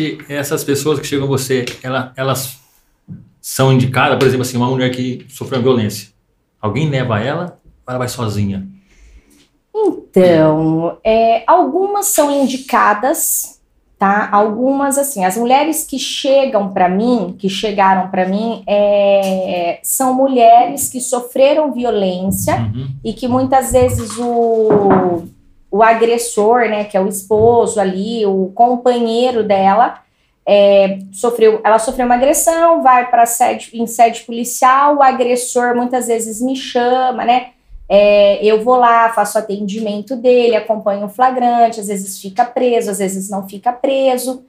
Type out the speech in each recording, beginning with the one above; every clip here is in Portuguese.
Normalmente essas pessoas que chegam a você, ela, elas são indicadas, por exemplo, assim, uma mulher que sofreu violência. Alguém leva ela ou ela vai sozinha? Então, é, algumas são indicadas, tá? Algumas, assim, as mulheres que chegam para mim, que chegaram para mim, é, são mulheres que sofreram violência Uhum. e que muitas vezes o, o agressor, né, que é o esposo ali, o companheiro dela, é, sofreu, ela sofreu uma agressão, vai para sede, em sede policial, o agressor muitas vezes me chama, né? É, eu vou lá, faço atendimento dele, acompanho o flagrante, às vezes fica preso, às vezes não fica preso.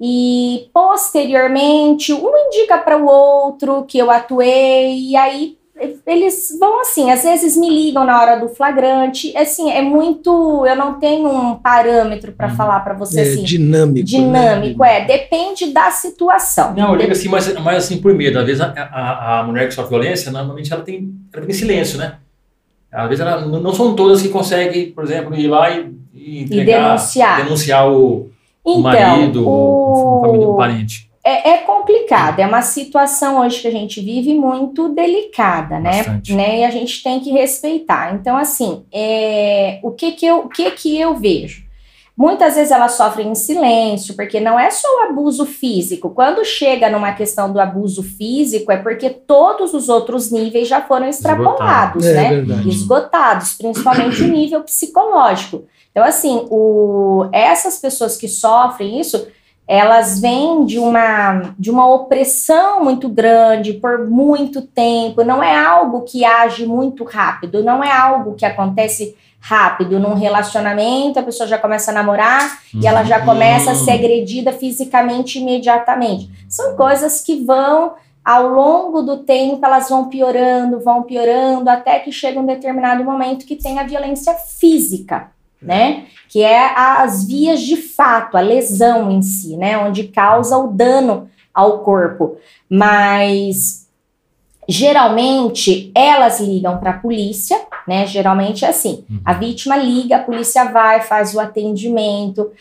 E posteriormente, um indica para o outro que eu atuei, e aí eles vão assim, às vezes me ligam na hora do flagrante. Assim, é muito. Eu não tenho um parâmetro para Uhum. falar para você É assim. dinâmico. Dinâmico, né? é, depende da situação. Não, eu digo assim, mas, mas assim, por medo. Às vezes a, a, a mulher que sofre violência, normalmente ela tem, ela tem silêncio, né? Às vezes ela, não são todas que conseguem, por exemplo, ir lá e, e entregar, denunciar. denunciar o, o Então, marido, o, o- família, o parente. É, é complicado, é uma situação hoje que a gente vive muito delicada, né? Bastante. né? E a gente tem que respeitar. Então, assim, é, o, que, que, eu, o que, que eu vejo? Muitas vezes elas sofrem em silêncio, porque não é só o abuso físico. Quando chega numa questão do abuso físico, é porque todos os outros níveis já foram extrapolados, É né? verdade. esgotados, principalmente o nível psicológico. Então, assim, o, essas pessoas que sofrem isso, elas vêm de uma, de uma opressão muito grande por muito tempo, não é algo que age muito rápido, não é algo que acontece rápido. Num relacionamento, a pessoa já começa a namorar e ela já começa a ser agredida fisicamente imediatamente. São coisas que vão ao longo do tempo elas vão piorando, vão piorando, até que chega um determinado momento que tem a violência física, né? Que é as vias de fato, a lesão em si, né? Onde causa o dano ao corpo. Mas geralmente elas ligam para a polícia, né? Geralmente é assim: a vítima liga, a polícia vai, faz o atendimento,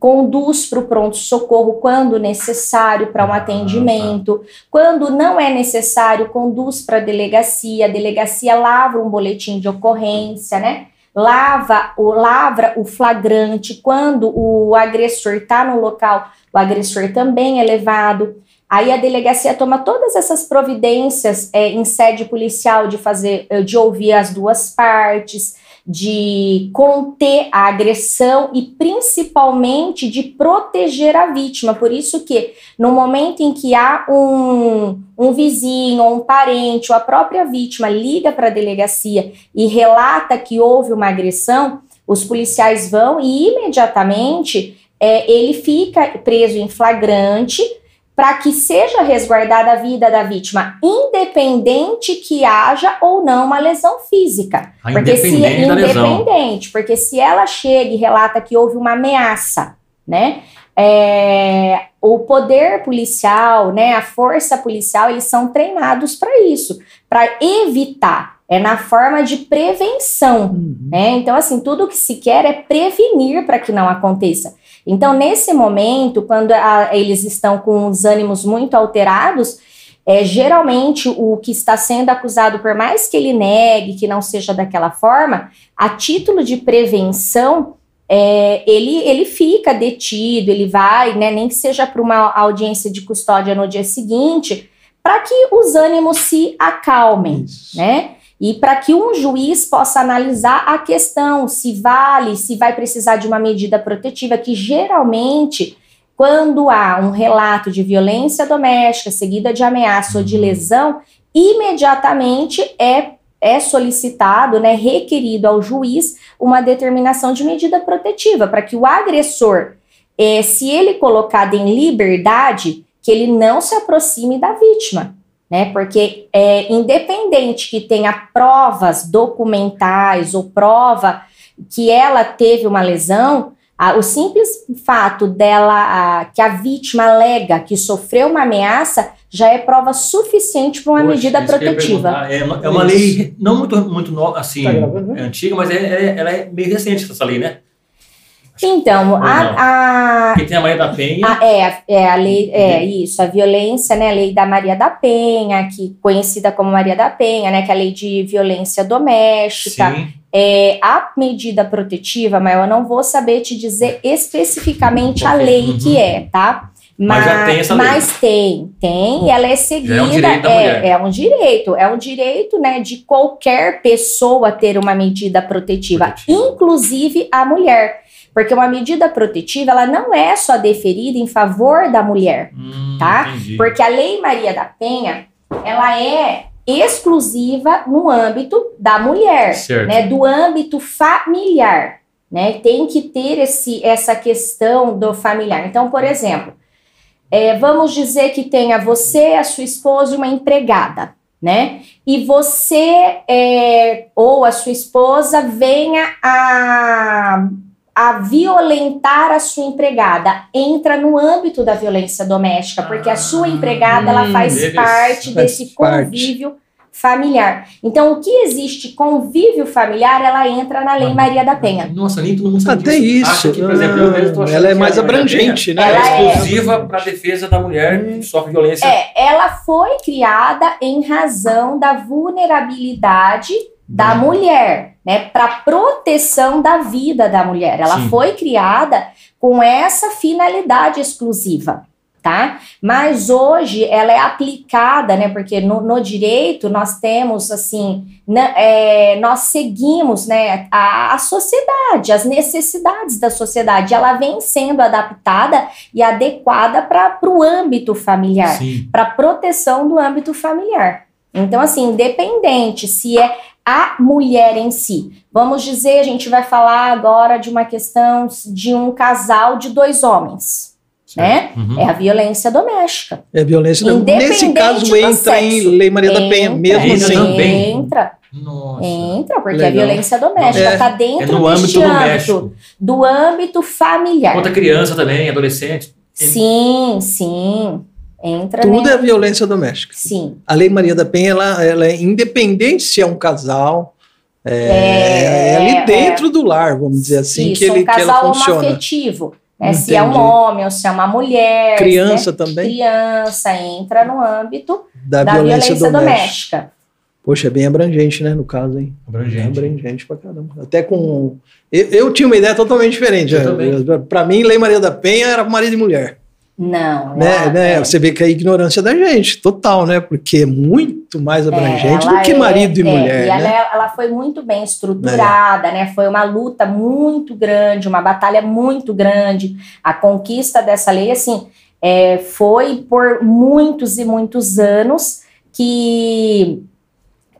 conduz para o pronto-socorro quando necessário para um Ah, atendimento. Quando não é necessário, conduz para a delegacia. A delegacia lavra um boletim de ocorrência, né? Lava o, lavra o flagrante. Quando o agressor está no local, o agressor também é levado. Aí a delegacia toma todas essas providências é, em sede policial de fazer, eh, de ouvir as duas partes, de conter a agressão e principalmente de proteger a vítima. Por isso que no momento em que há um, um vizinho um parente ou a própria vítima liga para a delegacia e relata que houve uma agressão, os policiais vão e imediatamente é, ele fica preso em flagrante para que seja resguardada a vida da vítima, independente que haja ou não uma lesão física. A Porque se lesão. independente, porque se ela chega e relata que houve uma ameaça, né? é, o poder policial, né, a força policial, eles são treinados para isso, para evitar. É na forma de prevenção, Uhum. né? Então, assim, tudo que se quer é prevenir para que não aconteça. Então, nesse momento, quando a- eles estão com os ânimos muito alterados, é, geralmente o que está sendo acusado, por mais que ele negue, que não seja daquela forma, a título de prevenção, é, ele, ele fica detido, ele vai, né, nem que seja para uma audiência de custódia no dia seguinte, para que os ânimos se acalmem Isso. né? E para que um juiz possa analisar a questão, se vale, se vai precisar de uma medida protetiva, que geralmente, quando há um relato de violência doméstica seguida de ameaça ou de lesão, imediatamente é, é solicitado, né, requerido ao juiz uma determinação de medida protetiva, para que o agressor, eh, se ele colocado em liberdade, que ele não se aproxime da vítima né? Porque é independente que tenha provas documentais ou prova que ela teve uma lesão, a- o simples fato dela, a- que a vítima alega que sofreu uma ameaça, já é prova suficiente para uma Poxa, medida protetiva. perguntar. É uma, é uma lei não muito, muito nova, assim, Tá é antiga, mas é, é- ela é meio recente essa lei, né? Então, a, a. Que tem a Maria da Penha. A, é, é, a lei. É isso, a violência, né? A lei da Maria da Penha, que conhecida como Maria da Penha, né? Que é a lei de violência doméstica. Sim. É, a medida protetiva, mas eu não vou saber te dizer especificamente a lei uhum. que é, tá? Mas, mas, tem essa mas lei. tem, tem, e ela é seguida. É um direito, é, é, um direito, é um direito, né, de qualquer pessoa ter uma medida protetiva, protetiva, inclusive a mulher. Porque uma medida protetiva, ela não é só deferida em favor da mulher, hum, tá? Entendi. Porque a Lei Maria da Penha, ela é exclusiva no âmbito da mulher, certo. né? Do âmbito familiar, né? Tem que ter esse, essa questão do familiar. Então, por exemplo, é, vamos dizer que tenha você, a sua esposa e uma empregada, né? E você é, ou a sua esposa venha a a violentar a sua empregada entra no âmbito da violência doméstica, porque a sua empregada ela faz hum, parte desse convívio familiar. Então, o que existe convívio familiar, ela entra na Lei ah, Maria da Penha. Nossa, nem todo mundo sabe Até isso. Acha que, por exemplo, eu mesmo ela é mais abrangente, né? Ela é exclusiva para a defesa da mulher que sofre violência. É, ela foi criada em razão da vulnerabilidade da mulher, né, para proteção da vida da mulher. Ela Sim. foi criada com essa finalidade exclusiva, tá? Mas hoje ela é aplicada, né, porque no, no direito nós temos assim, na, é, nós seguimos, né, a, a sociedade, as necessidades da sociedade. Ela vem sendo adaptada e adequada para o âmbito familiar, para proteção do âmbito familiar. Então, assim, independente se é a mulher em si. Vamos dizer, a gente vai falar agora de uma questão de um casal de dois homens. Né? Uhum. É a violência doméstica. É a violência doméstica. Nesse caso entra em Lei Maria entra, da Penha, mesmo assim. Também. Entra. Nossa. Entra, porque Legal. a violência doméstica está é, dentro é no âmbito, âmbito do âmbito familiar. Contra criança também, adolescente. Sim, sim. Entra Tudo é violência doméstica. Sim. A Lei Maria da Penha, ela, ela é independente se é um casal, é, é, é ali é. dentro do lar, vamos dizer assim, Isso, que, ele, um casal que ela funciona. afetivo. Né? Se é um homem ou se é uma mulher. Criança né? também. Criança entra no âmbito da, da violência, violência doméstica. doméstica. Poxa, é bem abrangente, né, no caso, hein? Abrangente. É abrangente pra caramba. Até com... Eu, eu tinha uma ideia totalmente diferente. Para mim, Lei Maria da Penha era marido e mulher. Não. Né, né? É. Você vê que é a ignorância da gente, total, né? Porque é muito mais abrangente é, do que é, marido e é, mulher. E ela, né? ela, foi muito bem estruturada, né? Foi uma luta muito grande, uma batalha muito grande. A conquista dessa lei, assim, é, foi por muitos e muitos anos que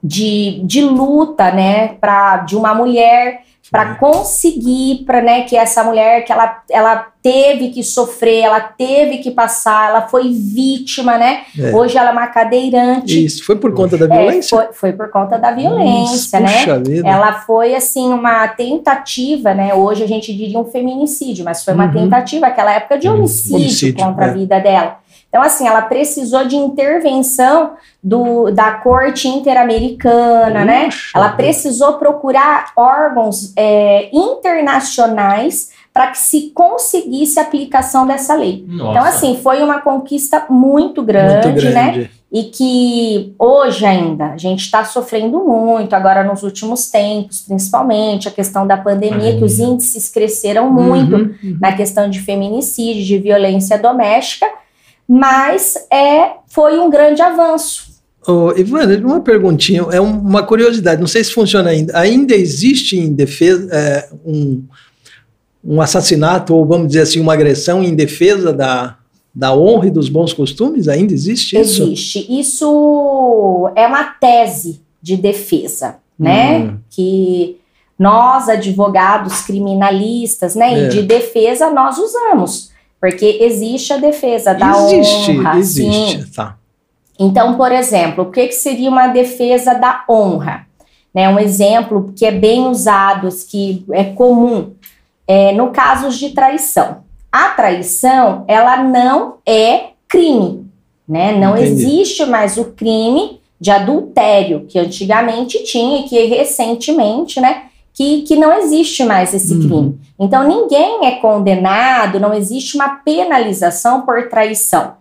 de, de luta, né? Pra, de uma mulher para conseguir para né que essa mulher que ela, ela teve que sofrer ela teve que passar ela foi vítima né é. hoje ela é uma cadeirante isso foi por conta da violência é, foi, foi, por conta da violência Nossa, né vida. ela foi assim uma tentativa né hoje a gente diria um feminicídio mas foi uma uhum. tentativa aquela época de homicídio, homicídio contra é. a vida dela então, assim, ela precisou de intervenção do, da corte interamericana, né? Ela precisou procurar órgãos é, internacionais para que se conseguisse a aplicação dessa lei. Nossa. Então, assim, foi uma conquista muito grande, muito grande. né? E que hoje ainda a gente está sofrendo muito, agora nos últimos tempos, principalmente a questão da pandemia, que os índices cresceram muito uhum, uhum. na questão de feminicídio, de violência doméstica mas é, foi um grande avanço. Oh, Ivana, uma perguntinha, é uma curiosidade, não sei se funciona ainda. Ainda existe em defesa é, um, um assassinato, ou vamos dizer assim, uma agressão em defesa da, da honra e dos bons costumes? Ainda existe isso? Existe. Isso é uma tese de defesa, né? Hum. Que nós, advogados criminalistas, né, é. e de defesa, nós usamos. Porque existe a defesa da existe, honra. Existe, existe, tá. Então, por exemplo, o que, que seria uma defesa da honra? Né, um exemplo que é bem usado, que é comum, é no casos de traição. A traição, ela não é crime, né? Não Entendi. existe mais o crime de adultério que antigamente tinha e que recentemente, né, que, que não existe mais esse Uhum. crime. Então ninguém é condenado, não existe uma penalização por traição.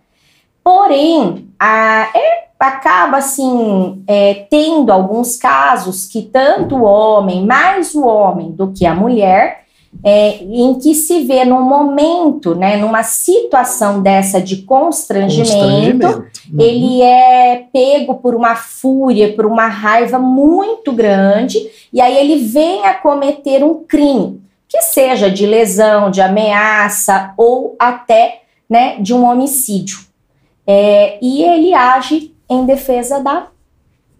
Porém, a, é- acaba assim é, tendo alguns casos que tanto o homem, mais o homem do que a mulher, é, em que se vê num momento, né, numa situação dessa de constrangimento, Uhum. ele é pego por uma fúria, por uma raiva muito grande, e aí ele vem a cometer um crime, que seja de lesão, de ameaça ou até né, de um homicídio. É, e ele age em defesa da,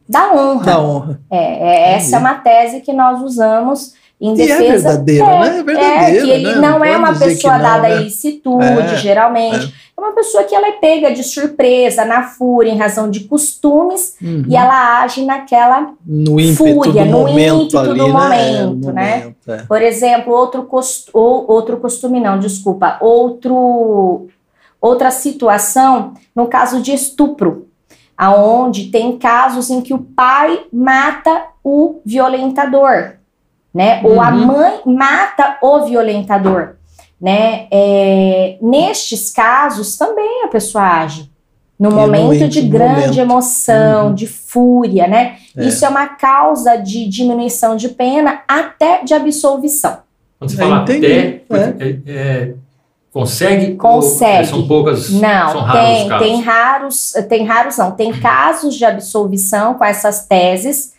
da honra. Da honra. É, é, essa é uma tese que nós usamos em E é defesa. verdadeira, é, né? É É, que ele né? não, Não é uma pessoa não, dada né? à ilicitude, É, geralmente. É. uma pessoa que ela é pega de surpresa, na fúria, em razão de costumes, Uhum. e ela age naquela. no ímpeto fúria, no ímpeto ali, do né? momento, É, né? momento, é. Por exemplo, outro, cost, ou, outro costume, não, desculpa, outro, outra situação, no caso de estupro, aonde tem casos em que o pai mata o violentador, né? Ou a Uhum. mãe mata o violentador, né? É, nestes casos também a pessoa age. No momento de grande momento. emoção, Uhum. de fúria, né? É. Isso é uma causa de diminuição de pena até de absolvição. Quando você É, fala entendi. até, é, é, consegue? Consegue. Ou, são poucas. Não, são raros os tem, casos. tem raros, tem raros não, tem casos de absolvição com essas teses,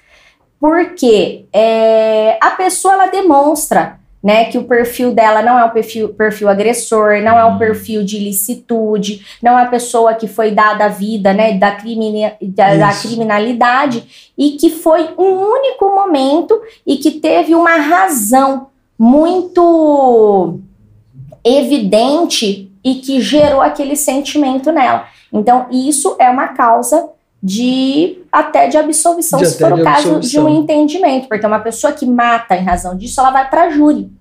porque é, a pessoa ela demonstra né, que o perfil dela não é um perfil, perfil agressor, não é um Hum. perfil de ilicitude, não é uma pessoa que foi dada a vida né, da, crimine, da, da criminalidade e que foi um único momento e que teve uma razão muito evidente e que gerou aquele sentimento nela. Então, isso é uma causa de até de absolvição, De se for o caso de um entendimento, porque uma pessoa que mata em razão disso, ela vai para júri.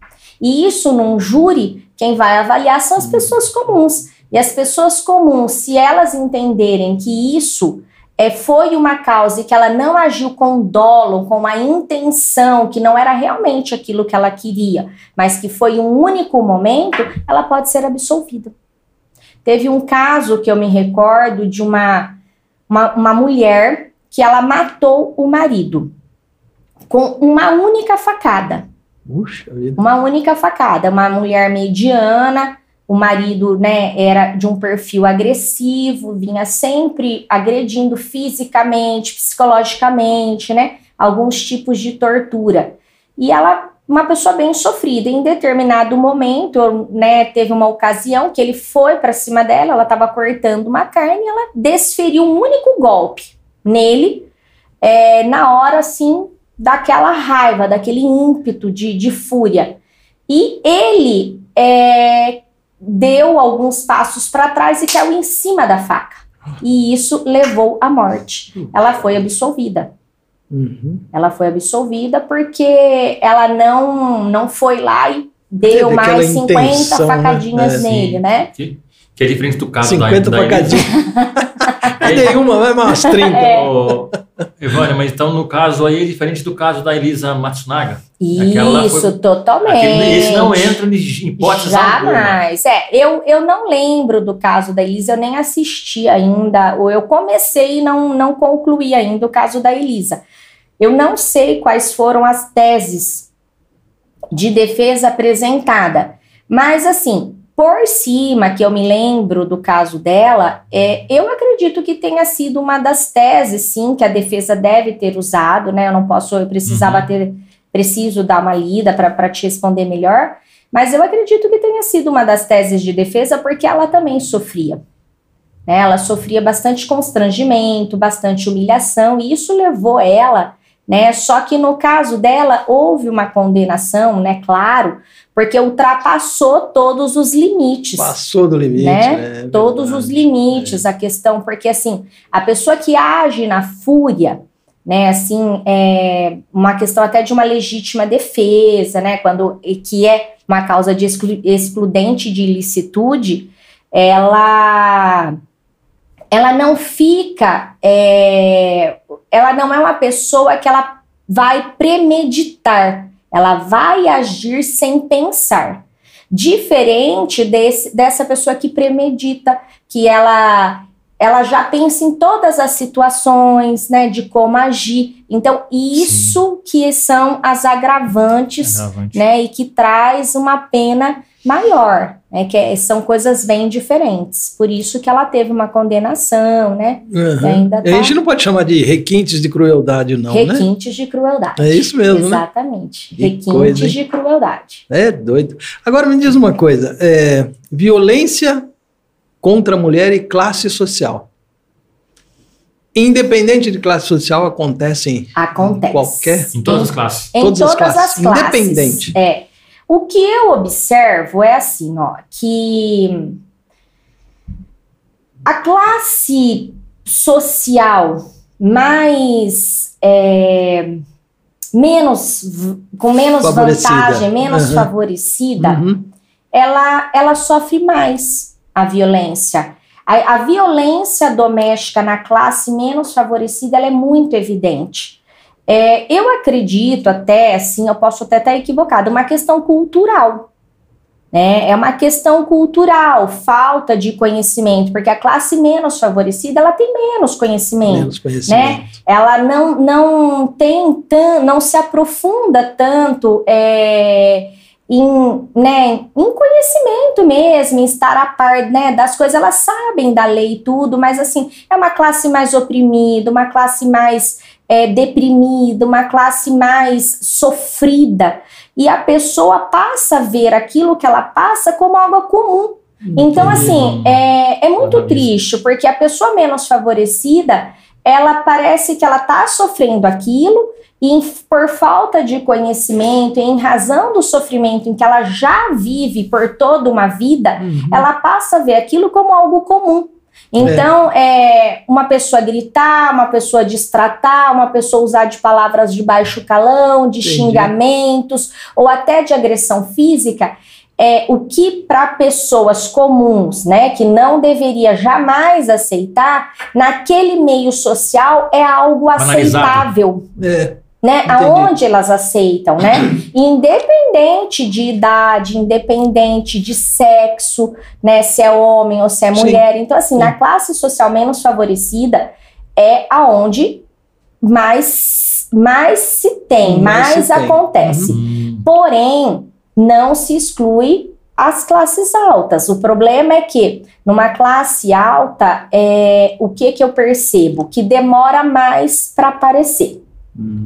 E isso num júri, quem vai avaliar são as pessoas comuns. E as pessoas comuns, se elas entenderem que isso é, foi uma causa e que ela não agiu com dolo, com uma intenção, que não era realmente aquilo que ela queria, mas que foi um único momento, ela pode ser absolvida. Teve um caso que eu me recordo de uma, uma, uma mulher que ela matou o marido com uma única facada. Puxa vida. Uma única facada, uma mulher mediana, o marido, né, era de um perfil agressivo, vinha sempre agredindo fisicamente, psicologicamente, né, alguns tipos de tortura. E ela, uma pessoa bem sofrida, em determinado momento, né, teve uma ocasião que ele foi para cima dela, ela estava cortando uma carne, ela desferiu um único golpe nele, é, na hora, assim, daquela raiva, daquele ímpeto de, de fúria. E ele é, deu alguns passos para trás e caiu em cima da faca. E isso levou à morte. Ela foi absolvida. Uhum. Ela foi absolvida porque ela não, não foi lá e deu Teve mais 50 intenção, né? facadinhas É, nele, sim. né? Que, que é diferente do caso 50 da, da facadinhas. Dei uma, vai mais 30. É. Mas então no caso aí é diferente do caso da Elisa Matsunaga. Isso, foi- totalmente. Aquele, esse não entra em hipótese alguma. Jamais. É, eu, eu não lembro do caso da Elisa, eu nem assisti ainda, ou eu comecei e não, não concluí ainda o caso da Elisa. Eu não sei quais foram as teses de defesa apresentada, mas assim, por cima que eu me lembro do caso dela, é, eu acredito que tenha sido uma das teses, sim, que a defesa deve ter usado, né? Eu não posso, eu precisava Uhum. ter, preciso dar uma lida para te responder melhor, mas eu acredito que tenha sido uma das teses de defesa, porque ela também sofria. Né? Ela sofria bastante constrangimento, bastante humilhação, e isso levou ela, né? Só que no caso dela, houve uma condenação, né? Claro, porque ultrapassou todos os limites Passou do limite, Né? né? todos Verdade. os limites, a questão, porque assim, a pessoa que age na fúria, né, assim, é uma questão até de uma legítima defesa, né, quando, e que é uma causa de exclu- excludente de ilicitude, ela, ela não fica, é, ela não é uma pessoa que ela vai premeditar, Ela vai agir sem pensar. Diferente desse, dessa pessoa que premedita, que ela ela já pensa em todas as situações, né, de como agir. Então, isso Sim. que são as agravantes, Agravante. né, e que traz uma pena maior, né, que é, são coisas bem diferentes. Por isso que ela teve uma condenação, né? Uhum. Ainda tá... A gente não pode chamar de requintes de crueldade, não, requintes né? Requintes de crueldade. É isso mesmo, Exatamente. né? Exatamente. Requintes coisa, de crueldade. É doido. Agora me diz uma coisa, é, violência contra a mulher e classe social. Independente de classe social, acontecem Acontece. em qualquer... Em todas as classes. Em todas, todas as, classes. as classes. Independente. É. O que eu observo é assim, ó, que a classe social mais é, menos com menos favorecida. vantagem, menos uhum. favorecida, uhum. ela ela sofre mais a violência. A, a, violência doméstica na classe menos favorecida ela é muito evidente. É, eu acredito até, assim, eu posso até estar equivocado, uma questão cultural. Né? É uma questão cultural, falta de conhecimento, porque a classe menos favorecida ela tem menos conhecimento, menos conhecimento. né? Ela não, não tem tan, não se aprofunda tanto é, em, né, em conhecimento mesmo, em estar a par né, das coisas. Elas sabem da lei e tudo, mas assim é uma classe mais oprimida, uma classe mais é, deprimida, uma classe mais sofrida. E a pessoa passa a ver aquilo que ela passa como algo comum. Então, assim, é, é muito triste, porque a pessoa menos favorecida, ela parece que ela está sofrendo aquilo, e por falta de conhecimento, em razão do sofrimento em que ela já vive por toda uma vida, uhum. ela passa a ver aquilo como algo comum. Então, é. é. uma pessoa gritar, uma pessoa distratar, uma pessoa usar de palavras de baixo calão, de Entendi. xingamentos ou até de agressão física. É, o que para pessoas comuns, né, que não deveria jamais aceitar, naquele meio social é algo aceitável. É né? Entendi. Aonde elas aceitam, né? Independente de idade, independente de sexo, né? Se é homem ou se é mulher. Sim. Então, assim, Sim. na classe social menos favorecida é aonde mais, mais se tem, mais, mais se acontece. Tem. Uhum. Porém, não se exclui as classes altas. O problema é que numa classe alta, é, o que que eu percebo? Que demora mais para aparecer.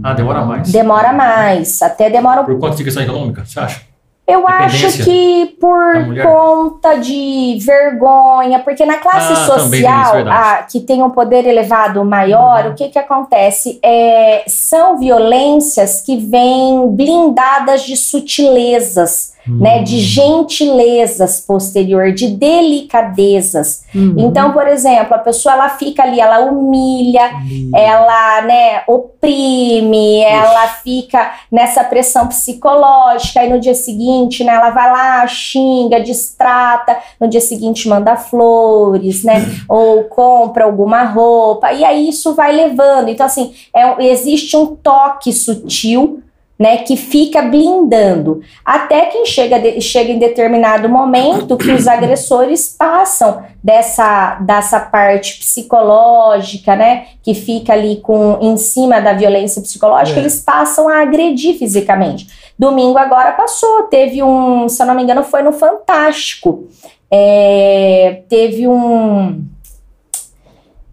Ah, demora mais? Demora mais, até demora... Por quanto de questão econômica, você acha? Eu acho que por conta de vergonha, porque na classe ah, social, isso, a, que tem um poder elevado maior, uhum. o que, que acontece? É, são violências que vêm blindadas de sutilezas né, de hum. gentilezas posterior, de delicadezas. Uhum. Então, por exemplo, a pessoa ela fica ali, ela humilha, uhum. ela, né, oprime, ela fica nessa pressão psicológica e no dia seguinte, né, ela vai lá, xinga, distrata, no dia seguinte manda flores, né, ou compra alguma roupa, e aí isso vai levando. Então, assim, é, existe um toque sutil né, que fica blindando, até que chega, de, chega em determinado momento que os agressores passam dessa, dessa parte psicológica, né, que fica ali com em cima da violência psicológica, é. eles passam a agredir fisicamente. Domingo agora passou, teve um, se eu não me engano, foi no Fantástico, é, teve um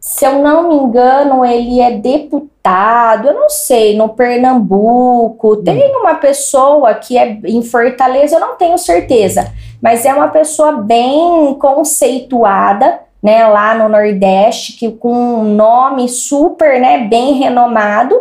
se eu não me engano, ele é deputado, eu não sei, no Pernambuco. Hum. Tem uma pessoa que é em Fortaleza, eu não tenho certeza, mas é uma pessoa bem conceituada, né, lá no Nordeste, que com um nome super, né, bem renomado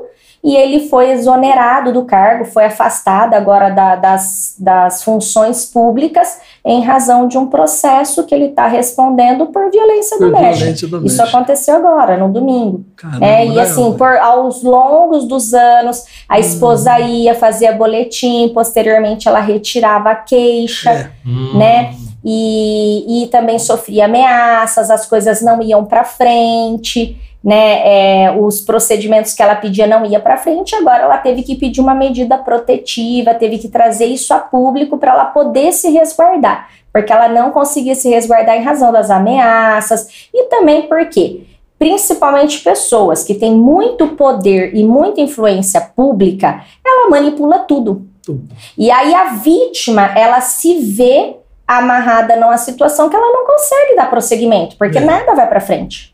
e ele foi exonerado do cargo, foi afastado agora da, das, das funções públicas em razão de um processo que ele está respondendo por violência por doméstica. Violência doméstica. Isso aconteceu agora, no domingo. Caramba, é, e assim, por, aos longos dos anos, a hum. esposa hum. ia, fazia boletim, posteriormente ela retirava a queixa, é. né? Hum. E, e também sofria ameaças, as coisas não iam para frente. Né, é, os procedimentos que ela pedia não ia para frente, agora ela teve que pedir uma medida protetiva, teve que trazer isso a público para ela poder se resguardar, porque ela não conseguia se resguardar em razão das ameaças e também porque principalmente pessoas que têm muito poder e muita influência pública, ela manipula tudo. tudo. E aí a vítima, ela se vê amarrada numa situação que ela não consegue dar prosseguimento, porque é. nada vai para frente.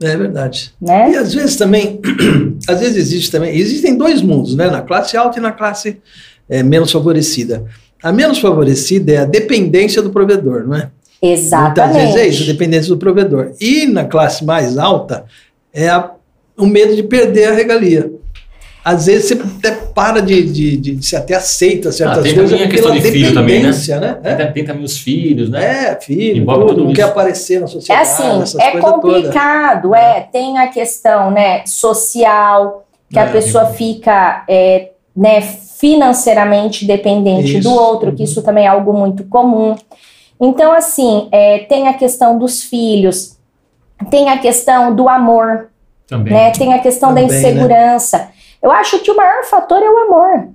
É verdade. Né? E às vezes também, às vezes existe também, existem dois mundos, né? Na classe alta e na classe é, menos favorecida. A menos favorecida é a dependência do provedor, não é? Exatamente. Muitas vezes é isso, a dependência do provedor. E na classe mais alta é a, o medo de perder a regalia às vezes você até para de, de, de, de se até aceita certas ah, tem coisas. Tem a questão de filho também, né? né? É. Tem também os filhos, né? É, filho, tudo, não quer aparecer na sociedade. É assim, é complicado, é. é. Tem a questão né, social, que é, a pessoa fica é, né, financeiramente dependente isso. do outro, que isso também é algo muito comum. Então, assim, é, tem a questão dos filhos, tem a questão do amor, também. Né, tem a questão também, da né? insegurança. Né? Eu acho que o maior fator é o amor.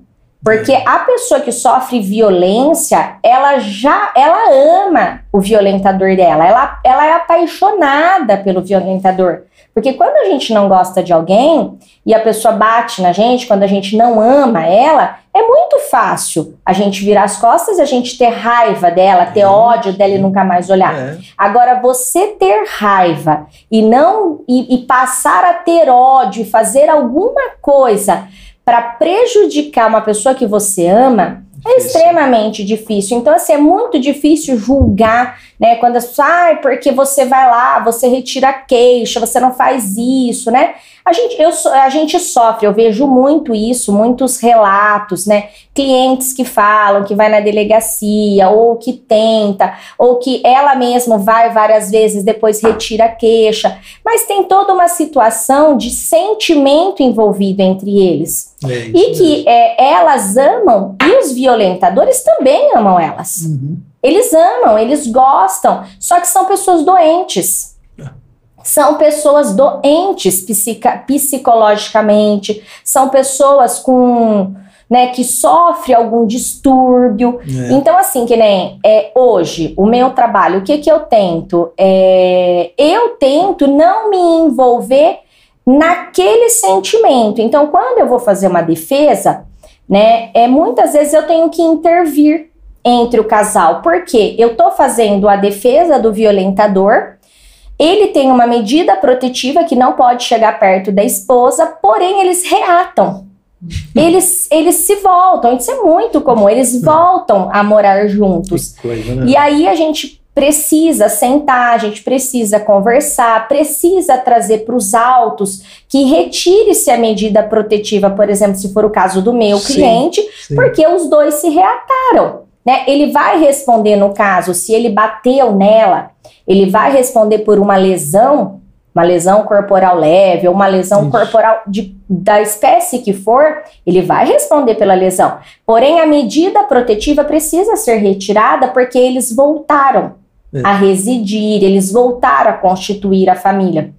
Porque a pessoa que sofre violência, ela já ela ama o violentador dela, ela, ela é apaixonada pelo violentador. Porque quando a gente não gosta de alguém e a pessoa bate na gente, quando a gente não ama ela, é muito fácil a gente virar as costas e a gente ter raiva dela, ter ódio dela e nunca mais olhar. É. Agora, você ter raiva e não e, e passar a ter ódio e fazer alguma coisa para prejudicar uma pessoa que você ama, é extremamente difícil. Então, assim, é muito difícil julgar, né? Quando as pessoas, ah, porque você vai lá, você retira a queixa, você não faz isso, né? A gente, eu, a gente sofre, eu vejo muito isso, muitos relatos, né? Clientes que falam que vai na delegacia, ou que tenta, ou que ela mesma vai várias vezes, depois retira a queixa. Mas tem toda uma situação de sentimento envolvido entre eles. É e que é, elas amam, e os violentadores também amam elas. Uhum. Eles amam, eles gostam, só que são pessoas doentes são pessoas doentes psica, psicologicamente, são pessoas com né, que sofre algum distúrbio. É. Então, assim, que nem é, hoje, o meu trabalho, o que, que eu tento? É, eu tento não me envolver naquele sentimento. Então, quando eu vou fazer uma defesa, né, é, muitas vezes eu tenho que intervir entre o casal, porque eu tô fazendo a defesa do violentador ele tem uma medida protetiva que não pode chegar perto da esposa, porém eles reatam. Eles, eles se voltam, isso é muito comum, eles voltam a morar juntos. Coisa, né? E aí a gente precisa sentar, a gente precisa conversar, precisa trazer para os autos que retire-se a medida protetiva, por exemplo, se for o caso do meu sim, cliente, sim. porque os dois se reataram. Né? Ele vai responder no caso se ele bateu nela ele vai responder por uma lesão, uma lesão corporal leve, ou uma lesão Isso. corporal de, da espécie que for, ele vai responder pela lesão. Porém, a medida protetiva precisa ser retirada porque eles voltaram é. a residir, eles voltaram a constituir a família.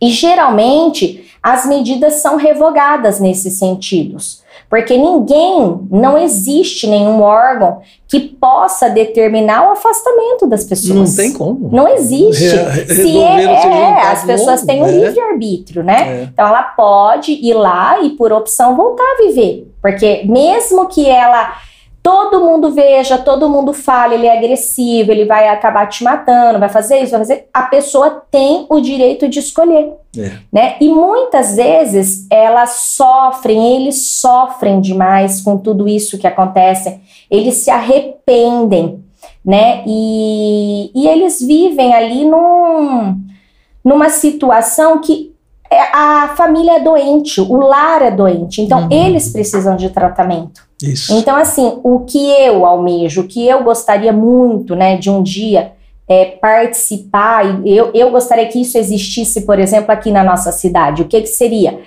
E geralmente as medidas são revogadas nesses sentidos. Porque ninguém, não existe nenhum órgão que possa determinar o afastamento das pessoas. Não tem como. Não existe. Re Se é, é as pessoas têm o um é. livre-arbítrio, né? É. Então ela pode ir lá e, por opção, voltar a viver. Porque mesmo que ela todo mundo veja, todo mundo fale, ele é agressivo, ele vai acabar te matando, vai fazer isso, vai fazer. A pessoa tem o direito de escolher. É. Né? E muitas vezes elas sofrem, eles sofrem demais com tudo isso que acontece, eles se arrependem, né? E, e eles vivem ali num, numa situação que é, a família é doente, o lar é doente, então uhum. eles precisam de tratamento. Isso. Então, assim, o que eu almejo, o que eu gostaria muito, né, de um dia é, participar, eu, eu gostaria que isso existisse, por exemplo, aqui na nossa cidade. O que, que seria?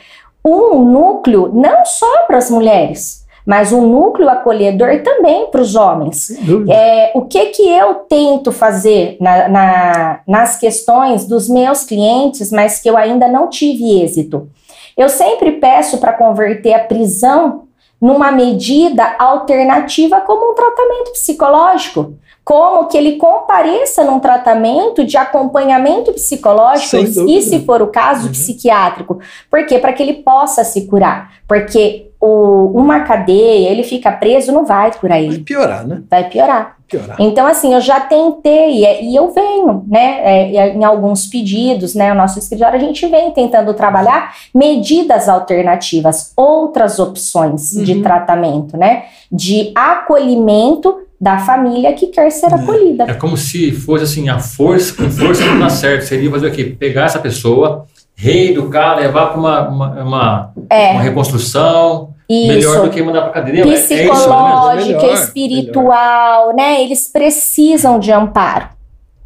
Um núcleo não só para as mulheres, mas um núcleo acolhedor também para os homens. É, o que que eu tento fazer na, na, nas questões dos meus clientes, mas que eu ainda não tive êxito? Eu sempre peço para converter a prisão numa medida alternativa como um tratamento psicológico como que ele compareça num tratamento de acompanhamento psicológico e, se for o caso, uhum. psiquiátrico. Por quê? Para que ele possa se curar. Porque o, uma cadeia, ele fica preso, não vai curar ele. Vai piorar, né? Vai piorar. piorar. Então, assim, eu já tentei, é, e eu venho, né, é, em alguns pedidos, né, o nosso escritório, a gente vem tentando trabalhar medidas alternativas, outras opções uhum. de tratamento, né, de acolhimento da família que quer ser é. acolhida. É como se fosse assim, a força, com força não dá certo. Seria fazer o quê? Pegar essa pessoa, reeducar, levar para uma, uma, uma, é. uma, reconstrução. Isso. Melhor do que mandar para cadeia. Psicológica, é, é espiritual, melhor. né? Eles precisam de amparo.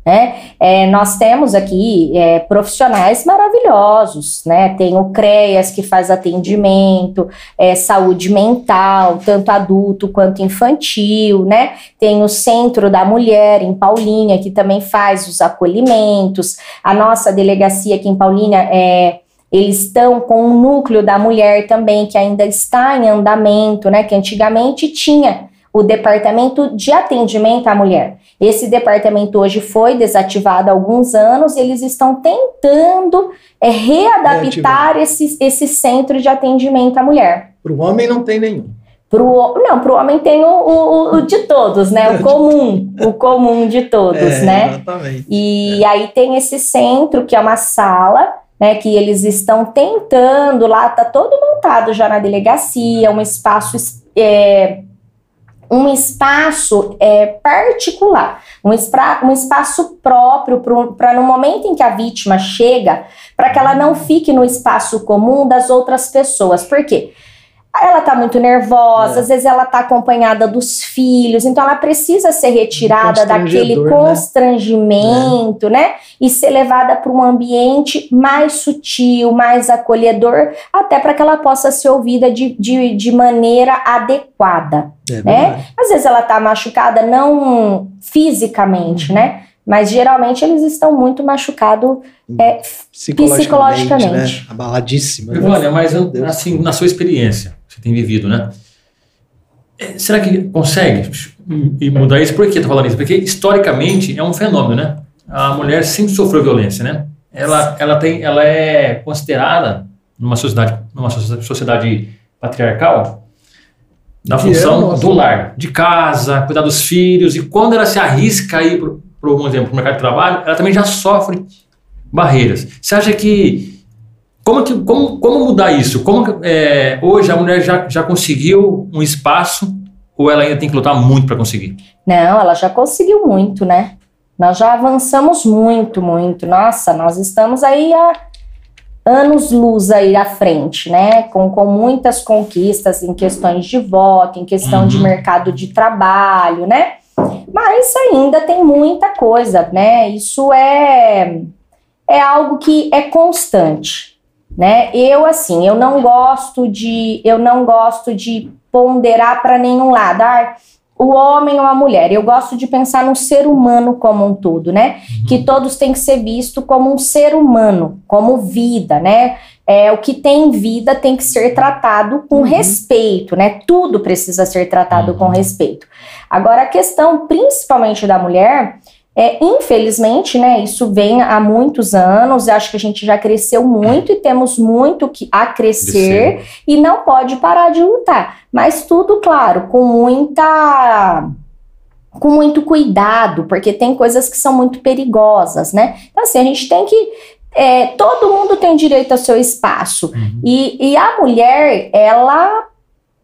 Né? É, nós temos aqui é, profissionais maravilhosos, né? Tem o CREAS que faz atendimento, é, saúde mental, tanto adulto quanto infantil, né? Tem o Centro da Mulher em Paulínia que também faz os acolhimentos. A nossa delegacia aqui em Paulínia é eles estão com o núcleo da mulher também, que ainda está em andamento, né? Que antigamente tinha o departamento de atendimento à mulher. Esse departamento hoje foi desativado há alguns anos, eles estão tentando é, readaptar esse, esse centro de atendimento à mulher. Para o homem não tem nenhum. Pro, não, para o homem tem o, o, o, de todos, né? O comum, o comum de todos, é, né? Exatamente. E é. aí tem esse centro que é uma sala, né? Que eles estão tentando lá, tá todo montado já na delegacia, um espaço é, um espaço é, particular, um, um espaço próprio para no momento em que a vítima chega, para que ela não fique no espaço comum das outras pessoas. Por quê? Ela tá muito nervosa, é. às vezes ela tá acompanhada dos filhos, então ela precisa ser retirada daquele né? constrangimento, né? né? E ser levada para um ambiente mais sutil, mais acolhedor, até para que ela possa ser ouvida de, de, de maneira adequada, é né? Às vezes ela tá machucada não fisicamente, uhum. né? Mas geralmente eles estão muito machucados é, psicologicamente. psicologicamente. Né? Abaladíssima. Olha, mas eu, assim, na sua experiência, você tem vivido, né? É, será que consegue mudar isso? Por que eu tô falando isso? Porque historicamente é um fenômeno, né? A mulher sempre sofreu violência, né? Ela, ela, tem, ela é considerada numa sociedade, numa sociedade patriarcal na função é, do lar, de casa, cuidar dos filhos. E quando ela se arrisca aí, por, por um exemplo, para o mercado de trabalho, ela também já sofre barreiras. Você acha que como, que, como, como mudar isso? Como é, hoje a mulher já, já conseguiu um espaço ou ela ainda tem que lutar muito para conseguir? Não, ela já conseguiu muito, né? Nós já avançamos muito, muito. Nossa, nós estamos aí há anos luz aí à frente, né? Com, com muitas conquistas em questões de voto, em questão uhum. de mercado de trabalho, né? Mas ainda tem muita coisa, né? Isso é, é algo que é constante né? Eu assim, eu não gosto de eu não gosto de ponderar para nenhum lado. Ah, o homem ou a mulher. Eu gosto de pensar no ser humano como um todo, né? Uhum. Que todos têm que ser visto como um ser humano, como vida, né? É, o que tem vida tem que ser tratado com uhum. respeito, né? Tudo precisa ser tratado uhum. com respeito. Agora, a questão, principalmente da mulher, é, infelizmente, né, isso vem há muitos anos, acho que a gente já cresceu muito e temos muito que, a crescer e não pode parar de lutar. Mas tudo, claro, com muita com muito cuidado, porque tem coisas que são muito perigosas, né? Então, assim, a gente tem que. É, todo mundo tem direito ao seu espaço. Uhum. E, e a mulher, ela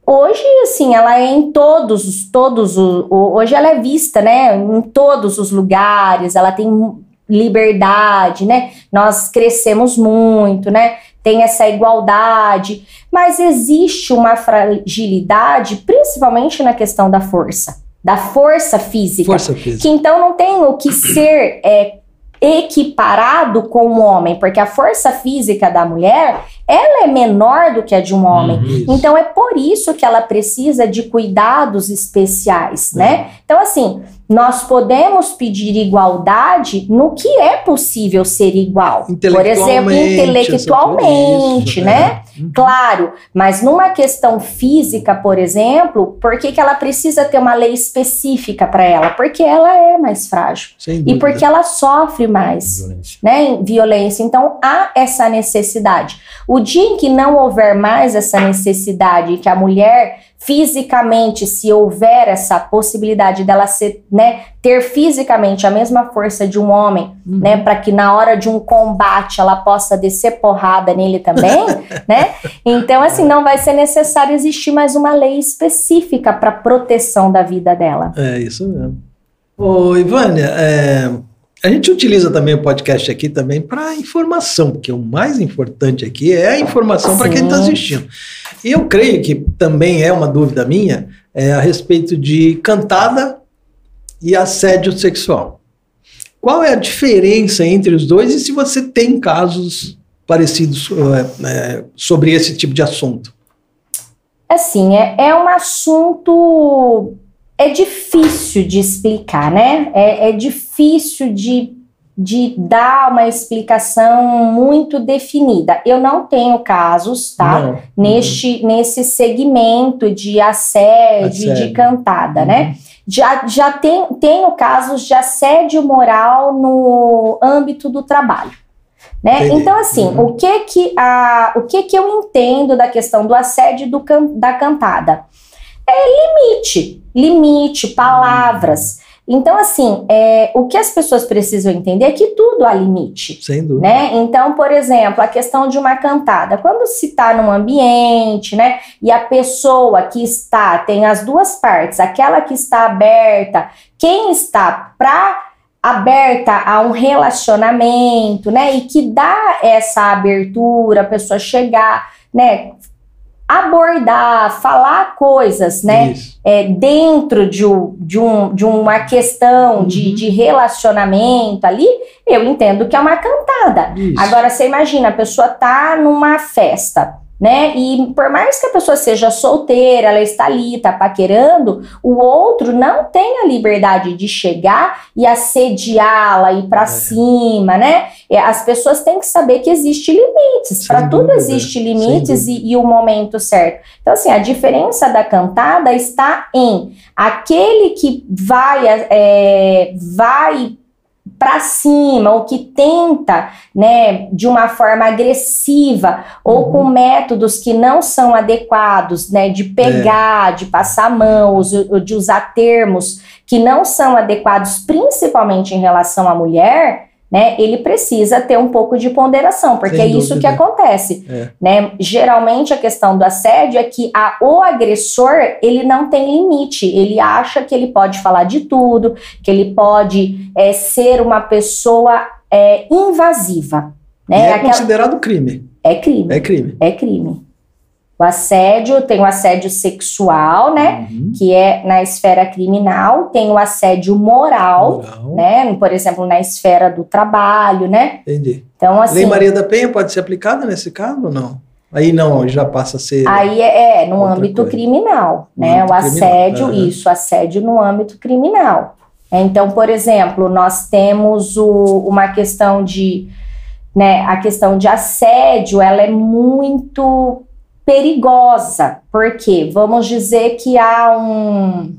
Hoje, assim, ela é em todos, todos, hoje ela é vista, né, em todos os lugares, ela tem liberdade, né, nós crescemos muito, né, tem essa igualdade, mas existe uma fragilidade, principalmente na questão da força, da força física, força física. que então não tem o que ser é, equiparado com o homem, porque a força física da mulher, ela é menor do que a de um homem. Uhum. Então é por isso que ela precisa de cuidados especiais, né? Então assim, nós podemos pedir igualdade no que é possível ser igual. Por exemplo, Intelectualmente, intelectualmente, isso, né? Uhum. Claro, mas numa questão física, por exemplo, por que, que ela precisa ter uma lei específica para ela? Porque ela é mais frágil e porque ela sofre mais Violência. né, violência. Então há essa necessidade. O dia em que não houver mais essa necessidade, que a mulher fisicamente, se houver essa possibilidade dela ser, né, ter fisicamente a mesma força de um homem, Uhum. né, para que na hora de um combate ela possa descer porrada nele também, né? Então assim, não vai ser necessário existir mais uma lei específica para proteção da vida dela. É isso mesmo. Ô, Ivânia, é, a gente utiliza também o podcast aqui também para informação, porque o mais importante aqui é a informação para quem está assistindo. E eu creio que também é uma dúvida minha é, a respeito de cantada e assédio sexual. Qual é a diferença entre os dois e se você tem casos parecidos é, é, sobre esse tipo de assunto? Assim, é, é um assunto. É difícil de explicar, né? É, é difícil de, de dar uma explicação muito definida. Eu não tenho casos, tá? Não. Neste, nesse segmento de assédio, Assédio. de cantada, né? Já, já tem, tenho casos de assédio moral no âmbito do trabalho. Né? Então, assim, Uhum. o, que que a, o que que eu entendo da questão do assédio do can, da cantada? É limite, limite, palavras. Então, assim, é, o que as pessoas precisam entender é que tudo há limite. Sem dúvida. Né? Então, por exemplo, a questão de uma cantada. Quando se está num ambiente, né, e a pessoa que está, tem as duas partes, aquela que está aberta, quem está para aberta a um relacionamento, né, e que dá essa abertura, a pessoa chegar, né, abordar, falar coisas, né, é, dentro de, de, um, de uma questão de, Uhum. de relacionamento ali, eu entendo que é uma cantada. Isso. Agora, você imagina, a pessoa tá numa festa, né? E por mais que a pessoa seja solteira, ela está ali, tá paquerando, o outro não tem a liberdade de chegar e assediá-la, ir para É. cima, né? É, As pessoas têm que saber que existe limites. Para tudo existe limites e, e o momento certo. Então, assim, a diferença da cantada está em aquele que vai, é, vai para cima ou que tenta, né, de uma forma agressiva ou Uhum. com métodos que não são adequados, né, de pegar, de passar a mão, us- de usar termos que não são adequados, principalmente em relação à mulher, né, ele precisa ter um pouco de ponderação, porque Sem é isso que dúvida. acontece, É. né? Geralmente a questão do assédio é que a, o agressor ele não tem limite, ele acha que ele pode falar de tudo, que ele pode é, ser uma pessoa é, invasiva, né? é Aquela- considerado crime. é crime, É crime. é crime. O assédio tem o assédio sexual, né? Uhum. Que é na esfera criminal, tem o assédio moral, Moral. né? Por exemplo, na esfera do trabalho, né? Entendi. Então, assim. Lei Maria da Penha pode ser aplicada nesse caso ou não? Aí não, já passa a ser. Aí é, é no âmbito coisa. criminal, né? âmbito o assédio, criminal, isso, assédio no âmbito criminal. Então, por exemplo, nós temos o- uma questão de, né, a questão de assédio, ela é muito perigosa, porque vamos dizer que há um,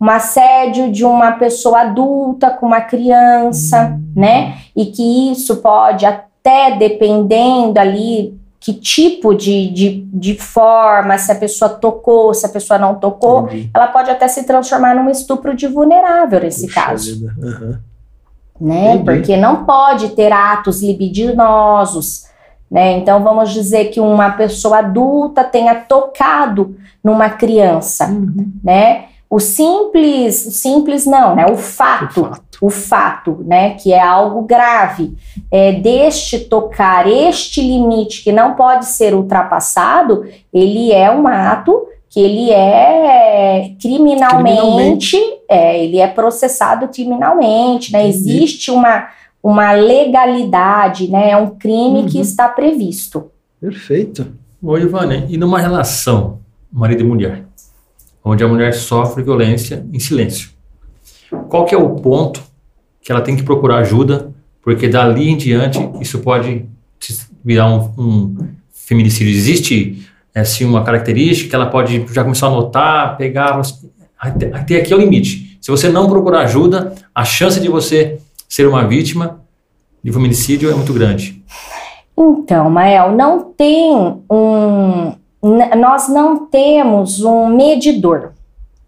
um assédio de uma pessoa adulta com uma criança, né? E que isso pode até dependendo ali que tipo de, de, de forma, se a pessoa tocou, se a pessoa não tocou, Entendi. ela pode até se transformar num estupro de vulnerável nesse Puxa caso, né? Entendi. Porque não pode ter atos libidinosos, né? Então vamos dizer que uma pessoa adulta tenha tocado numa criança, Uhum. né? O simples, o simples não, né? O fato, O fato. o fato, né, que é algo grave, é, deste tocar, este limite que não pode ser ultrapassado, ele é um ato que ele é criminalmente, Criminalmente. é, ele é processado criminalmente, né? Existe uma, uma legalidade, né? É um crime que Uhum. está previsto. Perfeito. Ô, Ivane, e numa relação marido e mulher, onde a mulher sofre violência em silêncio, qual que é o ponto que ela tem que procurar ajuda, porque dali em diante isso pode virar um, um feminicídio? Existe assim, uma característica que ela pode já começar a notar, pegar, até, até aqui é o limite. Se você não procurar ajuda, a chance de você ser uma vítima de feminicídio é muito grande. Então, Mael, não tem um. Nós não temos um medidor,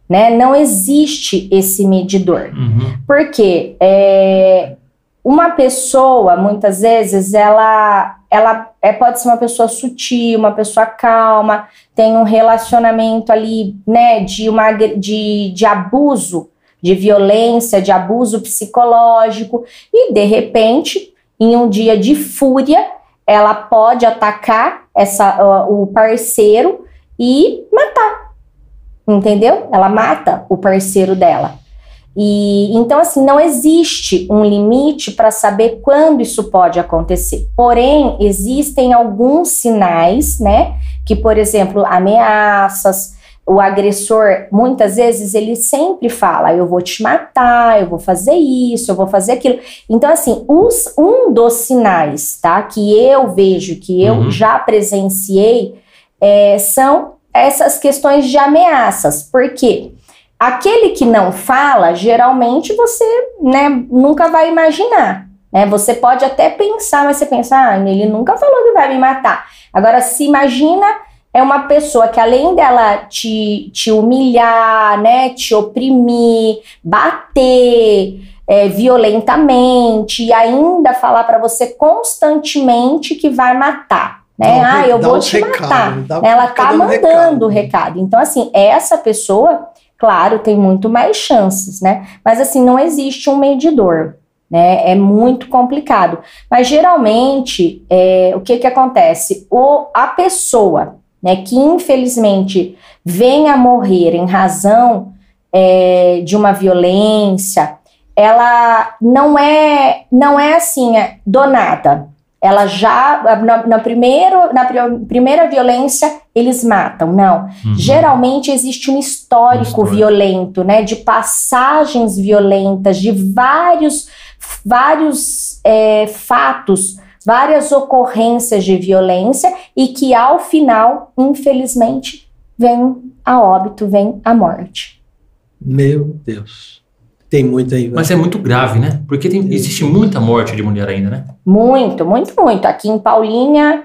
né? Não existe esse medidor. Uhum. Porque é, uma pessoa, muitas vezes, ela, ela é, pode ser uma pessoa sutil, uma pessoa calma, tem um relacionamento ali, né, de, uma, de, de abuso, de violência, de abuso psicológico, e de repente, em um dia de fúria, ela pode atacar essa, o parceiro e matar. Entendeu? Ela mata o parceiro dela. E então assim, não existe um limite para saber quando isso pode acontecer. Porém, existem alguns sinais, né, que por exemplo, ameaças, o agressor, muitas vezes ele sempre fala: "Eu vou te matar, eu vou fazer isso, eu vou fazer aquilo". Então assim, os, um dos sinais, tá, que eu vejo, que eu Uhum. já presenciei, é, são essas questões de ameaças. Por quê? Aquele que não fala, geralmente você né, nunca vai imaginar. Né? Você pode até pensar, mas você pensa, ah, ele nunca falou que vai me matar. Agora, se imagina, é uma pessoa que além dela te, te humilhar, né, te oprimir, bater é, violentamente e ainda falar para você constantemente que vai matar. Né? Dá ah, eu vou te recados, matar. Ela tá dando mandando o recado. recado. Então, assim, essa pessoa, claro, tem muito mais chances, né? Mas, assim, não existe um medidor, né? É muito complicado. Mas, geralmente, é, o que que acontece? O, a pessoa, né, que infelizmente vem a morrer em razão é, de uma violência, ela não é, não é assim, é do nada. Ela já, na, na primeiro, na pri- primeira violência, eles matam. Não. Uhum. Geralmente existe um histórico, Um histórico. violento, né? De passagens violentas, de vários, vários é, fatos, várias ocorrências de violência e que ao final, infelizmente, vem a óbito, vem a morte. Meu Deus. Tem muito aí. Mas é muito grave, né? Porque tem- existe muita morte de mulher ainda, né? Muito, muito, muito. Aqui em Paulínia,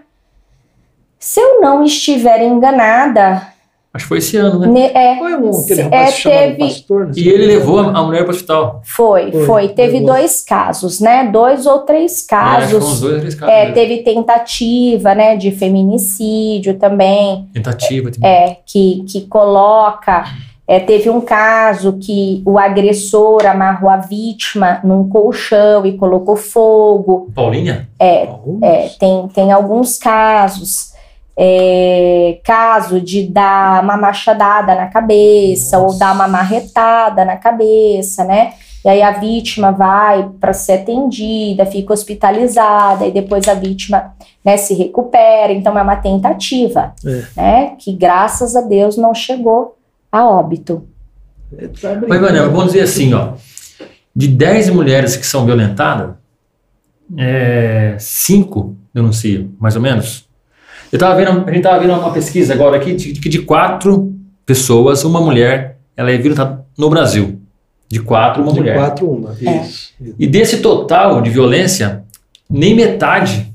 se eu não estiver enganada, Acho que foi esse ano, né? ne- é, Foi um aquele É, rapaz chamado teve- pastor. E ele quê. levou a a mulher para o hospital. Foi, Foi, foi. Teve levou. dois casos, né? Dois ou três É, uns casos. dois, três casos. É, mesmo. teve tentativa, né, de feminicídio também, Tentativa. tem- é, que, que coloca. é, teve um caso que o agressor amarrou a vítima num colchão e colocou fogo. Paulinha? É, é, tem, tem alguns casos. É, caso de dar uma machadada na cabeça ou Nossa. dar uma marretada na cabeça, né? E aí a vítima vai para ser atendida, fica hospitalizada e depois a vítima né, se recupera. Então é uma tentativa, É. né? Que graças a Deus não chegou a óbito. É, tá Mas, vamos dizer assim, ó. De 10 mulheres que são violentadas, é, 5 denunciam, mais ou menos. Eu tava vendo, a gente estava vendo uma pesquisa agora aqui de que de quatro pessoas, uma mulher, ela é violentada no Brasil. De quatro, uma De mulher. quatro, uma. É. Isso. isso. E desse total de violência, nem metade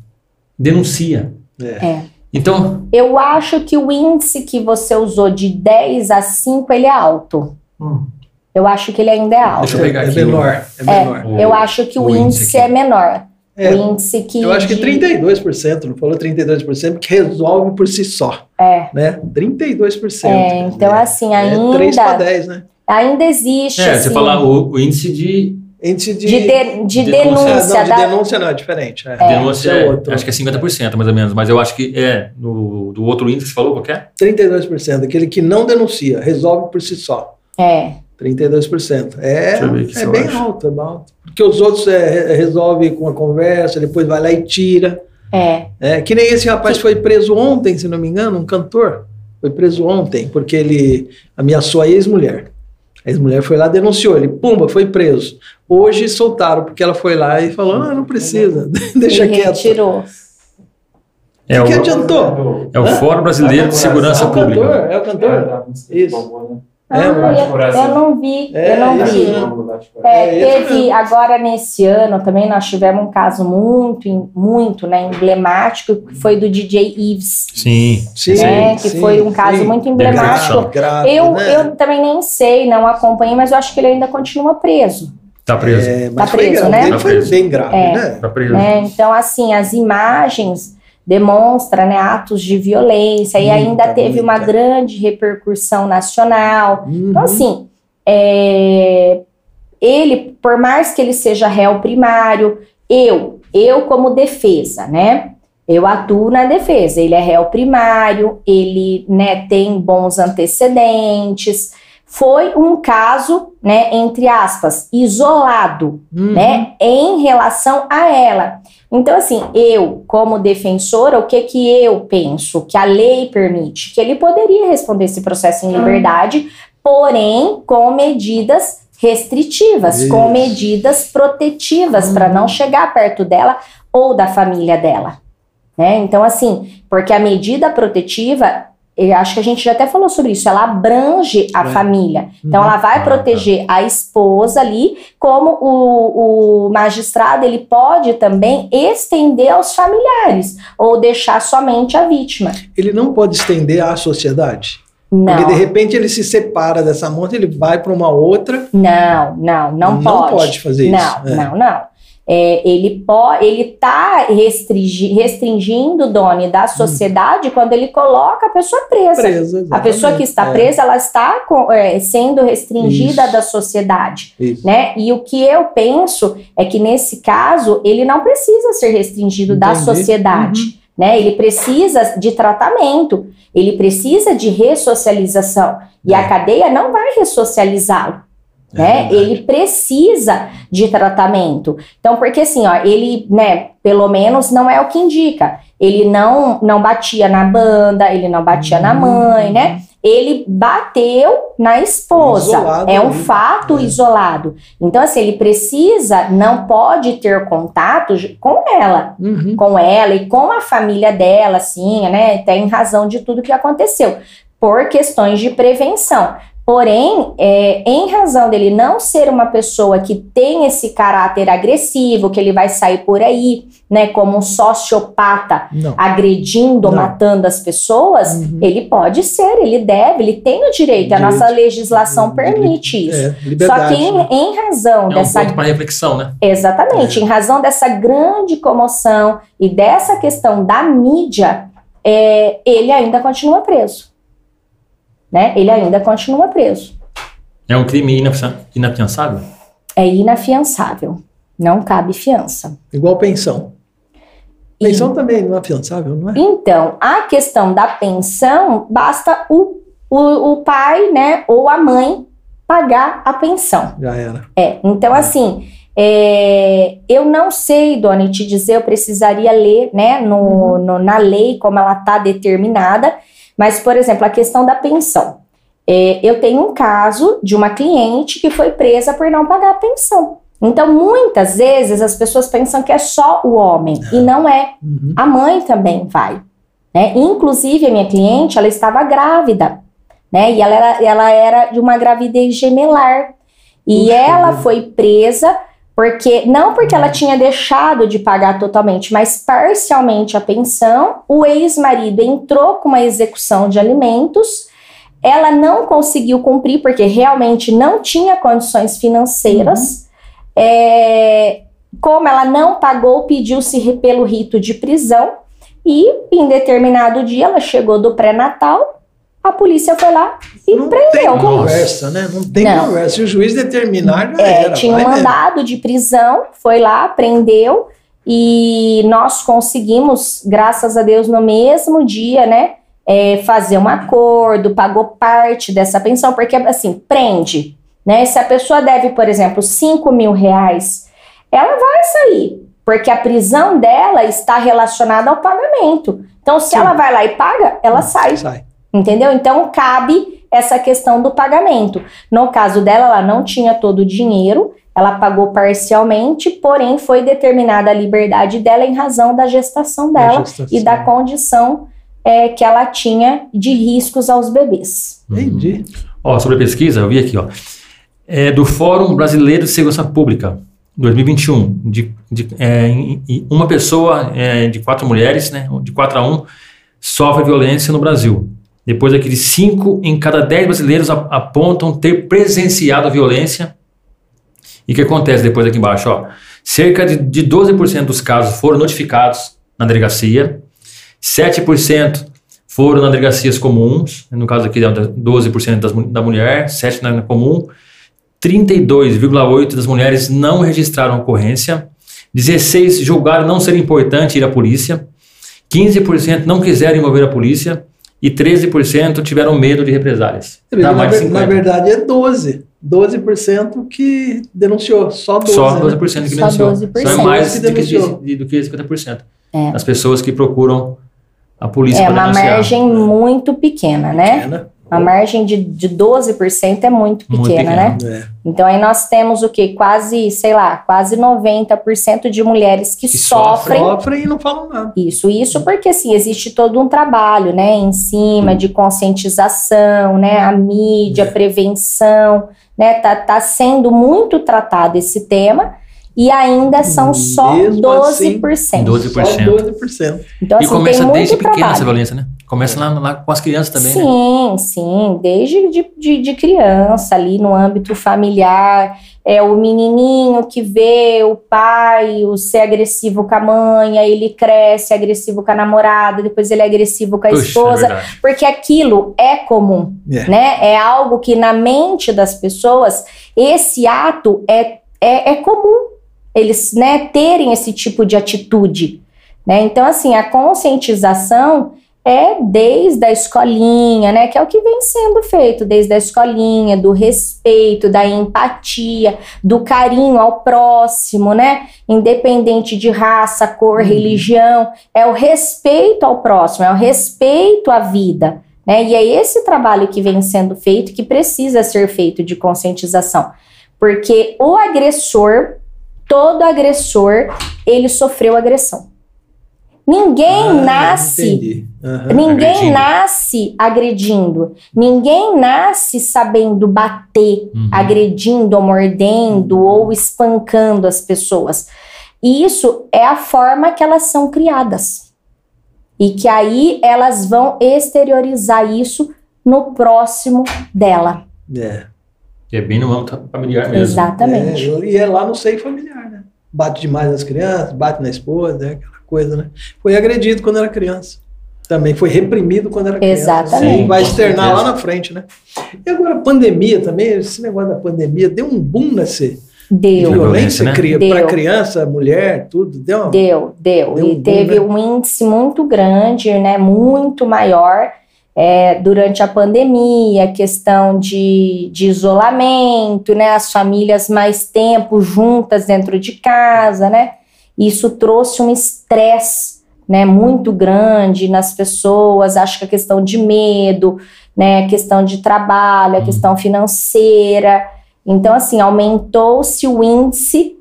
denuncia. É. É. Então, Eu acho que o índice que você usou de 10 a 5, ele é alto. Hum. Eu acho que ele ainda é alto. Deixa eu pegar é aqui menor. É menor. o- Eu acho que o, o índice índice é menor. É, o índice que. eu acho que de- 32%, não falou 32%, porque resolve por si só. É. Né? 32%. É, então, dizer, assim, É 3 para ainda, 10, né? ainda existe. é, assim, você falar o, o índice de Índice de. de, de, de de denúncia. não, de da- denúncia não, é diferente. É. denúncia, é é, outro. acho que é 50% mais ou menos, mas eu acho que é no, do outro índice que você falou, qual que é? 32%, aquele que não denuncia, resolve por si só. É. 32%. É, é bem acho. alto, é bem alto. Porque os outros é, re- resolve com a conversa, depois vai lá e tira. É. É, que nem esse rapaz foi preso ontem, se não me engano, um cantor. Foi preso ontem, porque ele ameaçou a ex-mulher. A ex-mulher foi lá, denunciou, ele, pumba, foi preso. Hoje soltaram, porque ela foi lá e falou: não, não precisa, deixa Ele quieto. retirou. É O que adiantou? é o Fórum Brasileiro de Segurança É o cantor, Pública. é o cantor. Isso. Ah, É, eu, eu não vi, É, eu não vi. É, É, teve mesmo. agora nesse ano também nós tivemos um caso muito, muito né, emblemático que foi do DJ Ives, Sim. Sim, né, que sim, foi um caso sim. muito emblemático. Grave, Eu, né? eu também nem sei, não acompanhei, mas eu acho que ele ainda continua preso. Tá preso. É, mas Tá foi preso, grave, né? Ele Tá preso. bem grave, É. né? Tá preso. né? Então, assim, as imagens demonstram né, atos de violência e Muita, ainda teve uma muita. grande repercussão nacional. Uhum. Então, assim, é, ele, por mais que ele seja réu primário, eu, eu como defesa, né? Eu atuo na defesa. Ele é réu primário, ele né, tem bons antecedentes. Foi um caso, né, entre aspas, isolado, Uhum. né, em relação a ela. Então, assim, eu, como defensora, o que que eu penso? Que a lei permite? Que ele poderia responder esse processo em liberdade, porém com medidas restritivas, Isso. com medidas protetivas para não chegar perto dela ou da família dela. Né? Então, assim, porque a medida protetiva, eu acho que a gente já até falou sobre isso, ela abrange a É. família. Então, Uhum. ela vai Ah, proteger a esposa ali, como o, o magistrado ele pode também estender aos familiares ou deixar somente a vítima. Ele não pode estender à sociedade. Não, Porque de repente ele se separa dessa monta, ele vai para uma outra. não, não, não, Não pode. pode fazer não, isso, é. Não, não, É, ele pode, ele tá restringi- restringindo o dono da sociedade quando ele coloca a pessoa presa. Presa, A pessoa que está exatamente. presa, ela está com- é, sendo restringida Isso. da sociedade. É, isso. né? E o que eu penso é que nesse caso ele não precisa ser restringido da Entendi. sociedade, né? Ele precisa de tratamento, ele precisa de ressocialização e É. a cadeia não vai ressocializá-lo. É Né? verdade. Ele precisa de tratamento. Então, porque assim, ó, ele, né, pelo menos não é o que indica. Ele não não batia na banda, ele não batia na Uhum. mãe, né? Ele bateu na esposa. Isolado é um ali. fato É. isolado. Então, assim, ele precisa, não pode ter contato com ela, Uhum. com ela e com a família dela, assim, né? Até em razão de tudo que aconteceu, por questões de prevenção. Porém, é, em razão dele não ser uma pessoa que tem esse caráter agressivo, que ele vai sair por aí, né, como um sociopata, Não. agredindo, Não. matando as pessoas, Uhum. ele pode ser, ele deve, ele tem o direito, a nossa legislação permite isso. É, Só que em, né? em razão É um dessa ponto para reflexão, né? Exatamente. É. Em razão dessa grande comoção e dessa questão da mídia, é, ele ainda continua preso. Né? Ele ainda continua preso. É um crime inafian- inafiançável? É inafiançável. Não cabe fiança. Igual pensão. E- Pensão também não é afiançável, não é? Então, a questão da pensão, basta o, o, o pai né, ou a mãe pagar a pensão. Já era. É, então assim, é, eu não sei, Doni, te dizer, eu precisaria ler, né, no, no- na lei como ela está determinada, mas, por exemplo, a questão da pensão. É, eu tenho um caso de uma cliente que foi presa por não pagar a pensão. Então, muitas vezes as pessoas pensam que é só o homem, e não é. Uhum. A mãe também vai. Né? Inclusive, a minha cliente, ela estava grávida, né? E ela era, ela era de uma gravidez gemelar. E Puxa ela foi presa porque, não porque ela tinha deixado de pagar totalmente, mas parcialmente a pensão. O ex-marido entrou com uma execução de alimentos. Ela não conseguiu cumprir porque realmente não tinha condições financeiras. É, como ela não pagou, pediu-se pelo rito de prisão e em determinado dia ela chegou do pré-natal, a polícia foi lá e Não tem prendeu. conversa, né? Não tem Não. conversa. Se o juiz determinar, já É, era. tinha um vai mesmo. mandado de prisão, foi lá, prendeu e nós conseguimos, graças a Deus, no mesmo dia, né, é, fazer um acordo, pagou parte dessa pensão, porque assim, prende, né? Se a pessoa deve, por exemplo, 5 mil reais, ela vai sair. Porque a prisão dela está relacionada ao pagamento. Então, se Sim. ela vai lá e paga, ela sai. Sai. Entendeu? Então cabe essa questão do pagamento. No caso dela, ela não tinha todo o dinheiro, ela pagou parcialmente, porém foi determinada a liberdade dela em razão da gestação dela gestação. e da condição é, que ela tinha de riscos aos bebês. Entendi. Ó, sobre a pesquisa, eu vi aqui, ó. É do Fórum Brasileiro de Segurança Pública, 2021. De, de, é, em- em uma pessoa é, de quatro mulheres, né, de 4 a 1, sofre violência no Brasil. Depois aqui de 5 em cada 10 brasileiros apontam ter presenciado a violência. E o que acontece depois aqui embaixo? Ó? Cerca de, de 12% dos casos foram notificados na delegacia, 7% foram na delegacias comuns, no caso aqui é 12% das, da mulher, 7% na, na comum, 32,8% das mulheres não registraram ocorrência, 16% julgaram não ser importante ir à polícia, 15% não quiseram envolver a polícia e 13% tiveram medo de represálias. Dá que na, mais de ver- na 50%. verdade é 12. 12% que denunciou. Só 12. Só né? 12% que Só denunciou. 12%. Só é mais Que que, denunciou. de- do que 50%. É. As pessoas que procuram a polícia É para uma denunciar. margem muito pequena, né? Pequena. A margem de, de 12% é muito Muito pequena, né? É. Então aí nós temos o que? Quase, sei lá, quase 90% de mulheres que, Que sofrem Sofrem e não falam nada. Isso, isso porque assim, existe todo um trabalho, né, em cima de conscientização, né, a mídia, a prevenção, né, tá, tá sendo muito tratado esse tema e ainda são só Mesmo 12%. 12%. Só 12%. Então, E assim, começa tem desde muito pequena trabalho. essa violência, né? Começa lá, lá com as crianças também, né? Sim, sim, desde de, de, de criança ali no âmbito familiar, é o menininho que vê o pai o ser agressivo com a mãe, aí ele cresce agressivo com a namorada, depois ele é agressivo com a Puxa, é esposa, verdade. porque aquilo é comum, É. né? É algo que na mente das pessoas esse ato é, é, é comum eles né, terem esse tipo de atitude. Né? Então, assim, a conscientização é desde a escolinha, né? Que é o que vem sendo feito desde a escolinha, do respeito, da empatia, do carinho ao próximo, né? Independente de raça, cor, religião, é o respeito ao próximo, é o respeito à vida. Né? E é esse trabalho que vem sendo feito que precisa ser feito de conscientização. Porque o agressor, todo agressor, ele sofreu agressão. Ninguém Ah, nasce. Aham. Ninguém Agredindo. nasce agredindo. Ninguém nasce sabendo bater, Uhum. agredindo ou mordendo ou espancando as pessoas. E isso é a forma que elas são criadas. E que aí elas vão exteriorizar isso no próximo dela. É. Que é bem no âmbito familiar mesmo. Exatamente. É, e é lá no seio familiar, né? Bate demais nas crianças, bate na esposa, é aquela coisa, né? Foi agredido quando era criança. Também foi reprimido quando era criança. Exatamente. Sim, vai externar lá na frente, né? E agora a pandemia também, esse negócio da pandemia deu um boom nesse Deu. violência né? para criança, mulher, tudo. Deu uma... Deu, deu. Deu e um boom, teve né? um índice muito grande, né? Muito maior é, durante a pandemia, questão de, de isolamento, né? As famílias mais tempo juntas dentro de casa, né? Isso trouxe um estresse né, muito grande nas pessoas, acho que a questão de medo, né, a questão de trabalho, a questão financeira. Então, assim, aumentou-se o índice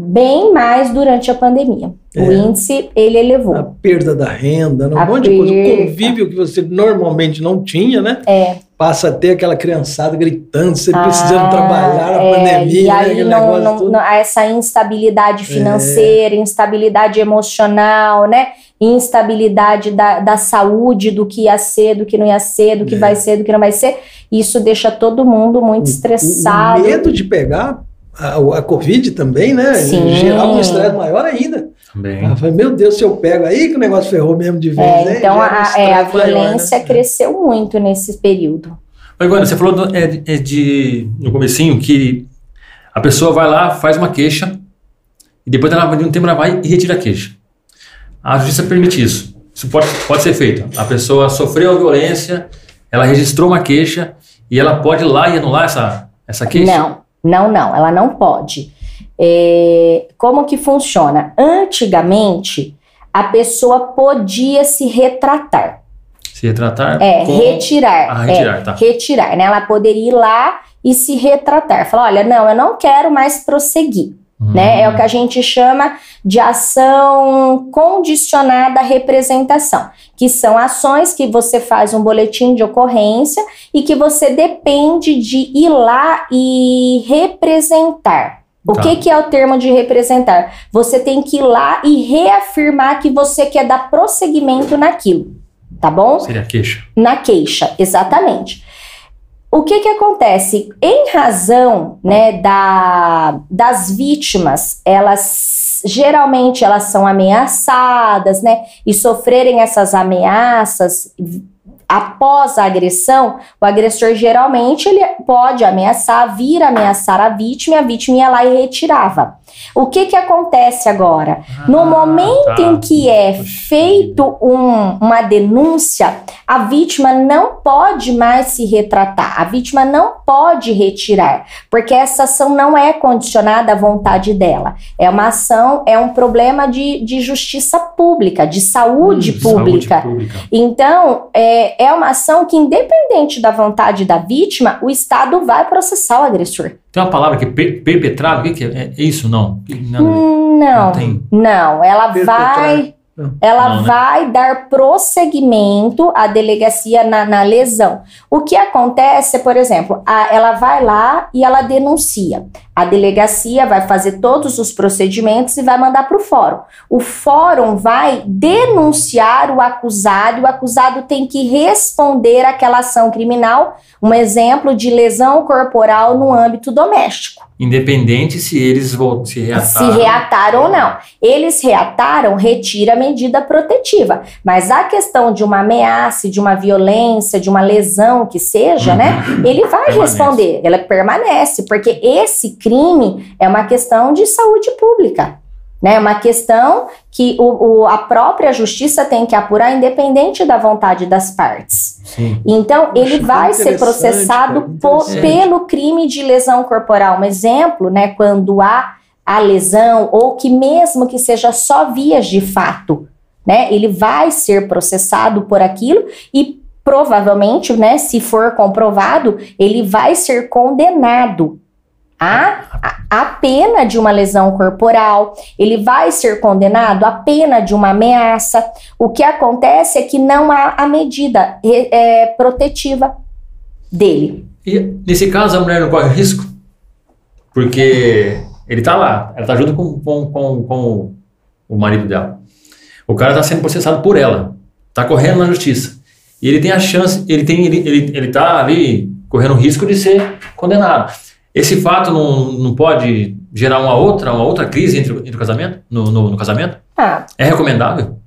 bem mais durante a pandemia. O É. índice, ele elevou. A perda da renda, né? um A monte de coisa. O perda. convívio que você normalmente não tinha, né? É. Passa a ter aquela criançada gritando, você precisando Ah, trabalhar na é, pandemia, E aí não, não- não- essa instabilidade financeira, instabilidade emocional, né? Instabilidade da, da saúde, do que ia ser, do que não ia ser, do que É. vai ser, do que não vai ser. Isso deixa todo mundo muito O- estressado. O medo de pegar a, a Covid também, né? Sim. Gerava um estresse maior ainda. Também. Eu falei, meu Deus, se eu pego aí que o negócio ferrou mesmo de vez. É, né? então Gera um a, é, a estresse maior, violência né? cresceu muito nesse período. Agora, você falou do- é, de- é de, no comecinho que a pessoa vai lá, faz uma queixa e depois ela, de um tempo ela vai e retira a queixa. A justiça permite isso. Isso pode, pode ser feito. A pessoa sofreu a violência, ela registrou uma queixa e ela pode ir lá e anular essa, essa queixa? Não, não, não, ela não pode. É, como que funciona? Antigamente, a pessoa podia se retratar. Se retratar? É, com- retirar. Ah, retirar, é, tá. Retirar, né? Ela poderia ir lá e se retratar. Falar, olha, não, eu não quero mais prosseguir. Hum. Né? É o que a gente chama de ação condicionada à representação, que são ações que você faz um boletim de ocorrência e que você depende de ir lá e representar. O Tá. que, que é o termo de representar? Você tem que ir lá e reafirmar que você quer dar prosseguimento naquilo, tá bom? Seria queixa. na queixa, exatamente. O que que acontece? Em razão, né, da, das vítimas, elas geralmente elas são ameaçadas, né, e sofrerem essas ameaças após a agressão, o agressor geralmente ele pode ameaçar, vir ameaçar a vítima e a vítima ia lá e retirava. O que que acontece agora? No Ah, momento tá. em que é feito um- uma denúncia, a vítima não pode mais se retratar, a vítima não pode retirar, porque essa ação não é condicionada à vontade dela. É uma ação, é um problema de, de justiça pública, de saúde Hum, pública. Saúde pública. Então, é, é uma ação que, independente da vontade da vítima, o Estado vai processar o agressor. Tem uma palavra que é per- perpetrado, o que, que é? É isso? Não. Não, Não tem. não, ela Perpetrar. vai. Não. Ela Não, né? vai dar prosseguimento à delegacia na, na lesão. O que acontece, por exemplo, a- ela vai lá e ela denuncia. A delegacia vai fazer todos os procedimentos e vai mandar para o fórum. O fórum vai denunciar o acusado e o acusado tem que responder àquela ação criminal. Um exemplo de lesão corporal no âmbito doméstico Independente se eles se reataram. se reataram ou não. Eles reataram, retira a medida protetiva. Mas a questão de uma ameaça, de uma violência, de uma lesão que seja, Uhum. né? Ele vai Permanece. responder, ela permanece, porque esse crime é uma questão de saúde pública. Né, É uma questão que o, o- a própria justiça tem que apurar, independente da vontade das partes. Sim. Então, ele vai ser processado cara, po- interessante. pelo crime de lesão corporal. Um exemplo, né, quando há a lesão, ou que mesmo que seja só vias de fato, né, ele vai ser processado por aquilo e provavelmente, né, se for comprovado, ele vai ser condenado a, a, pena de uma lesão corporal, ele vai ser condenado à pena de uma ameaça. O que acontece é que não há a medida é, é, protetiva dele. E nesse caso a mulher não corre risco? Porque ele tá lá, ela tá junto com, com, com, com o marido dela. O cara tá sendo processado por ela, tá correndo na justiça. E ele tem a chance, ele tem, ele, ele, ele tá ali correndo risco de ser condenado. Esse fato não, não pode gerar uma outra, uma outra crise entre, entre o casamento, no, no, no casamento? Ah, É recomendável?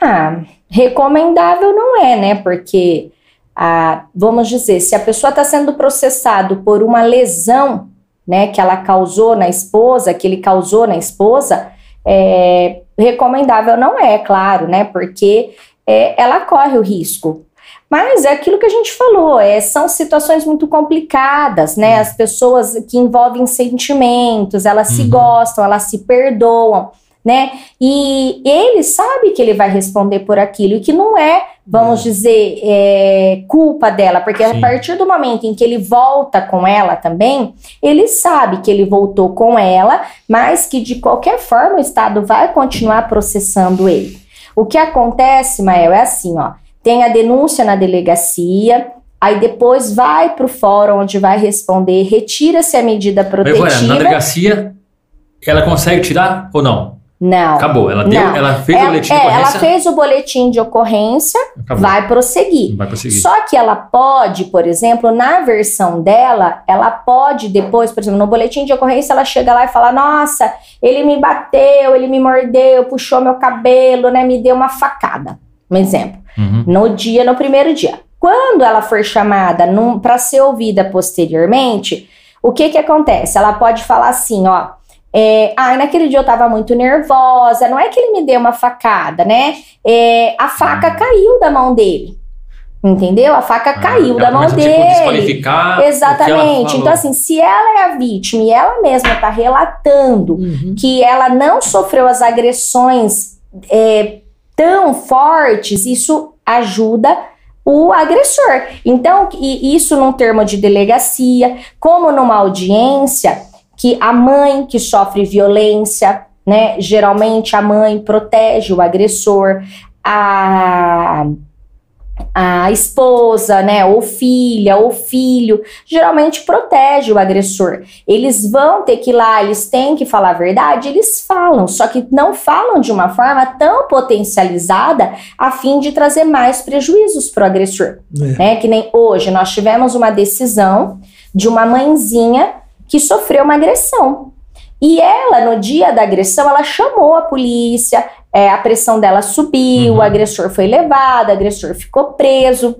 ah, recomendável não é, né? Porque, ah, vamos dizer, se a pessoa está sendo processado por uma lesão, né, que ela causou na esposa, que ele causou na esposa, é, recomendável não é, claro, né? Porque é, ela corre o risco. Mas é aquilo que a gente falou, é, são situações muito complicadas, né? As pessoas que envolvem sentimentos, elas se Uhum. gostam, elas se perdoam, né? E ele sabe que ele vai responder por aquilo e que não é, vamos dizer, é, culpa dela, porque Sim. a partir do momento em que ele volta com ela também, ele sabe que ele voltou com ela, mas que de qualquer forma o Estado vai continuar processando ele. O que acontece, Mael, é assim, ó, tem a denúncia na delegacia, aí depois vai para o fórum onde vai responder, retira-se a medida Mas, Ivana, na protetiva. delegacia, ela consegue tirar ou não? Não. Acabou, ela, deu, Não. ela fez o Ela, boletim de é, ela ocorrência, fez o boletim de ocorrência, acabou. vai prosseguir. Vai prosseguir. Só que ela pode, por exemplo, na versão dela, ela pode depois, por exemplo, no boletim de ocorrência, ela chega lá e fala: Nossa, ele me bateu, ele me mordeu, puxou meu cabelo, né? Me deu uma facada. Um exemplo. Uhum. No dia, no primeiro dia. Quando ela for chamada para ser ouvida posteriormente, o que que acontece? Ela pode falar assim, ó. É, ah, naquele dia eu tava muito nervosa. Não é que ele me deu uma facada, né? É, a faca caiu da mão dele. Entendeu? A faca Ah, caiu da mão tipo, dele. desqualificar o que ela Exatamente. Então, assim, se ela é a vítima e ela mesma está relatando Uhum. que ela não sofreu as agressões é, tão fortes, isso ajuda o agressor. Então, isso num termo de delegacia, como numa audiência, que a mãe que sofre violência, né? Geralmente a mãe protege o agressor, a a esposa, né, ou filha, ou filho, geralmente protege o agressor. Eles vão ter que ir lá, eles têm que falar a verdade, eles falam, só que não falam de uma forma tão potencializada a fim de trazer mais prejuízos para o agressor. É. Né? Que nem hoje nós tivemos uma decisão de uma mãezinha que sofreu uma agressão. E ela, no dia da agressão, ela chamou a polícia, é, a pressão dela subiu, Uhum. o agressor foi levado, o agressor ficou preso.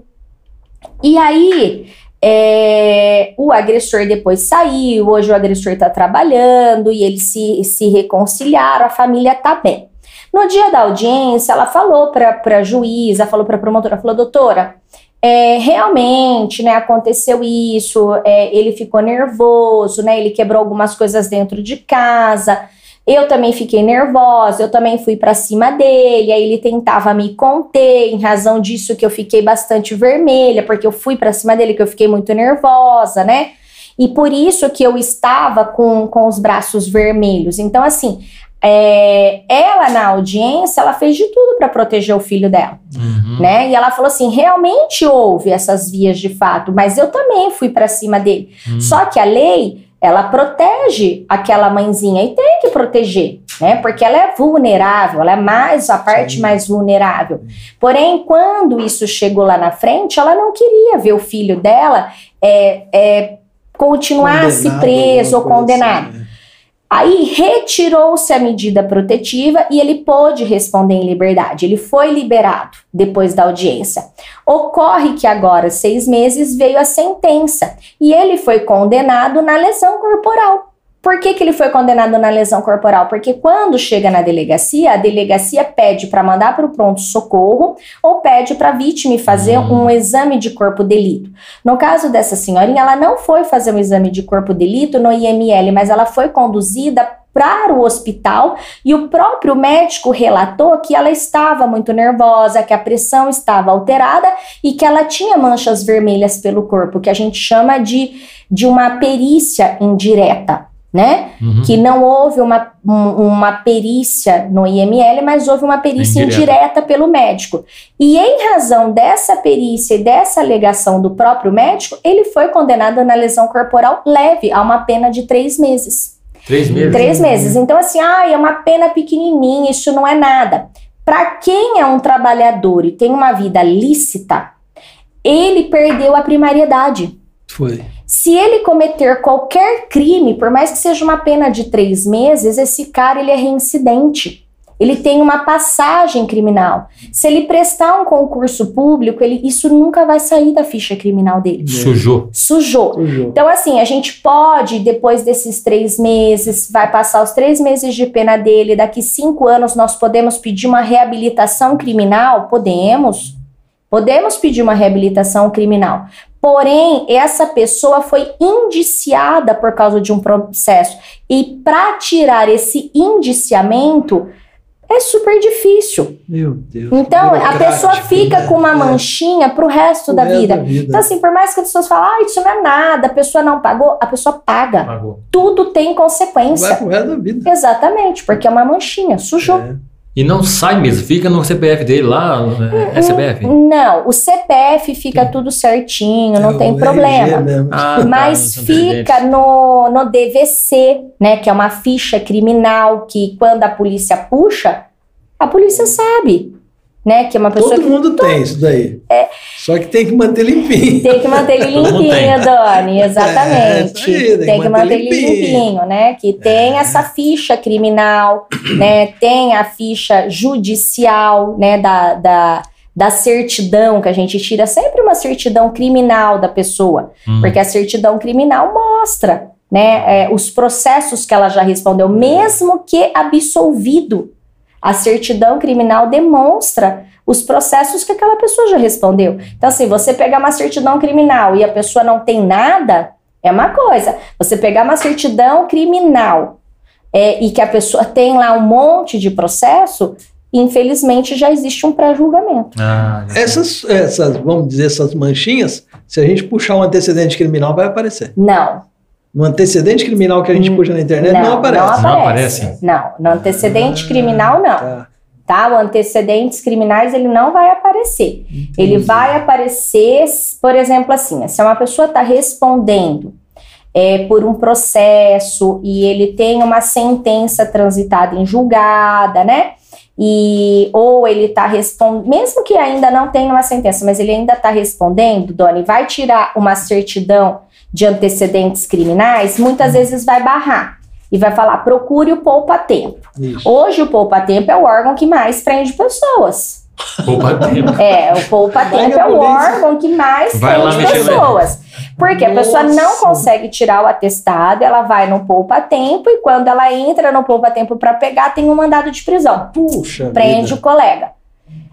E aí, é, o agressor depois saiu, hoje o agressor está trabalhando e eles se, se reconciliaram, a família tá bem. No dia da audiência, ela falou para a juíza, falou para a promotora, falou, doutora, é, realmente, né, aconteceu isso, é, ele ficou nervoso, né, ele quebrou algumas coisas dentro de casa, eu também fiquei nervosa, eu também fui para cima dele, aí ele tentava me conter, em razão disso que eu fiquei bastante vermelha, porque eu fui para cima dele, que eu fiquei muito nervosa, né, e por isso que eu estava com, com os braços vermelhos. Então, assim, é, ela na audiência, ela fez de tudo para proteger o filho dela Uhum. né? E ela falou assim: realmente houve essas vias de fato, mas eu também fui para cima dele. Hum. Só que a lei, ela protege aquela mãezinha e tem que proteger, né? Porque ela é vulnerável, ela é mais a parte Sim. mais vulnerável. Porém, quando isso chegou lá na frente, ela não queria ver o filho dela é, é, continuasse Condenado, preso ou coisa condenado. assim, né? Aí retirou-se a medida protetiva e ele pôde responder em liberdade. Ele foi liberado depois da audiência. Ocorre que agora, seis meses, veio a sentença e ele foi condenado na lesão corporal. Por que, que ele foi condenado na lesão corporal? Porque quando chega na delegacia, a delegacia pede para mandar para o pronto-socorro ou pede para a vítima fazer Hum. um exame de corpo de delito. No caso dessa senhorinha, ela não foi fazer um exame de corpo de delito no IML, mas ela foi conduzida para o hospital e o próprio médico relatou que ela estava muito nervosa, que a pressão estava alterada e que ela tinha manchas vermelhas pelo corpo, que a gente chama de, de uma perícia indireta. Né? Uhum. Que não houve uma, um- uma perícia no IML, mas houve uma perícia Indireta. indireta pelo médico. E em razão dessa perícia e dessa alegação do próprio médico, ele foi condenado na lesão corporal leve a uma pena de três meses. Três meses. Três meses. Então, assim, ah, é uma pena pequenininha, isso não é nada. Para quem é um trabalhador e tem uma vida lícita, ele perdeu a primariedade. Foi. Se ele cometer qualquer crime, por mais que seja uma pena de três meses, esse cara ele é reincidente. Ele tem uma passagem criminal. Se ele prestar um concurso público, ele, isso nunca vai sair da ficha criminal dele. Sujou. Sujou. Sujou. Então, assim, a gente pode, depois desses três meses, vai passar os três meses de pena dele, daqui cinco anos nós podemos pedir uma reabilitação criminal? Podemos. Podemos pedir uma reabilitação criminal. Porém, essa pessoa foi indiciada por causa de um processo. E para tirar esse indiciamento é super difícil. Meu Deus. Então, a pessoa fica né? com uma É. manchinha pro resto O da resto vida. da vida. Então, assim, por mais que as pessoas falem, ah, isso não é nada, a pessoa não pagou, a pessoa paga. Pagou. Tudo tem Vai consequência. pro resto da vida. Exatamente, porque é uma manchinha, sujou. É. E não sai mesmo, fica no CPF dele lá, é, é CPF? Não, o CPF fica tudo certinho, não É tem problema. Ah, tá, Mas nos fica no, no DVC, né? Que é uma ficha criminal que quando a polícia puxa, a polícia sabe, né? Que é uma pessoa Todo que mundo tem isso daí. Só que tem que manter limpinho. Tem que manter ele limpinho, Dani, É, exatamente. aí, tem, que manter ele limpinho. né? Que tem É. essa ficha criminal, né? Tem a ficha judicial, né? Da, da, da certidão, que a gente tira sempre uma certidão criminal da pessoa. Hum. Porque a certidão criminal mostra, né? é, os processos que ela já respondeu, mesmo que absolvido. A certidão criminal demonstra os processos que aquela pessoa já respondeu. Então, assim, você pegar uma certidão criminal e a pessoa não tem nada, é uma coisa. Você pegar uma certidão criminal é, e que a pessoa tem lá um monte de processo, infelizmente já existe um pré-julgamento. Ah, essas, essas, vamos dizer, essas manchinhas, se a gente puxar um antecedente criminal, vai aparecer. Não. No antecedente criminal que a gente hum, puxa na internet, não, não aparece. Não aparece. Não, aparece. não no antecedente ah, criminal, não. Tá. tá. O antecedentes criminais, ele não vai aparecer. Entendi. Ele vai aparecer, por exemplo, assim, se uma pessoa está respondendo é, por um processo e ele tem uma sentença transitada em julgada, né? E, ou ele está respondendo, mesmo que ainda não tenha uma sentença, mas ele ainda está respondendo, Doni, vai tirar uma certidão de antecedentes criminais, muitas vezes vai barrar e vai falar: procure o poupa-tempo. Hoje, o poupa-tempo é o órgão que mais prende pessoas. Poupa-tempo. É, o poupa-tempo é o órgão que mais vai prende pessoas. Porque Nossa. a pessoa não consegue tirar o atestado, ela vai no poupa-tempo e quando ela entra no poupa-tempo para pegar, tem um mandado de prisão. Puxa. Prende vida. o colega.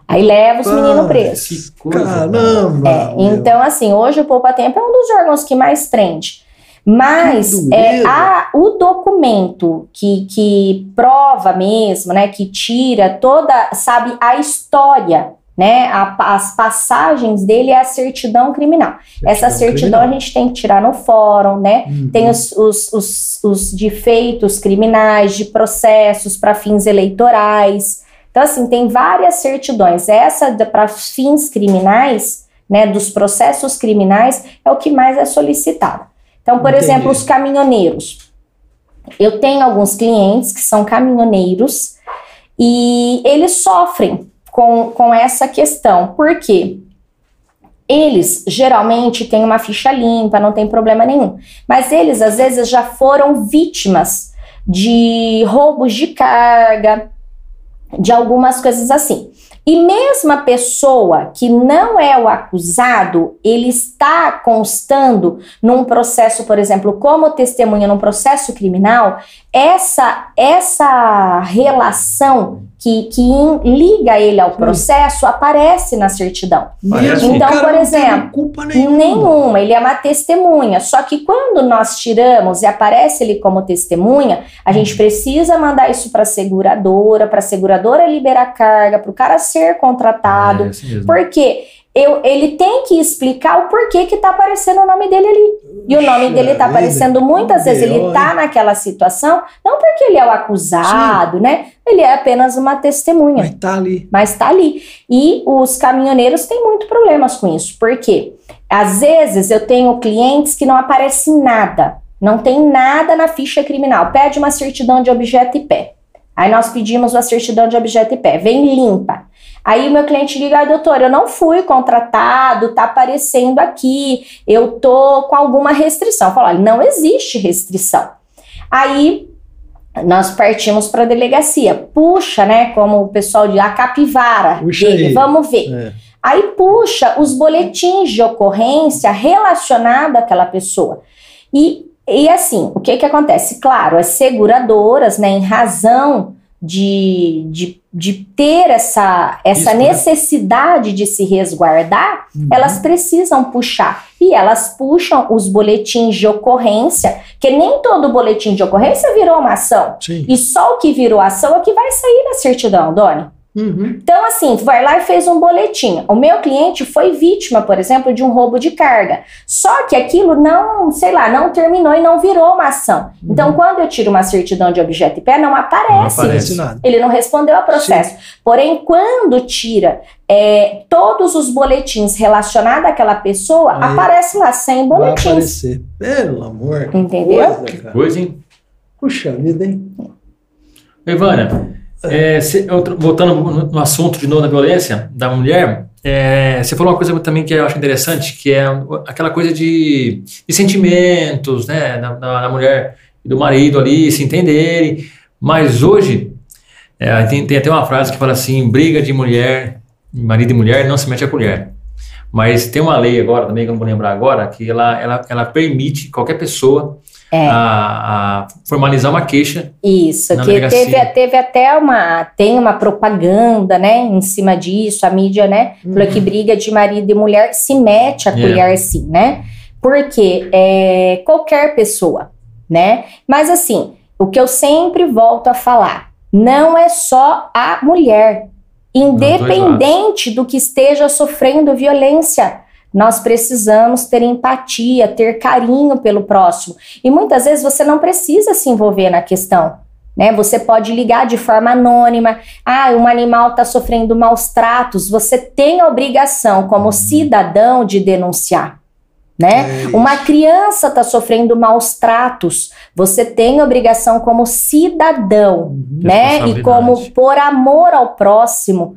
Aí leva os meninos presos. Caramba! É, então, assim, hoje o poupa-tempo é um dos órgãos que mais prende. Mas é, a, o documento que, que prova mesmo, né, que tira toda, sabe, a história né? A, as passagens dele é a certidão criminal. Certidão Essa certidão criminal. a gente tem que tirar no fórum, né? Uhum. Tem os, os, os, os defeitos criminais, de processos para fins eleitorais. Então, assim, tem várias certidões. Essa para fins criminais, né, dos processos criminais, é o que mais é solicitado. Então, por Entendi. exemplo, os caminhoneiros. Eu tenho alguns clientes que são caminhoneiros e eles sofrem com, com essa questão. Por quê? Eles geralmente têm uma ficha limpa, não tem problema nenhum. Mas eles às vezes já foram vítimas de roubos de carga, de algumas coisas assim. E mesmo a pessoa que não é o acusado, ele está constando num processo, por exemplo, como testemunha num processo criminal, essa essa relação que, que liga ele ao processo aparece na certidão. então, por exemplo, culpa nenhuma. nenhuma, ele é uma testemunha. Só que quando nós tiramos e aparece ele como testemunha, a gente precisa mandar isso para a seguradora, para a seguradora liberar carga, para o cara ser contratado. É, assim porque eu, ele tem que explicar o porquê que tá aparecendo o nome dele ali. E o nome dele tá aparecendo muitas vezes, ele tá naquela situação, não porque ele é o acusado, Sim. né? Ele é apenas uma testemunha. Mas tá ali. Mas tá ali. E os caminhoneiros têm muito problemas com isso. porque Às vezes eu tenho clientes que não aparece nada. Não tem nada na ficha criminal. Pede uma certidão de objeto e pé. Aí nós pedimos uma certidão de objeto e pé. Vem limpa. Aí o meu cliente liga, ah, doutor, eu não fui contratado, tá aparecendo aqui, eu tô com alguma restrição. Fala, não existe restrição. Aí nós partimos para a delegacia. Puxa, né? Como o pessoal de a capivara puxa dele, aí. vamos ver. É. Aí puxa os boletins de ocorrência relacionados àquela pessoa. E, e assim, o que que acontece? Claro, as seguradoras, né, em razão de, de, de ter essa, essa Isso, né? necessidade né? de se resguardar, uhum. elas precisam puxar. E elas puxam os boletins de ocorrência, que nem todo boletim de ocorrência virou uma ação. Sim. E só o que virou ação é que vai sair na certidão, Doni. Uhum. Então, assim, vai lá e fez um boletim. O meu cliente foi vítima, por exemplo, de um roubo de carga. Só que aquilo não, sei lá, não terminou e não virou uma ação. Uhum. Então, quando eu tiro uma certidão de objeto e pé, não aparece. Não aparece nada. Ele não respondeu ao processo. Sim. Porém, quando tira é, todos os boletins relacionados àquela pessoa, Aí, aparece lá 100 boletins. Vai aparecer. Pelo amor. Entendeu? Coisa, coisa hein? Puxa vida, hein? Ivana, é, se, voltando no assunto de novo da violência da mulher, é, você falou uma coisa também que eu acho interessante, que é aquela coisa de, de sentimentos, né, da, da, mulher e do marido ali se entenderem. Mas hoje é, tem, tem até uma frase que fala assim: briga de mulher, marido e mulher não se mete a colher. Mas tem uma lei agora também que eu não vou lembrar agora que ela, ela, ela permite qualquer pessoa É. a, a formalizar uma queixa. Isso, que delegacia. teve, teve até uma, tem uma propaganda, né, em cima disso, a mídia, né, falou que briga de marido e mulher se mete a É. colher sim, né, porque é, qualquer pessoa, né, mas assim, o que eu sempre volto a falar, não é só a mulher, independente do que esteja sofrendo violência, nós precisamos ter empatia, ter carinho pelo próximo. E muitas vezes você não precisa se envolver na questão. Né? Você pode ligar de forma anônima. Ah, um animal está sofrendo maus tratos. Você tem a obrigação, como cidadão, de denunciar. Né? É Uma criança está sofrendo maus tratos. Você tem a obrigação, como cidadão, Uhum. né? E como por amor ao próximo,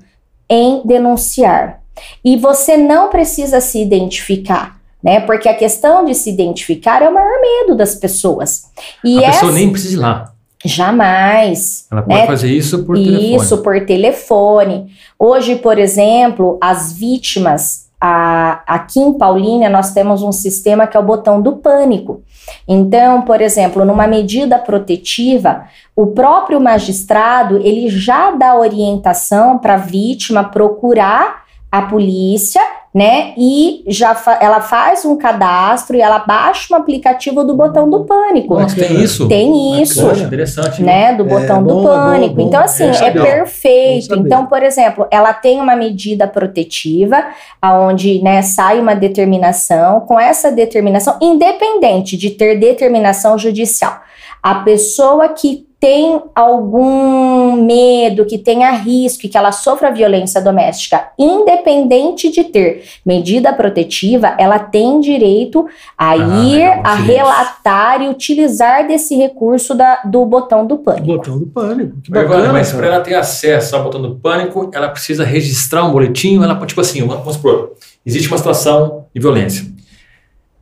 em denunciar. E você não precisa se identificar, né? Porque a questão de se identificar é o maior medo das pessoas. E a essa pessoa nem precisa ir lá. jamais. Ela pode né? fazer isso por telefone. Isso, por telefone. Hoje, por exemplo, as vítimas, a- aqui em Paulínia, nós temos um sistema que é o botão do pânico. Então, por exemplo, numa medida protetiva, o próprio magistrado ele já dá orientação para a vítima procurar a polícia, né? E já fa- ela faz um cadastro e ela baixa um aplicativo do botão do pânico. Nossa, tem isso? Tem isso Poxa, interessante. né, do É, botão bom, do é pânico. bom, bom. Então, assim, É, é, perfeito. Bom. Então, por exemplo, ela tem uma medida protetiva, aonde né, sai uma determinação. Com essa determinação, independente de ter determinação judicial, a pessoa que tem algum medo, que tenha risco, que ela sofra violência doméstica, independente de ter medida protetiva, ela tem direito a Ah, ir, legal, a relatar e utilizar desse recurso da- do botão do pânico. Botão do pânico. Que bacana, mas para ela ter acesso ao botão do pânico, ela precisa registrar um boletim. Ela, tipo assim, vamos supor, existe uma situação de violência.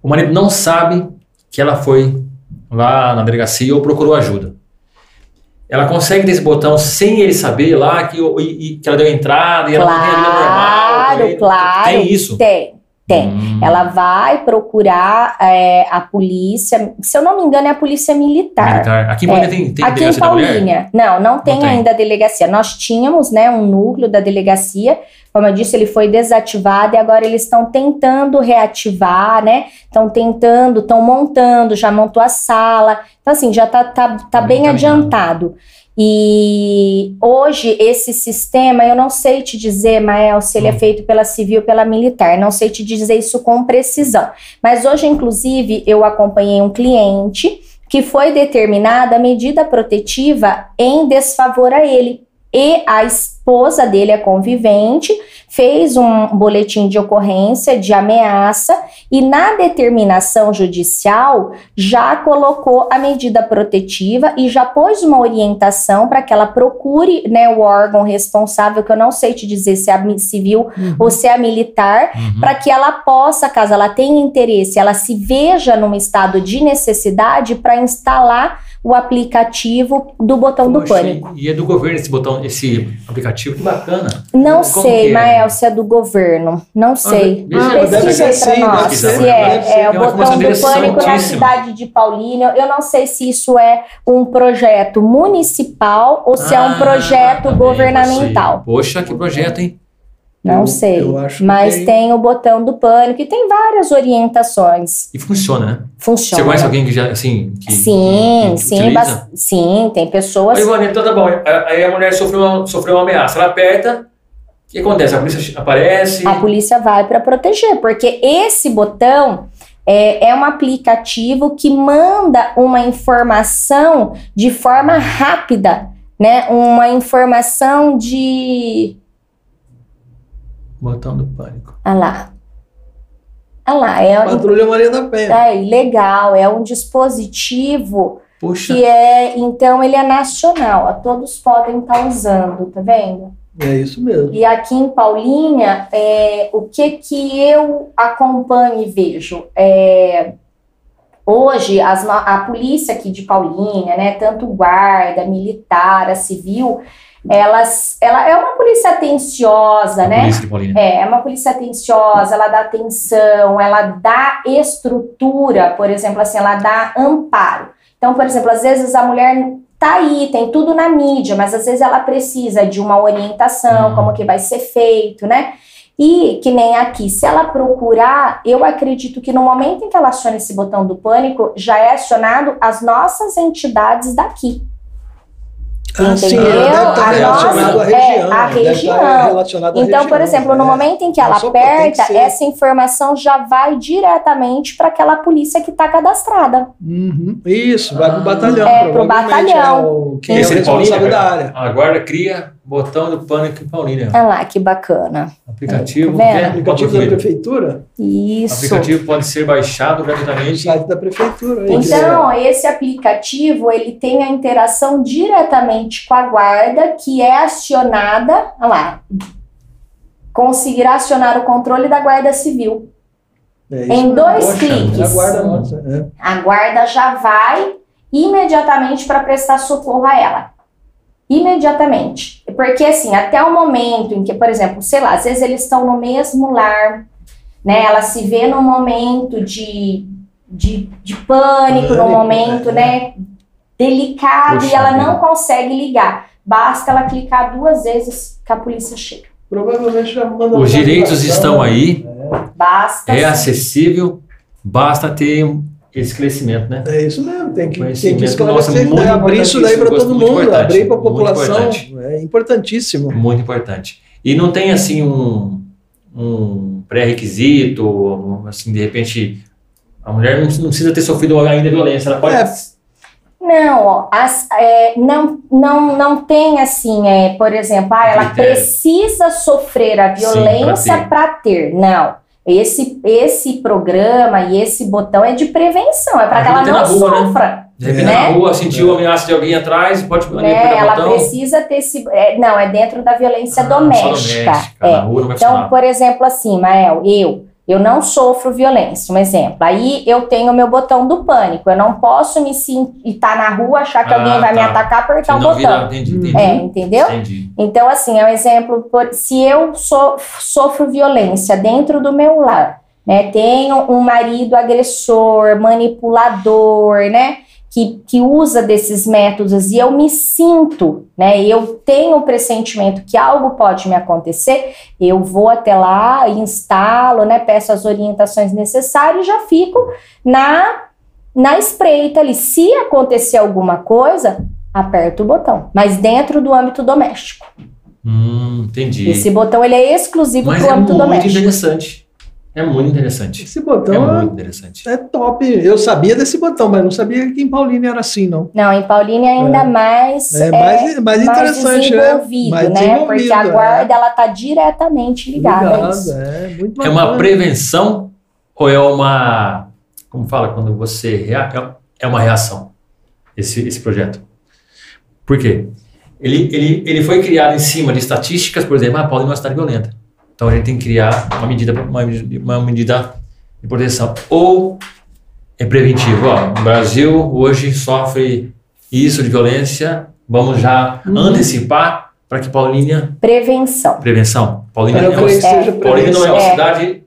O marido não sabe que ela foi lá na delegacia ou procurou ajuda. Ela consegue ter esse botão sem ele saber lá que, e- que ela deu entrada e ela tem a vida normal. Claro, claro. Tem isso. Tem, tem. Hum, Ela vai procurar é, a polícia, se eu não me engano, é a polícia militar. militar. Aqui em Paulínia tem, tem Aqui em? Paulínia, não, não tem, tem. ainda a delegacia. Nós tínhamos, né, um núcleo da delegacia, como eu disse, ele foi desativado e agora eles estão tentando reativar, né? Estão tentando, estão montando, já montou a sala. Então, assim, já tá, tá, tá Tá bem adiantado. E hoje esse sistema, eu não sei te dizer, Mael, se ele é Hum. feito pela civil ou pela militar, não sei te dizer isso com precisão. Mas hoje, inclusive, eu acompanhei um cliente que foi determinada a medida protetiva em desfavor a ele. E a esposa dele, a convivente, fez um boletim de ocorrência de ameaça e na determinação judicial já colocou a medida protetiva e já pôs uma orientação para que ela procure né, o órgão responsável, que eu não sei te dizer se é civil Uhum. ou se é a militar, Uhum. para que ela possa, caso ela tenha interesse, ela se veja num estado de necessidade para instalar o aplicativo do botão do pânico. E é do governo esse botão, esse aplicativo, que bacana. Não Como sei, é? Mael, se é do governo. Não sei. Ah, eu- deve Pesquisa aí sim, nós se é, é É o botão do pânico na cidade de Paulínia. Eu não sei se isso é um projeto municipal ou se é um Ah, projeto também, governamental. Poxa, que projeto, hein? Não Eu- sei. eu acho que Mas tem- tem... o botão do pânico e tem várias orientações. E funciona, né? Funciona. Você conhece alguém que já, assim, que, Sim, que- que sim, bas- sim, tem pessoas. Aí, Ivone, então tá bom. Aí a mulher sofreu uma, sofreu uma ameaça. Ela aperta, o que acontece? A polícia aparece. A polícia vai para proteger, porque esse botão é, é um aplicativo que manda uma informação de forma rápida, né? Uma informação de. Botão do pânico. Ah lá. Ah lá, é, Patrulha Maria da Penha. é legal, é um dispositivo Poxa, que é, então ele é nacional, ó, todos podem estar usando, tá vendo? É isso mesmo. E aqui em Paulinha, é, o que que eu acompanho e vejo? É, Hoje, as a polícia aqui de Paulínia, né, tanto guarda, militar, a civil, elas, ela é uma polícia atenciosa, né? polícia de Paulínia. É, é uma polícia atenciosa, ela dá atenção, ela dá estrutura, por exemplo, assim, ela dá amparo. Então, por exemplo, às vezes a mulher tá aí, tem tudo na mídia, mas às vezes ela precisa de uma orientação, Uhum. como que vai ser feito, né? E que nem aqui, se ela procurar, eu acredito que no momento em que ela aciona esse botão do pânico, já é acionado as nossas entidades daqui. Ah, sim, A nossa- à região. é, a região. Então, por exemplo, no é. momento em que ela que aperta, ser. essa informação já vai diretamente para aquela polícia que está cadastrada. Uhum, Isso, vai pro Ah. batalhão. É, pro provavelmente, batalhão. É o, quem é o responsável da cara, área. a guarda cria botão do pânico em Paulínia. Olha lá, que bacana. Aplicativo, Tá é? Aplicativo da é? prefeitura? Isso. aplicativo pode ser baixado No gratuitamente. site da prefeitura. é. Então, esse aplicativo, ele tem a interação diretamente com a guarda, que é acionada, olha lá, conseguirá acionar o controle da guarda civil. É isso em dois Poxa, cliques. é a guarda nossa. é. A guarda já vai imediatamente para prestar socorro a ela. Imediatamente. Porque, assim, até o momento em que, por exemplo, sei lá, às vezes eles estão no mesmo lar, né? Ela se vê num momento de, de, de pânico, num Pânico, momento, é. né? Delicado Puxa e ela não consegue ligar. Basta ela clicar duas vezes que a polícia chega. Provavelmente já manda Os direitos estão aí, Basta. é sim. acessível, basta ter um- esse crescimento, né? É isso mesmo, tem que, tem que esclarecer, nossa, né? abrir isso daí para importante, todo mundo, abrir para a população. importante. É importantíssimo. Muito importante. E não tem assim um, um pré-requisito, assim, de repente, a mulher não, não precisa ter sofrido ainda violência, ela pode. É. Não, as- é, não, não, não tem assim, é, por exemplo, ah, ela precisa sofrer a violência pra ter. para ter. Não. Esse, esse programa e esse botão é de prevenção, é para que ela não rua, né? sofra. De repente né? na rua sentiu a ameaça de alguém atrás, pode Né? apertar o Ela botão. precisa ter esse. é, não, é dentro da violência Ah, doméstica. doméstica, é. Rua não vai Então, por exemplo, assim, Mael, eu, eu não sofro violência, um exemplo. Aí eu tenho o meu botão do pânico. Eu não posso me sentir, estar na rua, achar que Ah, alguém vai me tá. atacar, apertar o botão. virar, entendi, entendi. É, entendeu? Entendi. Então, assim, é um exemplo. Se eu so- sofro violência dentro do meu lar, né? Tenho um marido agressor, manipulador, né? Que, que usa desses métodos e eu me sinto, né? Eu tenho o pressentimento que algo pode me acontecer, eu vou até lá, instalo, né? Peço as orientações necessárias e já fico na, na espreita ali. Se acontecer alguma coisa, aperto o botão, mas dentro do âmbito doméstico. Hum, entendi. Esse botão ele é exclusivo Mas para o é âmbito muito doméstico. interessante. É muito interessante. Esse botão É é, muito interessante. é top. Eu sabia desse botão, mas não sabia que em Paulínia era assim, não. Não, em Paulínia ainda É. mais É mais- mais interessante, né? desenvolvido, Mais né? desenvolvido, Porque a é. guarda ela tá diretamente ligada a isso. é muito É bacana. uma prevenção ou é uma. Como fala quando você. rea- é- É uma reação, esse, esse projeto. Por quê? Ele, ele, ele foi criado em cima de estatísticas, por exemplo, a Paulínia é uma cidade violenta. Então a gente tem que criar uma medida, uma, medida- uma medida de proteção. Ou é preventivo. Ó, o Brasil hoje sofre isso de violência, vamos já Uhum. antecipar para que Paulínia. Prevenção. Prevenção. Paulínia é uma É. Paulínia não é uma É. cidade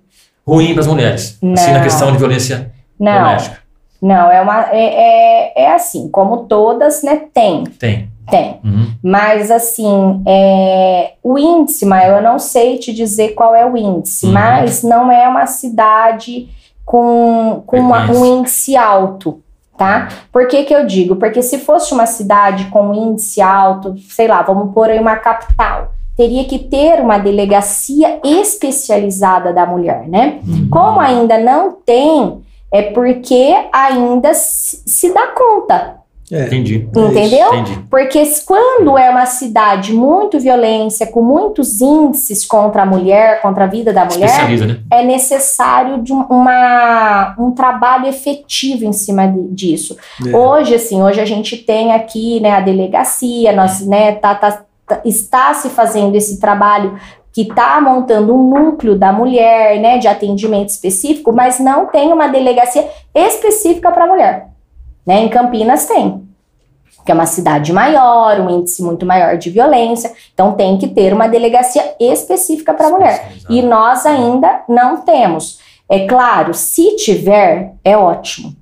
ruim para as mulheres. Assim, na Não. questão de violência Não, doméstica. não, é uma é, é, é assim, como todas, né? Tem, Tem. Tem. Uhum. Mas assim, é, o índice, Maio, eu não sei te dizer qual é o índice, Uhum. mas não é uma cidade com, com uma- um índice alto, tá? Por que que eu digo? Porque se fosse uma cidade com índice alto, sei lá, vamos pôr aí uma capital, teria que ter uma delegacia especializada da mulher, né? Uhum. Como ainda não tem, é porque ainda se dá conta, É, Entendi. entendeu? Entendi. Porque quando é uma cidade muito violência, com muitos índices contra a mulher, contra a vida da mulher, né? é necessário de um- uma, um trabalho efetivo em cima de- disso. é. Hoje, assim, hoje a gente tem aqui né, a delegacia, nós, né, tá, tá- tá- está se fazendo esse trabalho que está montando um núcleo da mulher, né, de atendimento específico, mas não tem uma delegacia específica para mulher. Né? Em Campinas tem, que é uma cidade maior, um índice muito maior de violência, então tem que ter uma delegacia específica para mulher. E nós ainda não temos. É claro, se tiver, é ótimo.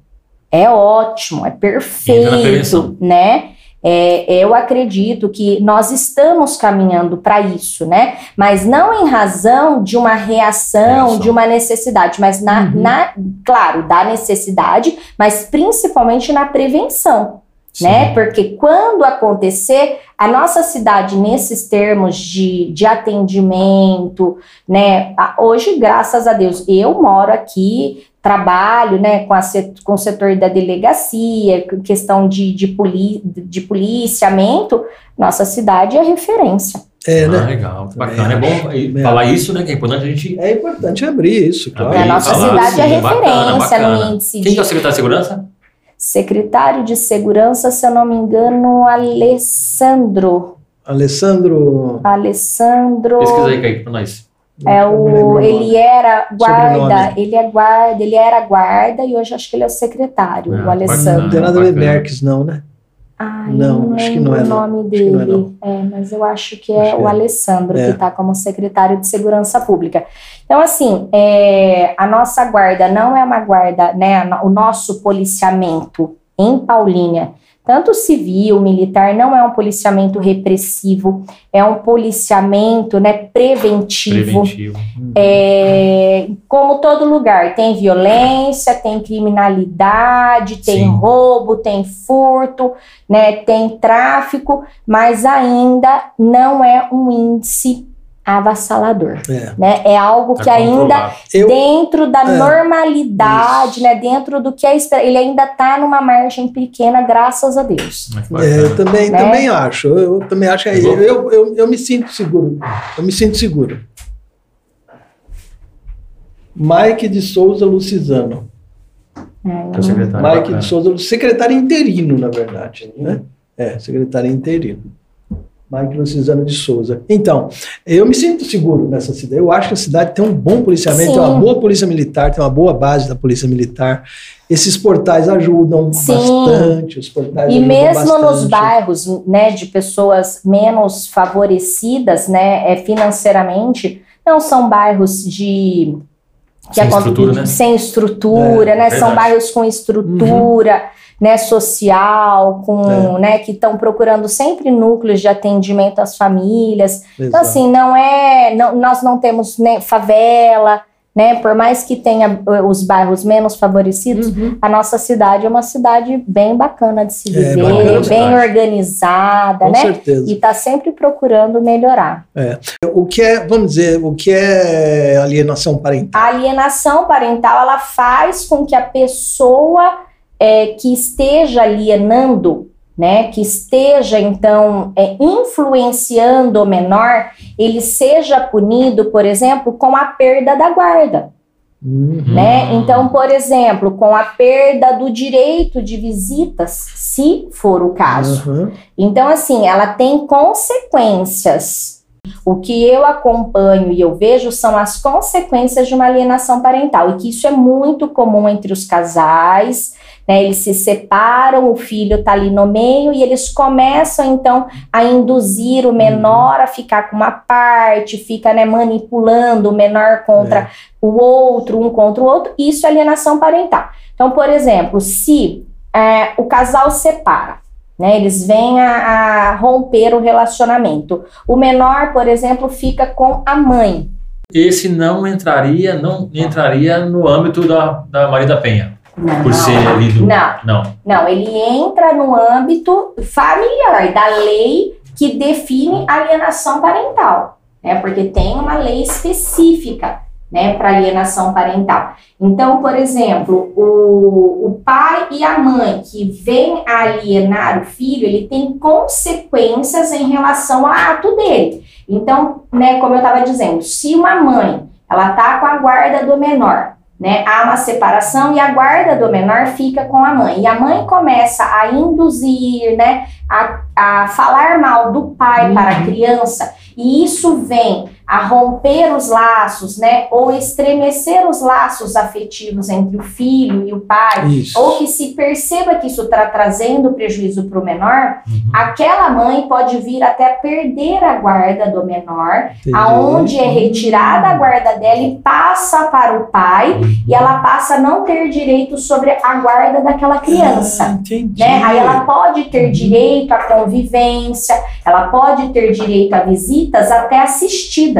É ótimo, é perfeito, né? É, eu acredito que nós estamos caminhando para isso, né? Mas não em razão de uma reação, reação. de uma necessidade, mas na, uhum. na, claro, da necessidade, mas principalmente na prevenção. Né? Porque quando acontecer, a nossa cidade, nesses termos de, de atendimento, né? Hoje, graças a Deus, eu moro aqui trabalho né, com, a, com o setor da delegacia, questão de, de, poli, de policiamento, nossa cidade é referência. É, né? Ah, legal, bacana. É bom é. falar isso, né? Que é importante a gente. É importante abrir isso, claro. Abrir, a nossa cidade assim, é referência bacana, bacana. no índice. Quem de... é o secretário de segurança? Secretário de Segurança, se eu não me engano, Alessandro. Alessandro. Alessandro. Pesquisa aí, Kaique, para nós. É o, ele era guarda, ele é guarda, ele era guarda e hoje acho que ele é o secretário, ah, o Alessandro. Não tem nada a ver Merckx, não, né? Ah, não, não acho que não é o nome dele. É, é, mas eu acho que é acho o Alessandro é. que está como secretário de Segurança Pública. Então, assim, é, a nossa guarda não é uma guarda, né? O nosso policiamento em Paulínia tanto civil, militar, não é um policiamento repressivo, é um policiamento né, preventivo. preventivo. Uhum. É, como todo lugar, tem violência, tem criminalidade, tem Sim. roubo, tem furto, né, tem tráfico, mas ainda não é um índice avassalador. É, né? é algo tá que ainda, Eu, dentro da é, normalidade, né? dentro do que é ele ainda está numa margem pequena, graças a Deus. É, eu também, né? também acho. Eu também acho que eu, eu, eu, eu me sinto seguro. Eu me sinto seguro. Mike de Souza Lucizano. É, secretário Mike bacana. de Souza, secretário interino, na verdade. Né? É, secretário interino. Mike Luciano de Souza. Então, eu me sinto seguro nessa cidade. Eu acho que a cidade tem um bom policiamento, Sim. tem uma boa polícia militar, tem uma boa base da polícia militar. Esses portais ajudam Sim. bastante. Os portais e mesmo bastante. nos bairros, né, de pessoas menos favorecidas, né, é, financeiramente, não são bairros de sem, estrutura, né? sem estrutura, é, né? São bairros com estrutura. Uhum né, social, com, é. né, que estão procurando sempre núcleos de atendimento às famílias. Então, Exato. Então, assim, não é, não, nós não temos né, favela, né, por mais que tenha eh, os bairros menos favorecidos, uhum. a nossa cidade é uma cidade bem bacana de se é, viver, é, bem organizada, Com né? Certeza. E está sempre procurando melhorar. É. O que é, vamos dizer, o que é alienação parental? A alienação parental, ela faz com que a pessoa é, que esteja alienando, né, que esteja então é, influenciando o menor, ele seja punido, por exemplo, com a perda da guarda. Uhum. Né? Então, por exemplo, com a perda do direito de visitas, se for o caso. Uhum. Então, assim, ela tem consequências. O que eu acompanho e eu vejo são as consequências de uma alienação parental, e que isso é muito comum entre os casais, né? Eles se separam, o filho está ali no meio e eles começam então a induzir o menor a ficar com uma parte, fica né, manipulando o menor contra é. o outro, um contra o outro. Isso é alienação parental. Então, por exemplo, se é, o casal separa, né, eles vêm a, a romper o relacionamento. O menor, por exemplo, fica com a mãe. Esse não entraria, não entraria no âmbito da, da Maria da Penha. Não, por ser ali do. Não, não. Não, ele entra no âmbito familiar, da lei que define alienação parental, né? Porque tem uma lei específica, né, para alienação parental. Então, por exemplo, o, o pai e a mãe que vêm a alienar o filho, ele tem consequências em relação ao ato dele. Então, né, como eu estava dizendo, se uma mãe ela tá com a guarda do menor né? Há uma separação e a guarda do menor fica com a mãe. E a mãe começa a induzir, né, a, a falar mal do pai uhum. para a criança, e isso vem a romper os laços, né, ou estremecer os laços afetivos entre o filho e o pai, Isso. ou que se perceba que isso está trazendo prejuízo para o menor, Uhum. aquela mãe pode vir até perder a guarda do menor, Entendi. aonde é retirada a guarda dela e passa para o pai, e ela passa a não ter direito sobre a guarda daquela Ah, criança. entendi. Né? Aí ela pode ter direito à convivência, ela pode ter direito a visitas até assistidas.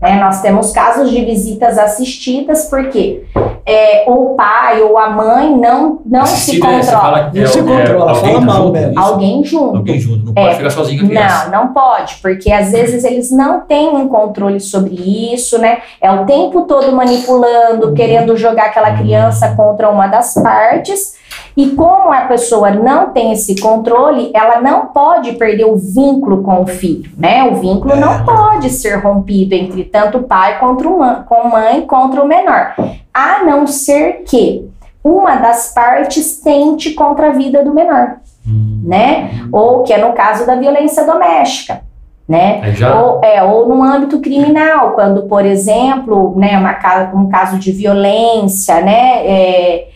Né? Nós temos casos de visitas assistidas porque é, ou o pai ou a mãe não, não se Assistida, é, você controla. Não se controla, alguém fala mal isso? Alguém junto. Alguém junto, não É. pode ficar sozinho com a criança. Não, não pode, porque às vezes eles não têm um controle sobre isso, né? É o tempo todo manipulando, querendo jogar aquela criança contra uma das partes. E como a pessoa não tem esse controle, ela não pode perder o vínculo com o filho, né? O vínculo É. não pode ser rompido entre tanto pai contra o mãe, com mãe contra o menor, a não ser que uma das partes tente contra a vida do menor Hum. né? Ou que é no caso da violência doméstica, né? Já. Ou, é, ou no âmbito criminal, quando, por exemplo, né, uma, um caso de violência, né? é,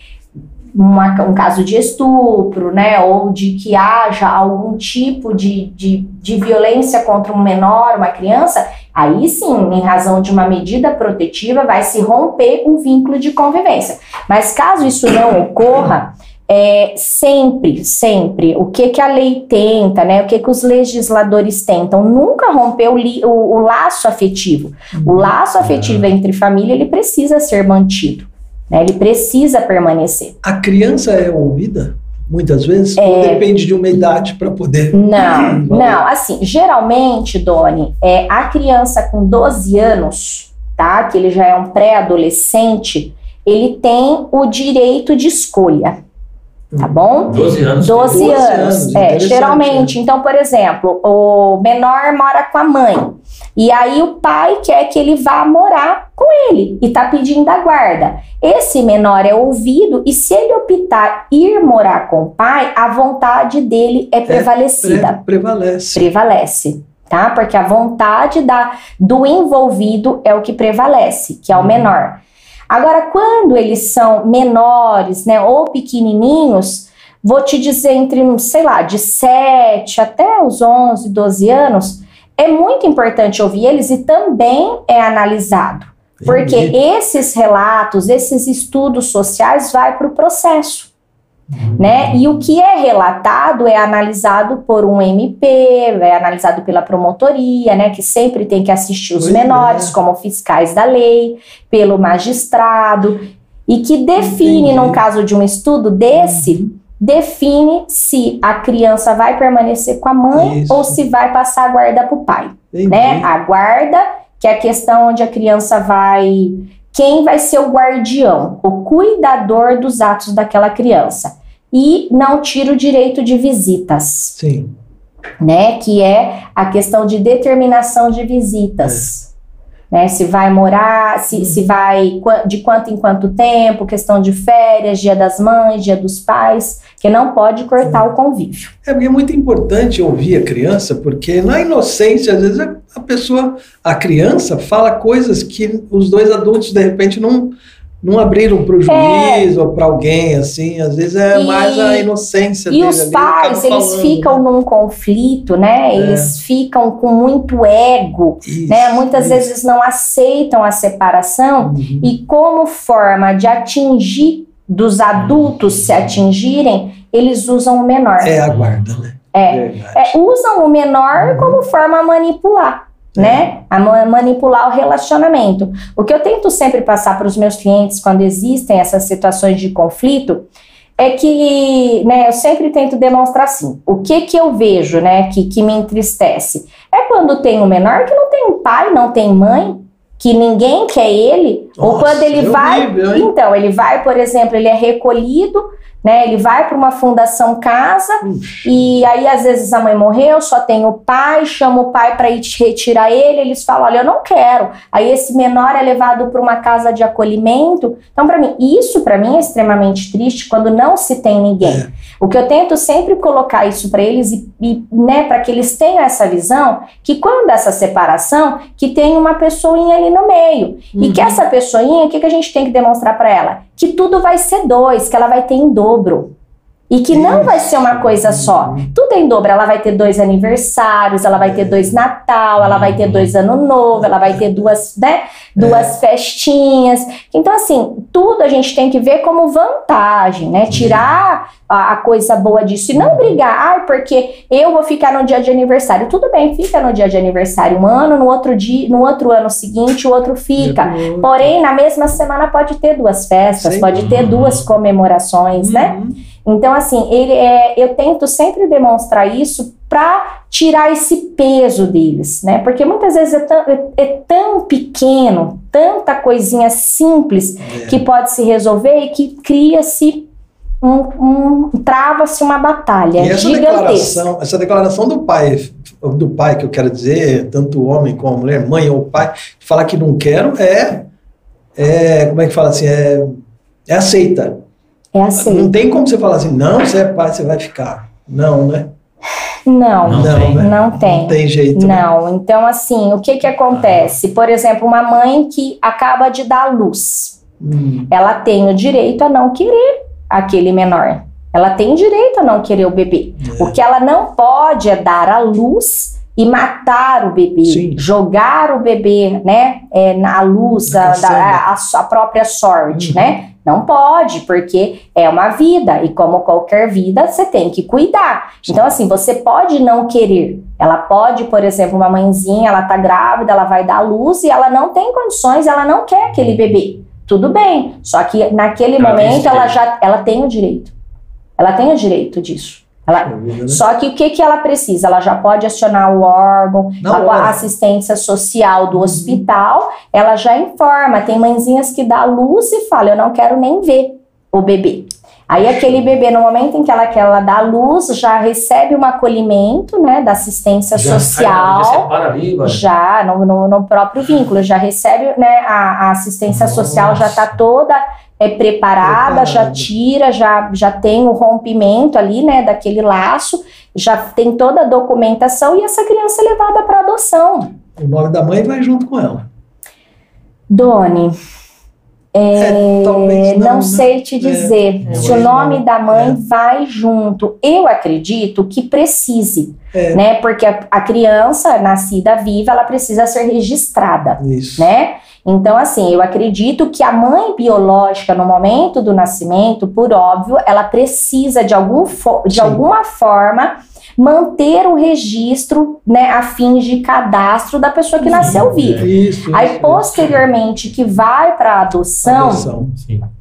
uma- um caso de estupro, né? Ou de que haja algum tipo de, de, de violência contra um menor, uma criança, aí sim, em razão de uma medida protetiva, vai se romper o vínculo de convivência. Mas caso isso não ocorra, é, sempre, sempre, o que, que a lei tenta, né? O que, que os legisladores tentam? Nunca romper o, li- o- o laço afetivo. O laço afetivo entre família, ele precisa ser mantido, né? Ele precisa permanecer. A criança é ouvida? Muitas vezes? Ou depende de uma idade para poder. Não, não, assim, geralmente, Doni, é a criança com 12 anos, tá? Que ele já é um pré-adolescente, ele tem o direito de escolha, tá bom? 12 anos. 12, 12 anos. anos, é, geralmente. Então, por exemplo, o menor mora com a mãe. E aí o pai quer que ele vá morar com ele e tá pedindo a guarda. Esse menor é ouvido e se ele optar ir morar com o pai, a vontade dele é prevalecida. Pre- prevalece. Prevalece. Tá? Porque a vontade da, do envolvido é o que prevalece, que é o menor. Agora, quando eles são menores, né, ou pequenininhos, vou te dizer entre, sei lá, de 7 até os 11, 12 anos, é muito importante ouvir eles e também é analisado. Porque Entendi. esses relatos, esses estudos sociais vai para o processo. Né? E o que é relatado é analisado por um MP, é analisado pela promotoria, né? Que sempre tem que assistir os Pois menores é. como fiscais da lei, pelo magistrado, e que define, Entendi. num caso de um estudo desse, define se a criança vai permanecer com a mãe Isso. ou se vai passar a guarda para o pai Entendi. né? A guarda, que é a questão onde a criança vai. Quem vai ser o guardião, o cuidador dos atos daquela criança. E não tira o direito de visitas, Sim. né? Que é a questão de determinação de visitas. Né, se vai morar, se, se vai de quanto em quanto tempo, questão de férias, dia das mães, dia dos pais, que não pode cortar o convívio. É é muito importante ouvir a criança, porque na inocência, às vezes a pessoa, a criança, fala coisas que os dois adultos, de repente, não, não abriram para o juiz ou para alguém, assim. Às vezes é E- mais a inocência E os ali, pais, eles falando, ficam né? num conflito, né? É. Eles ficam com muito ego, Isso, né? Muitas isso. vezes não aceitam a separação Uhum. e como forma de atingir dos adultos se atingirem, eles usam o menor. É a guarda, né? É. É, usam o menor Uhum. como forma a manipular, É. né? A ma- manipular o relacionamento. O que eu tento sempre passar para os meus clientes quando existem essas situações de conflito é que, né, eu sempre tento demonstrar assim, o que que eu vejo, né, que, que me entristece é quando tem um menor que não tem pai, não tem mãe, que ninguém quer ele, ou Nossa, quando ele é vai, horrível, então, ele vai, por exemplo, ele é recolhido, né, ele vai para uma fundação casa, e aí, às vezes, a mãe morreu, só tem o pai, chama o pai para ir te retirar ele, eles falam: Olha, eu não quero. Aí, esse menor é levado para uma casa de acolhimento. Então, para mim, isso para mim é extremamente triste quando não se tem ninguém. O que eu tento sempre colocar isso para eles e, e né, para que eles tenham essa visão que quando essa separação, que tem uma pessoinha ali no meio. Uhum. E que essa pessoinha, o que, que a gente tem que demonstrar para ela? Que tudo vai ser dois, que ela vai ter em dobro. E que não vai ser uma coisa só. Tudo em dobro. Ela vai ter dois aniversários, ela vai ter dois Natal, ela vai ter dois Ano Novo, ela vai ter duas, né, duas é. festinhas. Então, assim, tudo a gente tem que ver como vantagem, né? Tirar a, a coisa boa disso e não brigar, ah, porque eu vou ficar no dia de aniversário. Tudo bem, fica no dia de aniversário um ano, no outro dia, no outro ano seguinte, o outro fica. Porém, na mesma semana pode ter duas festas, Sim. pode ter duas comemorações, né? uhum. né? Então, assim, ele é, eu tento sempre demonstrar isso para tirar esse peso deles, né? Porque muitas vezes é tão, é, é tão pequeno, tanta coisinha simples é. que pode se resolver e que cria-se um, um trava-se uma batalha e essa gigantesca. Declaração, essa declaração do pai, do pai que eu quero dizer, tanto o homem como a mulher, mãe ou pai, falar que não quero é, é como é que fala assim, é, é aceita. É assim. Não tem como você falar assim, não, você é pai, você vai ficar. Não, né? Não, não, não, tem. Né? não tem. Não tem jeito. Né? Não, né? então assim, o que que acontece? Por exemplo, uma mãe que acaba de dar luz, hum. ela tem o direito a não querer aquele menor. Ela tem direito a não querer o bebê. É. O que ela não pode é dar a luz e matar o bebê, Sim. jogar o bebê, né, é, na luz, a, da, a, a, própria sorte, uhum. né? Não pode, porque é uma vida e como qualquer vida, você tem que cuidar. Então, assim, você pode não querer. Ela pode, por exemplo, uma mãezinha, ela tá grávida, ela vai dar luz e ela não tem condições, ela não quer aquele bebê. Tudo bem, só que naquele ela momento ela já ela tem o direito. Ela tem o direito disso. Ela, né? Só que o que, que ela precisa? Ela já pode acionar o órgão, a, assistência social do uhum. hospital, ela já informa. Tem mãezinhas que dá luz e fala: Eu não quero nem ver o bebê. Aí aquele bebê, no momento em que ela quer ela dar luz, já recebe um acolhimento, né, da assistência já, social. Já, separa ali, já no, no, no, próprio vínculo, já recebe, né, a, a assistência Nossa. social já está toda é preparada, já tira, já, já tem o rompimento ali, né, daquele laço, já tem toda a documentação e essa criança é levada para adoção. O nome da mãe vai junto com ela. Doni, é, é, não, não, né? sei te é. dizer é, se o nome não. da mãe é. vai junto. Eu acredito que precise, é. né? Porque a, a, criança nascida viva, ela precisa ser registrada, Isso. né? Então, assim, eu acredito que a mãe biológica, no momento do nascimento, por óbvio, ela precisa de, algum de alguma forma manter o registro, né, a fins de cadastro da pessoa que nasceu viva. Isso, Aí, isso, posteriormente, isso. que vai para adoção, adoção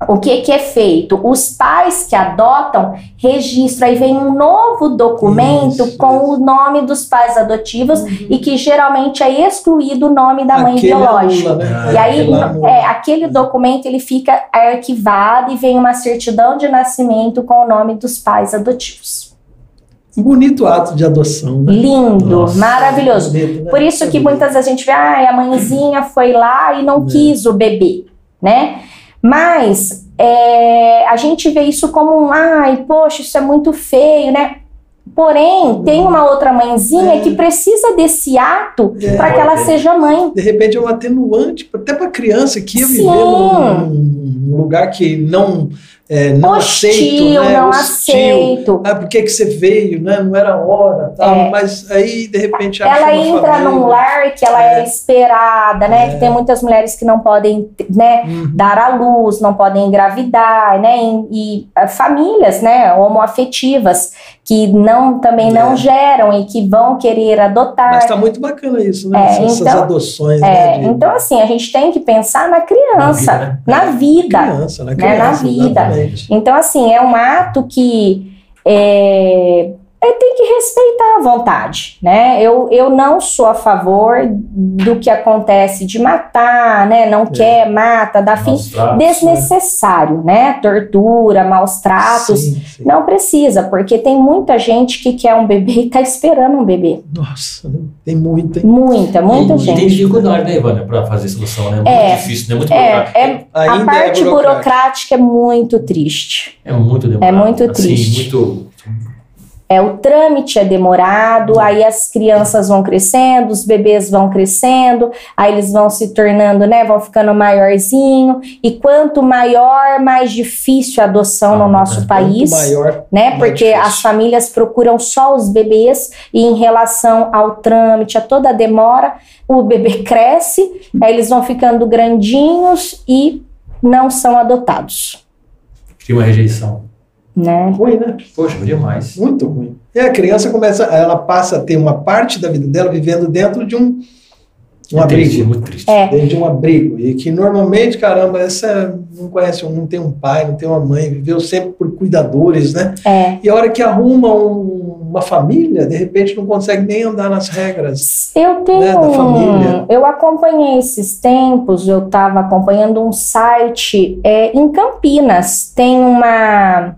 o que, que é feito? Os pais que adotam registram, aí vem um novo documento com o nome dos pais adotivos uhum. e que geralmente é excluído o nome da mãe aquele biológica. né? E aí, é, aquele documento ele fica arquivado e vem uma certidão de nascimento com o nome dos pais adotivos bonito ato de adoção. Né? Lindo, Nossa, maravilhoso. Bonito, né? Por isso que muitas vezes a gente vê, ah, a mãezinha foi lá e não é. quis o bebê, né? Mas é, a gente vê isso como um, ai, poxa, isso é muito feio, né? Porém, tem uma outra mãezinha é. que precisa desse ato é. para que ela seja mãe. De repente é um atenuante, até para criança que ia Sim. viver num, lugar que não é, não Hostil, aceito, né? não Hostil. aceito. Ah, por que, que você veio, né? Não era hora, tal. É. Mas aí, de repente, ela entra família. num lar que ela é, é esperada, né? É. Que tem muitas mulheres que não podem, né, uhum. dar à luz, não podem engravidar, né? E, e eh, famílias, né, homoafetivas que não também não é. geram e que vão querer adotar. Mas está muito bacana isso, né? É, Essas então, adoções. É, né, de... Então, assim, a gente tem que pensar na criança, na vida. Né? Na vida. Na, criança, na, criança, né? na vida. Exatamente. Então, assim, é um ato que é, é, tem que respeitar à vontade, né? Eu, eu não sou a favor do que acontece de matar, né? Não quer, mata, dá fim. Maus tratos, Desnecessário, né? Tortura, maus tratos. Sim, sim. Não precisa, porque tem muita gente que quer um bebê e tá esperando um bebê. Nossa, tem muita. hein? Muita, muita e, E gente. tem dificuldade, né, Ivana, para fazer solução, né? Muito É, difícil, né? Muito É, burocrático. é, a Ainda é parte burocrático. burocrática é muito triste. É muito demorado. É muito assim, triste. muito... É, o trâmite é demorado, aí as crianças vão crescendo, os bebês vão crescendo, aí eles vão se tornando, né, vão ficando maiorzinho, e quanto maior, mais difícil a adoção no Ah, nosso é. país, Quanto maior. né, porque difícil. as famílias procuram só os bebês, e em relação ao trâmite, a toda a demora, o bebê cresce, aí eles vão ficando grandinhos e não são adotados, Cria uma rejeição. Né. Ruim, né? Poxa, demais. Muito ruim. E a criança começa, ela passa a ter uma parte da vida dela vivendo dentro de um, um é triste, abrigo. muito triste. É. Dentro de um abrigo. E que normalmente, caramba, essa não conhece, não tem um pai, não tem uma mãe, viveu sempre por cuidadores, né? É. E a hora que arruma um- uma família, de repente não consegue nem andar nas regras. Eu tenho. Né, da família. Eu acompanhei esses tempos, eu estava acompanhando um site é, em Campinas. Tem uma,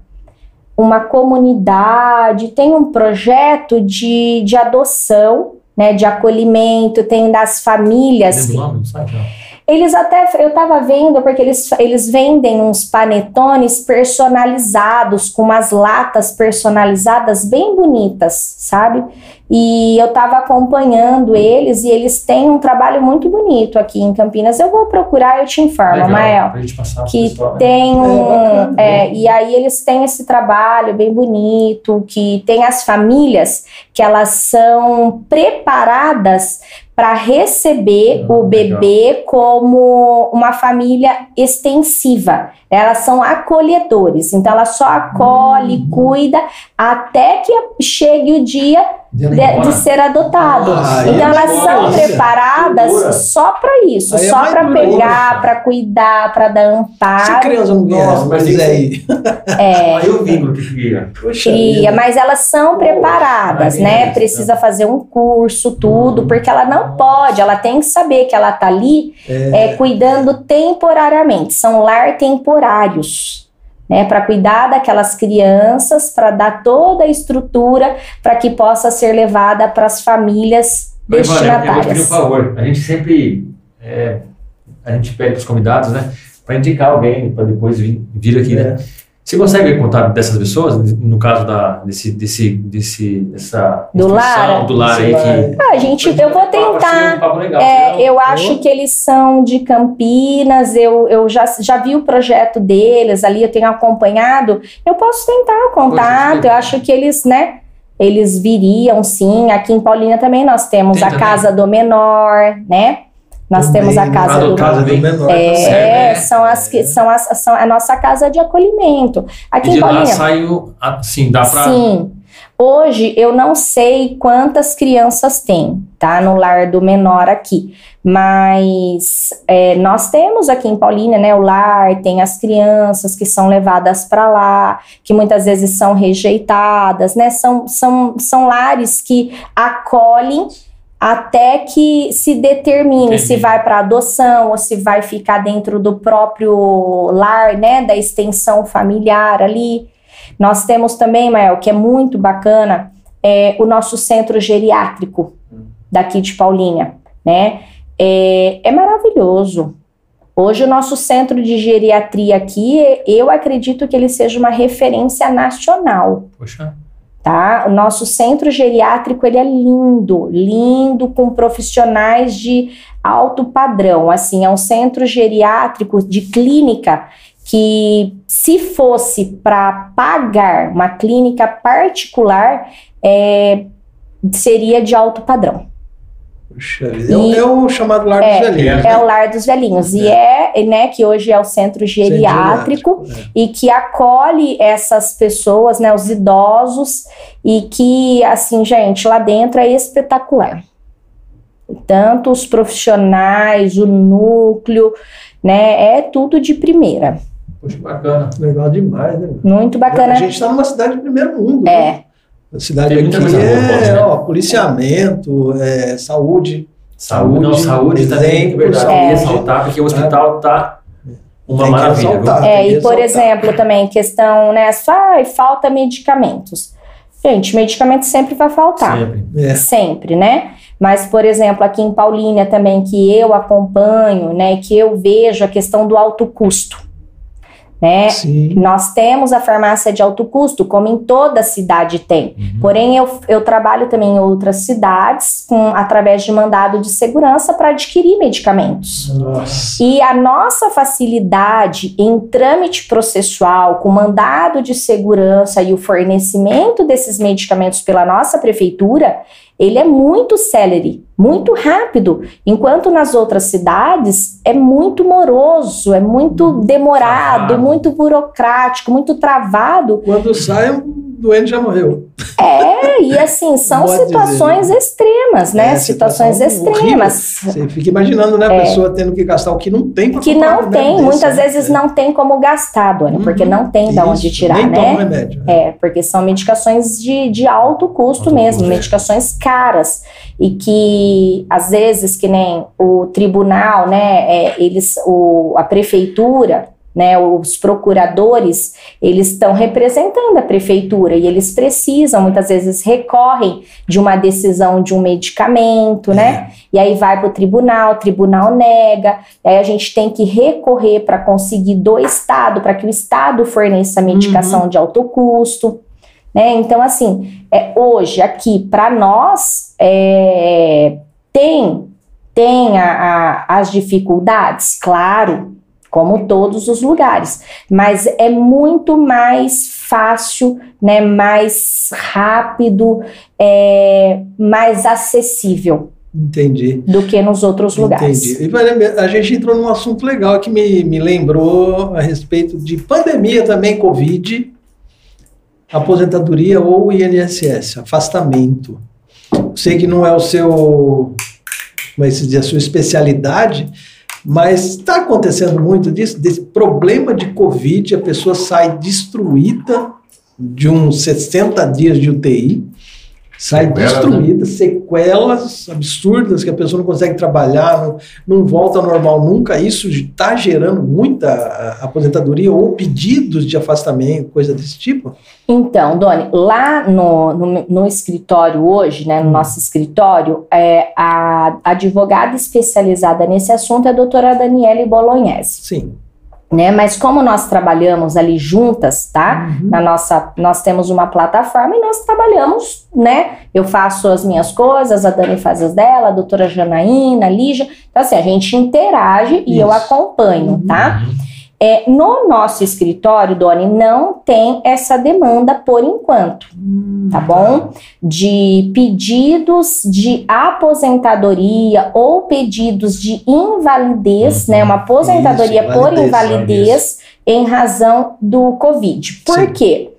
uma comunidade, tem um projeto de, de adoção, né, de acolhimento, tem das famílias. Lembra Eles até, eu estava vendo, porque eles, eles vendem uns panetones personalizados, com umas latas personalizadas bem bonitas, sabe? E eu estava acompanhando eles e eles têm um trabalho muito bonito aqui em Campinas. Eu vou procurar e eu te informo, Legal, Mael. pra gente passar pro Que pessoal, né? tem um. bacana, é, né? e aí eles têm esse trabalho bem bonito, que tem as famílias que elas são preparadas para receber Ah, o legal. bebê como uma família extensiva. Elas são acolhedores, então ela só acolhe, Uhum. cuida até que chegue o dia de, de ser adotado. Ah, então aí é elas são preparadas só para isso, Aí é só mais para pegar, para cuidar, para dar Se amparo. criança não vier, Nossa, mas tem ir. É, Aí o vínculo que cria. Poxa mas elas são preparadas, aí né? é, Precisa fazer um curso, tudo, Hum. porque ela não pode, ela tem que saber que ela tá ali é, cuidando temporariamente, são lar temporários. Né, para cuidar daquelas crianças, para dar toda a estrutura para que possa ser levada para as famílias Mas, Ivana, eu- eu vou te pedir um destinatárias. favor. A gente sempre. é, a gente pede para os convidados, né? Para indicar alguém, para depois vir, vir aqui, né? Você consegue contar dessas pessoas, no caso da, desse, desse, desse, dessa Do instituição, lar? do lar aí que. Ah, gente, eu vou tentar. Um legal, É, eu acho que eles são de Campinas, eu, eu já, já vi o projeto deles ali, eu tenho acompanhado. Eu posso tentar o contato, eu acho que eles, né? Eles viriam sim. Aqui em Paulínia também nós temos Tem a também? Casa do Menor, né? Nós Também, temos a né? Casa do Casa do menor. É, certo, né? são as que são, as, são a nossa casa de acolhimento. Aqui E em de lá Paulínia. saiu, assim, dá para. Sim. Hoje eu não sei quantas crianças tem, tá? No lar do menor aqui. Mas é, nós temos aqui em Paulínia, né? O lar, tem as crianças que são levadas para lá, que muitas vezes são rejeitadas, né? São, são, são lares que acolhem até que se determine Entendi. se vai para adoção ou se vai ficar dentro do próprio lar, né? Da extensão familiar ali. Nós temos também, Mael, que é muito bacana, é, o nosso centro geriátrico daqui de Paulínia, né? É, é maravilhoso. Hoje o nosso centro de geriatria aqui, eu acredito que ele seja uma referência nacional Poxa, tá? O nosso centro geriátrico ele é lindo, lindo com profissionais de alto padrão. Assim, é um centro geriátrico de clínica que, se fosse para pagar uma clínica particular, é, seria de alto padrão. Puxa vida. É o- E- É, o chamado lar É, dos velhinhos. É o lar dos velhinhos e é, né, que hoje é o centro geriátrico É. e que acolhe essas pessoas, né, os idosos, e que, assim, gente, lá dentro é espetacular. Tanto os profissionais, o núcleo, né, é tudo de primeira. poxa, bacana. Legal demais, né? Muito bacana. A gente está numa cidade de primeiro mundo. né? É, A cidade Tem aqui coisa boa, é né? ó, policiamento, é, saúde. Saúde, não, saúde também, é exemplo, verdade. que ressaltar, porque o hospital tá uma Tem que maravilha. viu? ressaltar. É, tem que e por exemplo, também questão, né, só falta medicamentos. Gente, medicamento sempre vai faltar. Sempre. É. Sempre, né? Mas, por exemplo, aqui em Paulínia também, que eu acompanho, né, que eu vejo a questão do alto custo, né? Sim. Nós temos a farmácia de alto custo, como em toda cidade tem. Uhum. Porém, eu, eu trabalho também em outras cidades, com, através de mandado de segurança, para adquirir medicamentos. Nossa. E a nossa facilidade em trâmite processual, com mandado de segurança e o fornecimento desses medicamentos pela nossa prefeitura, ele é muito célere, muito rápido, enquanto nas outras cidades é muito moroso, é muito demorado, muito burocrático, muito travado. Quando sai, o doente já morreu. É, e assim, são Pode situações dizer, extremas, né? É, situações situação extremas. Você fica imaginando, né, a pessoa tendo que gastar o que não tem pra É. que não tem, desse, muitas né? vezes É. não tem como gastar, Dona, porque Uhum. não tem da onde tirar, nem toma né? remédio. É, porque são medicações de, de alto custo Alto mesmo, custo, é. medicações caras. E que, às vezes, que nem o tribunal, né, é, eles, o, a prefeitura, né, os procuradores, eles estão representando a prefeitura e eles precisam, muitas vezes, recorrem de uma decisão de um medicamento, né? E aí vai para o tribunal, o tribunal nega, e aí a gente tem que recorrer para conseguir do Estado, para que o Estado forneça a medicação de alto custo. Né? Então, assim, é, hoje, aqui, para nós, é, tem, tem a- a- as dificuldades, claro, como todos os lugares, mas é muito mais fácil, né, mais rápido, é, mais acessível Entendi. do que nos outros lugares. Entendi. A gente entrou num assunto legal que me, me lembrou a respeito de pandemia também, Covid, aposentadoria ou INSS, afastamento. Sei que não é o seu, como é que se diz, a sua especialidade, mas está acontecendo muito disso, desse problema de Covid, a pessoa sai destruída de uns 60 dias de UTI, sai Sequelas, destruída, sequelas absurdas que a pessoa não consegue trabalhar, não, não volta ao normal nunca. Isso está gerando muita aposentadoria ou pedidos de afastamento, coisa desse tipo? Então, Doni, lá no, no, no escritório hoje, né, no nosso escritório, é, a advogada especializada nesse assunto é a doutora Daniele Bolognese, Sim. Né? Mas como nós trabalhamos ali juntas, tá? Uhum. Na nossa, nós temos uma plataforma e nós trabalhamos, né? Eu faço as minhas coisas, a Dani faz as dela, a doutora Janaína, a Lígia. Então, assim, a gente interage e eu Isso. acompanho, Uhum. É, no nosso escritório, Doni, não tem essa demanda por enquanto, tá bom? De pedidos de aposentadoria ou pedidos de invalidez, né? Uma aposentadoria Isso, por invalidez, invalidez em razão do Covid. Por Sim. quê?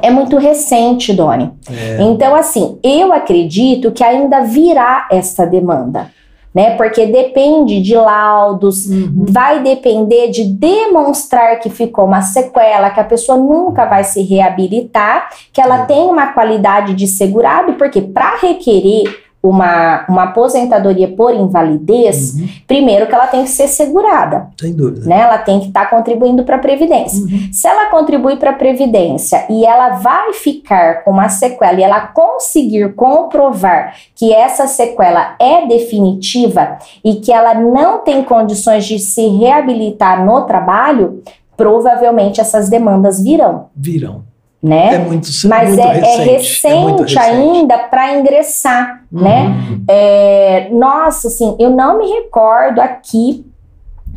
É muito recente, Doni. É. Então, assim, eu acredito que ainda virá essa demanda, né? Porque depende de laudos, Uhum. vai depender de demonstrar que ficou uma sequela, que a pessoa nunca vai se reabilitar, que ela Sim. tem uma qualidade de segurado, porque para requerer uma, uma aposentadoria por invalidez, Uhum. primeiro que ela tem que ser segurada, Sem dúvida. né? Ela tem que estar contribuindo para a Previdência. Uhum. Se ela contribui para a Previdência e ela vai ficar com uma sequela e ela conseguir comprovar que essa sequela é definitiva e que ela não tem condições de se reabilitar no trabalho, provavelmente essas demandas virão, Virão. Né? É muito, Mas muito é, é recente. recente, é recente. ainda para ingressar, né? Uhum. É, nossa, assim, eu não me recordo aqui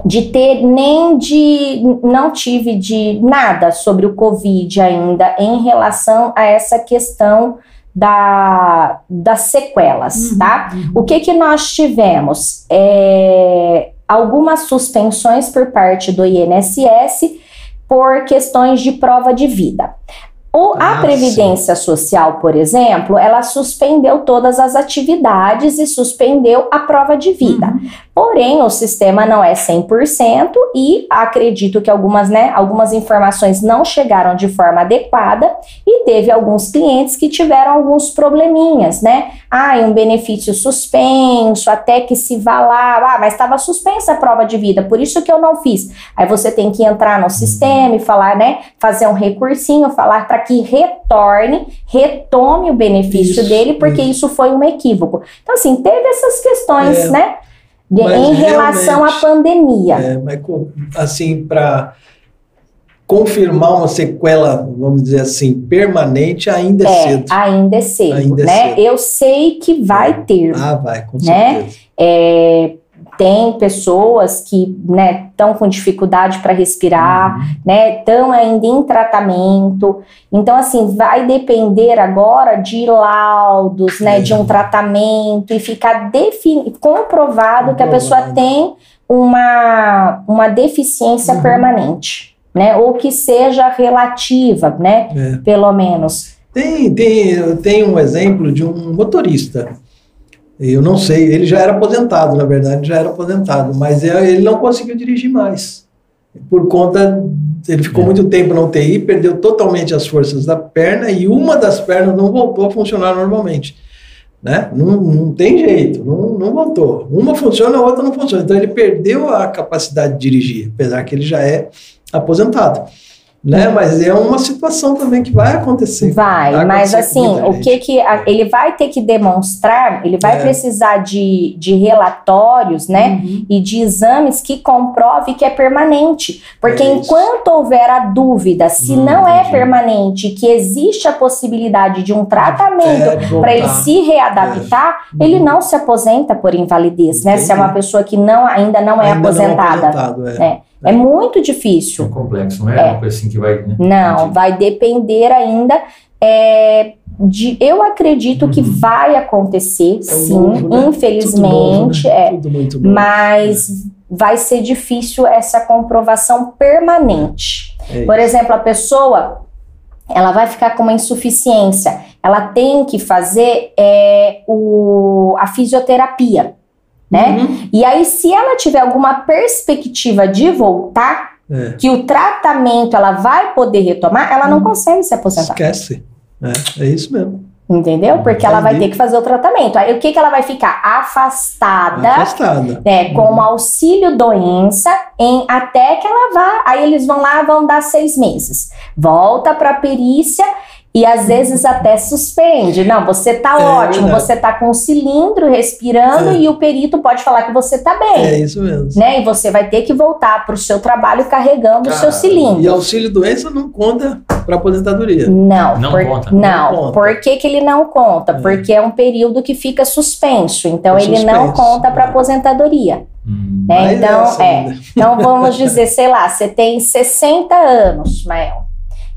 de ter nem de. Não tive de nada sobre o Covid ainda em relação a essa questão da, das sequelas, Uhum, tá? O que que nós tivemos? É, algumas suspensões por parte do INSS por questões de prova de vida. O- a Ah, Previdência Social, por exemplo, ela suspendeu todas as atividades e suspendeu a prova de vida. Uhum. Porém, o sistema não é 100% e acredito que algumas, né, algumas informações não chegaram de forma adequada E teve alguns clientes que tiveram alguns probleminhas, né? Ah, um benefício suspenso, até que se vá lá, ah, mas estava suspensa a prova de vida, por isso que eu não fiz. Aí você tem que entrar no sistema e falar, né? Fazer um recursinho, falar para que retorne, retome o benefício Isso, dele, porque isso. isso foi um equívoco. Então, assim, teve essas questões, É, né? de- em relação à pandemia. É, mas assim, para confirmar uma sequela, vamos dizer assim, permanente, ainda é, É, cedo. ainda é cedo, Ainda é né? cedo. Eu sei que vai ter. Ah, vai, com Né? certeza. É, tem pessoas que estão com dificuldade para respirar, Uhum. né? Estão ainda em tratamento. Então, assim, vai depender agora de laudos, né? De um tratamento e ficar defini- comprovado que a pessoa tem uma, uma deficiência Uhum. permanente, né? Ou que seja relativa, né? É. Pelo menos. Tem, tem, tenho um exemplo de um motorista. Eu não sei, ele já era aposentado, na verdade, já era aposentado, mas é- ele não conseguiu dirigir mais. Por conta, ele ficou É. muito tempo na UTI, perdeu totalmente as forças da perna e uma das pernas não voltou a funcionar normalmente. Né? Não, não tem jeito, não, não voltou. Uma funciona, a outra não funciona. Então ele perdeu a capacidade de dirigir, apesar que ele já é aposentado. Né? Mas é uma situação também que vai acontecer. Vai, Vai mas acontecer assim, o que que a- ele vai ter que demonstrar, ele vai É. precisar de, de relatórios, né? Uhum. E de exames que comprove que é permanente. Porque É enquanto houver a dúvida se não é entendi. permanente, que existe a possibilidade de um tratamento É, para ele se readaptar, É. ele não se aposenta por invalidez, né? Se é Entendi. uma pessoa que não, ainda não é Ainda não aposentada. aposentado, é. É muito É difícil. complexo, não é, É. uma coisa assim que vai. Né? Não, vai depender ainda é, de. Eu acredito que Uhum. vai acontecer, É sim, novo, né? infelizmente, Tudo novo, né? é. Muito. Mas vai ser difícil essa comprovação permanente. É Por exemplo, a pessoa ela vai ficar com uma insuficiência, ela tem que fazer é, o, a fisioterapia, né? Uhum. E aí, se ela tiver alguma perspectiva de voltar, É. que o tratamento ela vai poder retomar, ela não Uhum. consegue se aposentar. Esquece. É, é isso mesmo. Entendeu? Porque ela vai ter que fazer o tratamento. Aí o que, que ela vai ficar? Afastada, Afastada. né? Com auxílio doença em até que ela vá. Aí eles vão lá, vão dar seis meses. Volta para a perícia e às vezes até suspende. Não, você tá É ótimo, verdade. você tá com um cilindro respirando É. e o perito pode falar que você tá bem. É isso mesmo. Né? E você vai ter que voltar para o seu trabalho carregando o seu Cara, cilindro. E auxílio doença não conta para aposentadoria. Não, Não por, conta. Não, Não conta. por que, que ele não conta? É. Porque é um período que fica suspenso, então ele não conta para é. aposentadoria. Hum. Né? Mais Então, essa é. ainda. Então vamos dizer, sei lá, você tem 60 anos, Mael,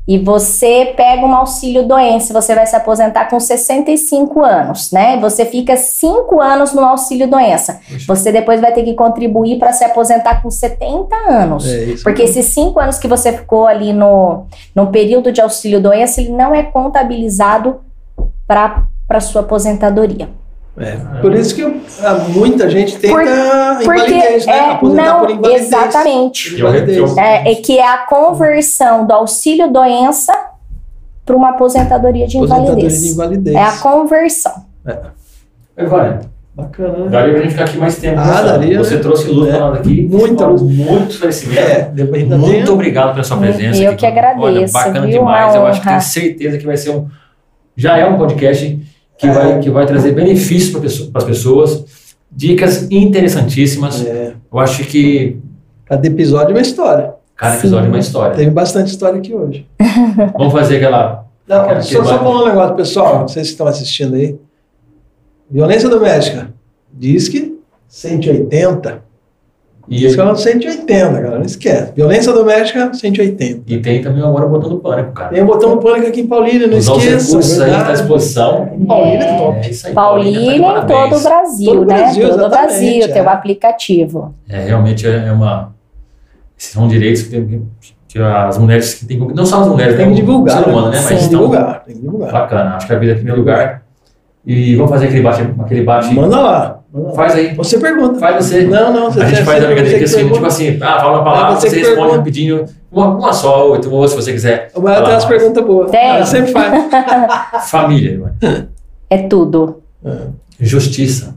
e você pega um auxílio doença, você vai se aposentar com 65 anos, né? Você fica 5 anos no auxílio doença. Poxa. Você depois vai ter que contribuir para se aposentar com 70 anos. É isso Porque mesmo. esses cinco anos que você ficou ali no, no período de auxílio doença, ele não é contabilizado para sua aposentadoria. É. Por isso que ah, muita gente tenta Por- invalidez, né? é, Aposentar não, por invalidez. exatamente. Invalidez. É, é que é a conversão do auxílio doença para uma aposentadoria de Aposentadoria invalidez. de invalidez. É a conversão. É, vai. Bacana, né? Daria pra gente ficar aqui mais tempo. Ah, conversando. daria, Você né? trouxe luz É. pra nós aqui. Muita luz. Muito esclarecimento. É, Muito tem- obrigado pela sua presença. Eu aqui. que agradeço, Olha, bacana viu? demais. Eu acho que tenho certeza que vai ser um. Já é um podcast que, vai, que vai trazer benefícios para as pessoas, dicas interessantíssimas. É, Eu acho que cada episódio é uma história. cada Sim. episódio é uma história. Teve bastante história aqui hoje. Vamos fazer aquela. Não, aquela- só, só falar um negócio, pessoal, vocês que estão assistindo aí. Violência doméstica. Diz que 180. E, Diz que é 180, galera. Não esquece. Violência doméstica, 180. e tem também agora o botão do pânico, cara. Tem o botão pânico aqui em Paulínia, não Usar os esqueça. recursos aí tá à disposição. Paulínia é top. É isso aí. Paulínia tá de em parabéns. todo o Brasil, Todo o né? Brasil, todo o Brasil, tem é. o aplicativo. É, realmente é é uma. Esses são direitos que, tem, que as mulheres que têm. Não só as mulheres, Tem que o divulgar. ser humano, né? Tem Mas que estão divulgar. Tem que divulgar. bacana. Acho que a vida é primeiro lugar. E vamos fazer aquele bate. Aquele bate Manda lá. Faz aí. Você pergunta. Faz você. Não, não. Você a gente faz a brincadeira que assim, pergunta. tipo assim, ah, fala uma palavra, você você, responde pergunta. rapidinho, uma, uma só, ou ou se você quiser. Mas tem falar umas perguntas boas. Tem. Ela sempre faz. Família, Ivone. É tudo justiça,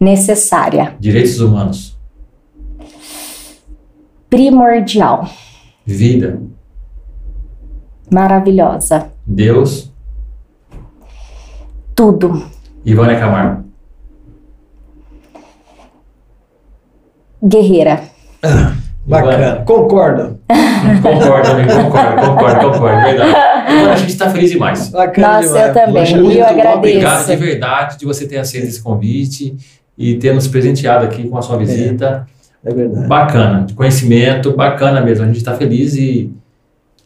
necessária, direitos humanos, primordial, vida, maravilhosa. Deus, Tudo. Ivone Camargo. Guerreira. Bacana. Concordo. Concordo, amigo, concordo, concordo, concordo, verdade. A gente está feliz demais. Bacana Nossa, demais. eu também. Poxa, Eu Muito agradeço. obrigado de verdade de você ter aceito esse convite e ter nos presenteado aqui com a sua visita. É verdade. Bacana, de conhecimento, bacana mesmo. A gente está feliz e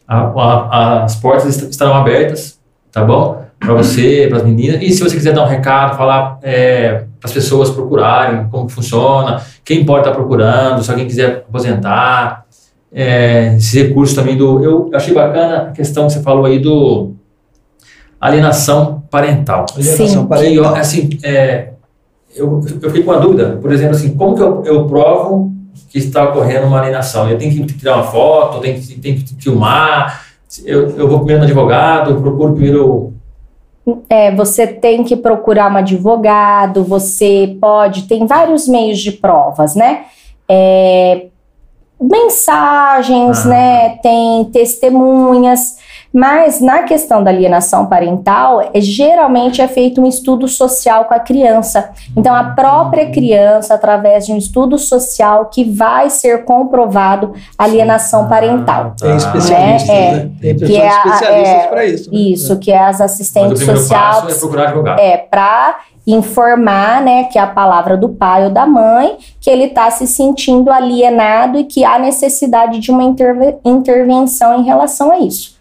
a- a- as portas est- estarão abertas, tá bom? Para você, para as meninas. E se você quiser dar um recado, falar para as pessoas procurarem como funciona, quem pode estar procurando, se alguém quiser aposentar, é, esses recursos também do. Eu achei bacana a questão que você falou aí do alienação parental. Alienação Sim. Parental. assim, é, eu, eu fiquei com uma dúvida, por exemplo, assim, como que eu, eu provo que está ocorrendo uma alienação? Eu tenho que tirar uma foto, eu tenho que, tenho que filmar, eu, eu vou primeiro no advogado, eu procuro primeiro... É, você tem que procurar um advogado, você pode, tem vários meios de provas, né? É, mensagens, Ah. né? Tem testemunhas, mas na questão da alienação parental, é, geralmente é feito um estudo social com a criança. Então, a própria criança, através de um estudo social, que vai ser comprovado a alienação parental. Ah, Tem tá. especialistas, É, né? Tem que pessoas é especialistas é, para isso. né? Isso, que é as assistentes sociais. é procurar advogado. É, para informar, né, que é a palavra do pai ou da mãe, que ele está se sentindo alienado e que há necessidade de uma interve- intervenção em relação a isso,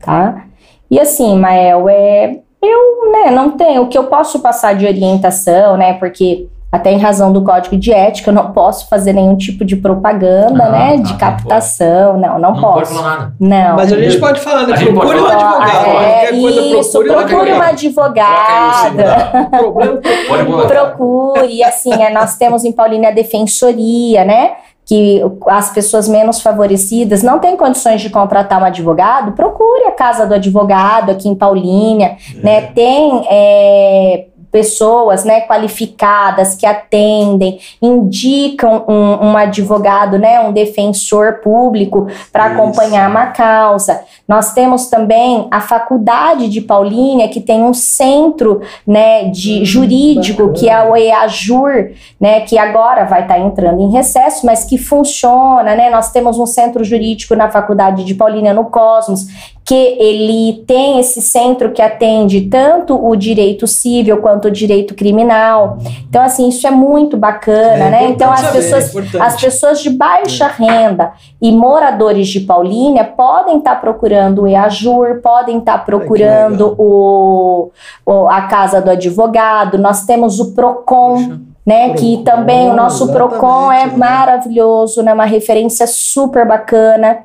tá? E assim, Mael, é, eu, né, não tenho, o que eu posso passar de orientação, né, porque até em razão do código de ética eu não posso fazer nenhum tipo de propaganda, Ah, né, tá, de captação, não, não, Não pode posso. falar nada. Não. Mas a gente pode falar, né? A gente pode Procure um advogado. é, coisa, isso, procure um procure uma advogado. advogada. O problema Pode colocar. Procure, e assim, é, nós temos em Paulínia a defensoria, né? Que as pessoas menos favorecidas não têm condições de contratar um advogado, procure a casa do advogado aqui em Paulínia, né? Tem é, pessoas né, qualificadas que atendem, indicam um, um advogado, né, um defensor público para acompanhar uma causa. Nós temos também a faculdade de Paulínia, que tem um centro né, de Hum, jurídico, que é o EAJUR, né, que agora vai estar entrando em recesso, mas que funciona. Né? Nós temos um centro jurídico na faculdade de Paulínia, no Cosmos, que ele tem esse centro que atende tanto o direito civil quanto o direito criminal. Então, assim, isso é muito bacana, É né? Então, as saber, pessoas, é as pessoas de baixa renda e moradores de Paulínia podem estar procurando o EAJUR, podem estar procurando o, o- a casa do advogado. Nós temos o PROCON, Poxa. né? que Procon, também o nosso PROCON é né? maravilhoso, né? Uma referência super bacana.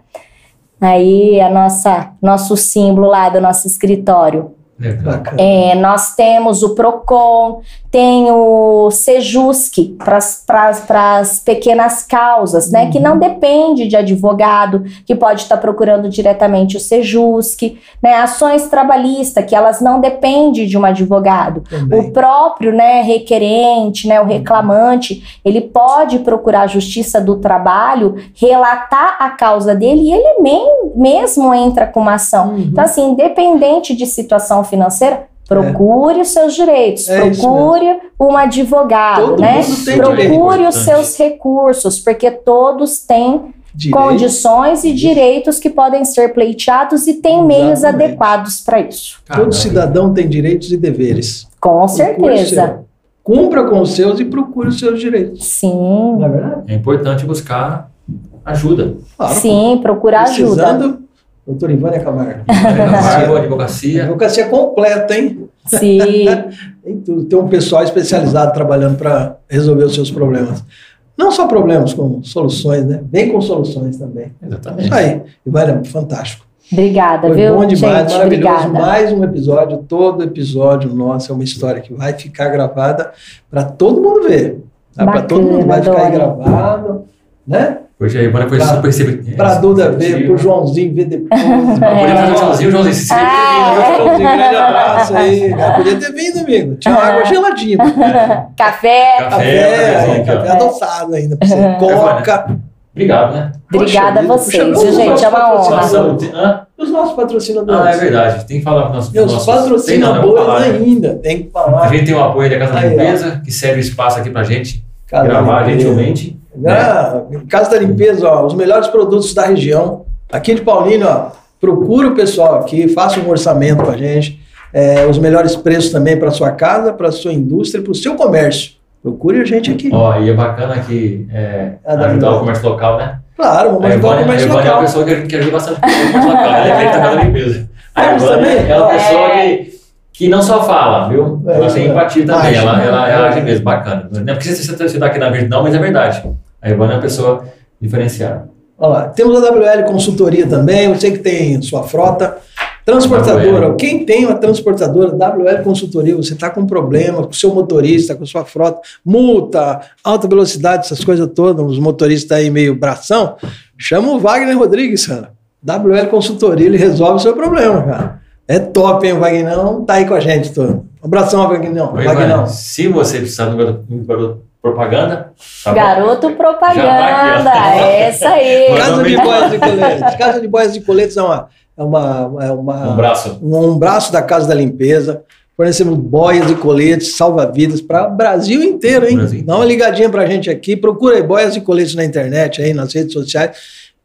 Aí a nossa nosso símbolo lá do nosso escritório. É, nós temos o PROCON, tem o SEJUSC para as pequenas causas, né? Que não depende de advogado, que pode estar procurando diretamente o SEJUSC, né? Ações trabalhistas, que elas não dependem de um advogado. Também. O próprio né, requerente, né, o reclamante, ele pode procurar a justiça do trabalho, relatar a causa dele e ele mesmo entra com uma ação. Uhum. Então, assim, independente de situação financeira, procure os seus direitos, É procure um advogado, Todo né? mundo tem Procure direito. os seus recursos, porque todos têm Direito. condições e direitos que podem ser pleiteados e tem meios adequados para isso. Caramba. Todo cidadão tem direitos e deveres. Com certeza. Cumpra com os seus e procure os seus direitos. Sim. Não é verdade? É importante buscar ajuda. Claro. Sim, procurar ajuda. Precisando, doutor Ivânia Camargo. Camargo, advocacia. Advocacia completa, hein? Sim. Tem tudo. Tem um pessoal especializado trabalhando para resolver os seus problemas. Não só problemas, como soluções, né? Vem com soluções também. Exatamente. Isso aí. Ivânia, fantástico. Obrigada, Foi viu? bom demais, Gente, maravilhoso. obrigada. Mais um episódio, todo episódio nosso é uma história que vai ficar gravada para todo mundo ver. Tá? Para todo mundo vai ficar aí gravado, né? Hoje a Ivana foi Pra- super receptiva. Para a Duda ver, para o Joãozinho ver depois. Podia fazer um tchauzinho, Joãozinho. Se inscreve Ah, né? Joãozinho, grande abraço aí. Já podia ter vindo, amigo. Tinha uma água geladinha. Café. Café, Café, café adoçado ainda. pra você. Coca. Obrigado, né? Obrigada a vocês, gente? É uma honra. Os nossos patrocinadores. Ah, é verdade. Tem que falar com nossos Meus nossos- patrocinadores né? Né? ainda. Tem que A falar. gente tem o apoio da Casa da. Limpeza, que cede o espaço aqui pra gente gravar gentilmente. Ah, Casa da Limpeza, ó, os melhores produtos da região. Aqui de Paulínia, ó, procura o pessoal aqui, faça um orçamento com a gente. É, os melhores preços também para sua casa, para sua indústria, para o seu comércio. Procure a gente aqui. Ó, e é bacana que é, dá ajudar o comércio local, né? Claro, vamos A ajudar o Ivone, a comércio Ivone é uma local. pessoa que, que ajuda bastante o comércio local. Ela é cliente da Casa da Limpeza. A Temos Ivone é uma É. pessoa que, que não só fala, viu? É, Ela tem é. empatia também. Age, Ela, né? ela É. age mesmo, bacana. Não é porque você está aqui na verde, não, mas é verdade. A Ivone é uma pessoa diferenciada. Olha lá, temos a WL Consultoria também, você que tem sua frota. Transportadora, WL. quem tem uma transportadora, WL Consultoria, você está com problema com o seu motorista, com a sua frota, multa, alta velocidade, essas coisas todas, os motoristas aí meio bração, chama o Wagner Rodrigues, cara. WL Consultoria, ele resolve o seu problema, cara. É top, hein, o Vagnão? Tá aí com a gente todo. Um abração, Vagnão. Oi, Vagnão. Se você precisar de um garoto- propaganda, tá bom? Garoto Já propaganda. aqui, ó. é essa aí. Casa de boias de coletes. Casa de boias de coletes é uma, é uma, é uma Um braço. um, um braço da Casa da Limpeza. Fornecemos boias e coletes, salva-vidas para o Brasil inteiro, hein? Brasil Dá uma ligadinha para a gente aqui. Procura aí boias e coletes na internet, aí nas redes sociais.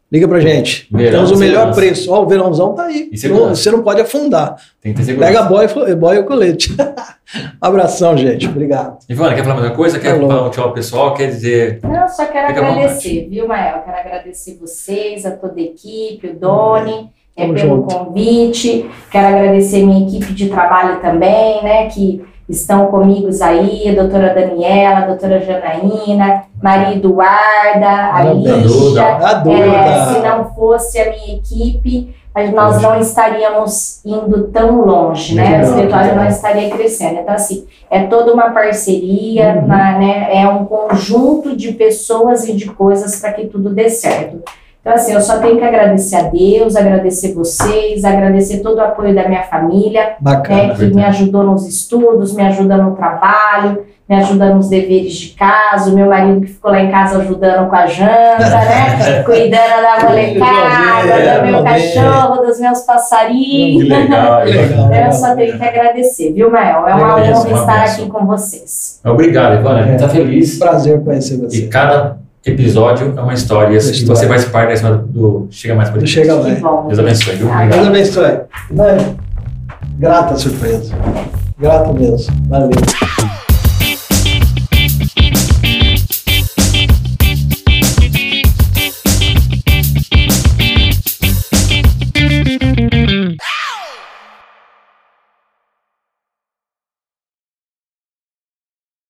Liga pra gente. Verão, Temos o melhor segurança. preço. Ó, o verãozão tá aí. E. Não- Você não pode afundar. Tem que ter segurança. Pega a boia, e- colete. Abração, gente. Obrigado. Ivone, quer falar mais uma coisa? Quer Falou. falar um tchau ao pessoal? Quer dizer. Não, só quero Fica agradecer, viu, Mael? Quero agradecer vocês, a toda a equipe, o Doni, é, Tamo pelo junto. convite. Quero agradecer minha equipe de trabalho também, né? Que estão comigo aí, a doutora Daniela, a doutora Janaína, Maria Eduarda, a Parabéns. Lígia. É, se não fosse a minha equipe, nós não estaríamos indo tão longe, né? O escritório não estaria crescendo. Então, assim, é toda uma parceria, Uhum. na- né? é um conjunto de pessoas e de coisas para que tudo dê certo. Então, assim, eu só tenho que agradecer a Deus, agradecer vocês, agradecer todo o apoio da minha família, Bacana. né, que me ajudou nos estudos, me ajuda no trabalho, me ajuda nos deveres de casa, o meu marido que ficou lá em casa ajudando com a janta, né? Cuidando da molecada, do meu cachorro, dos meus Que passarinhos. legal. Legal. Eu só tenho que agradecer, viu, Mael? É uma honra estar aqui com vocês. Obrigado, Ivone. A gente É. está feliz. Prazer conhecer E você. cada episódio é uma história. E história. você faz parte da do Chega Mais Podcast. Chega Mais. Deus abençoe, viu? Deus abençoe. Grata surpresa. Grata mesmo. Valeu.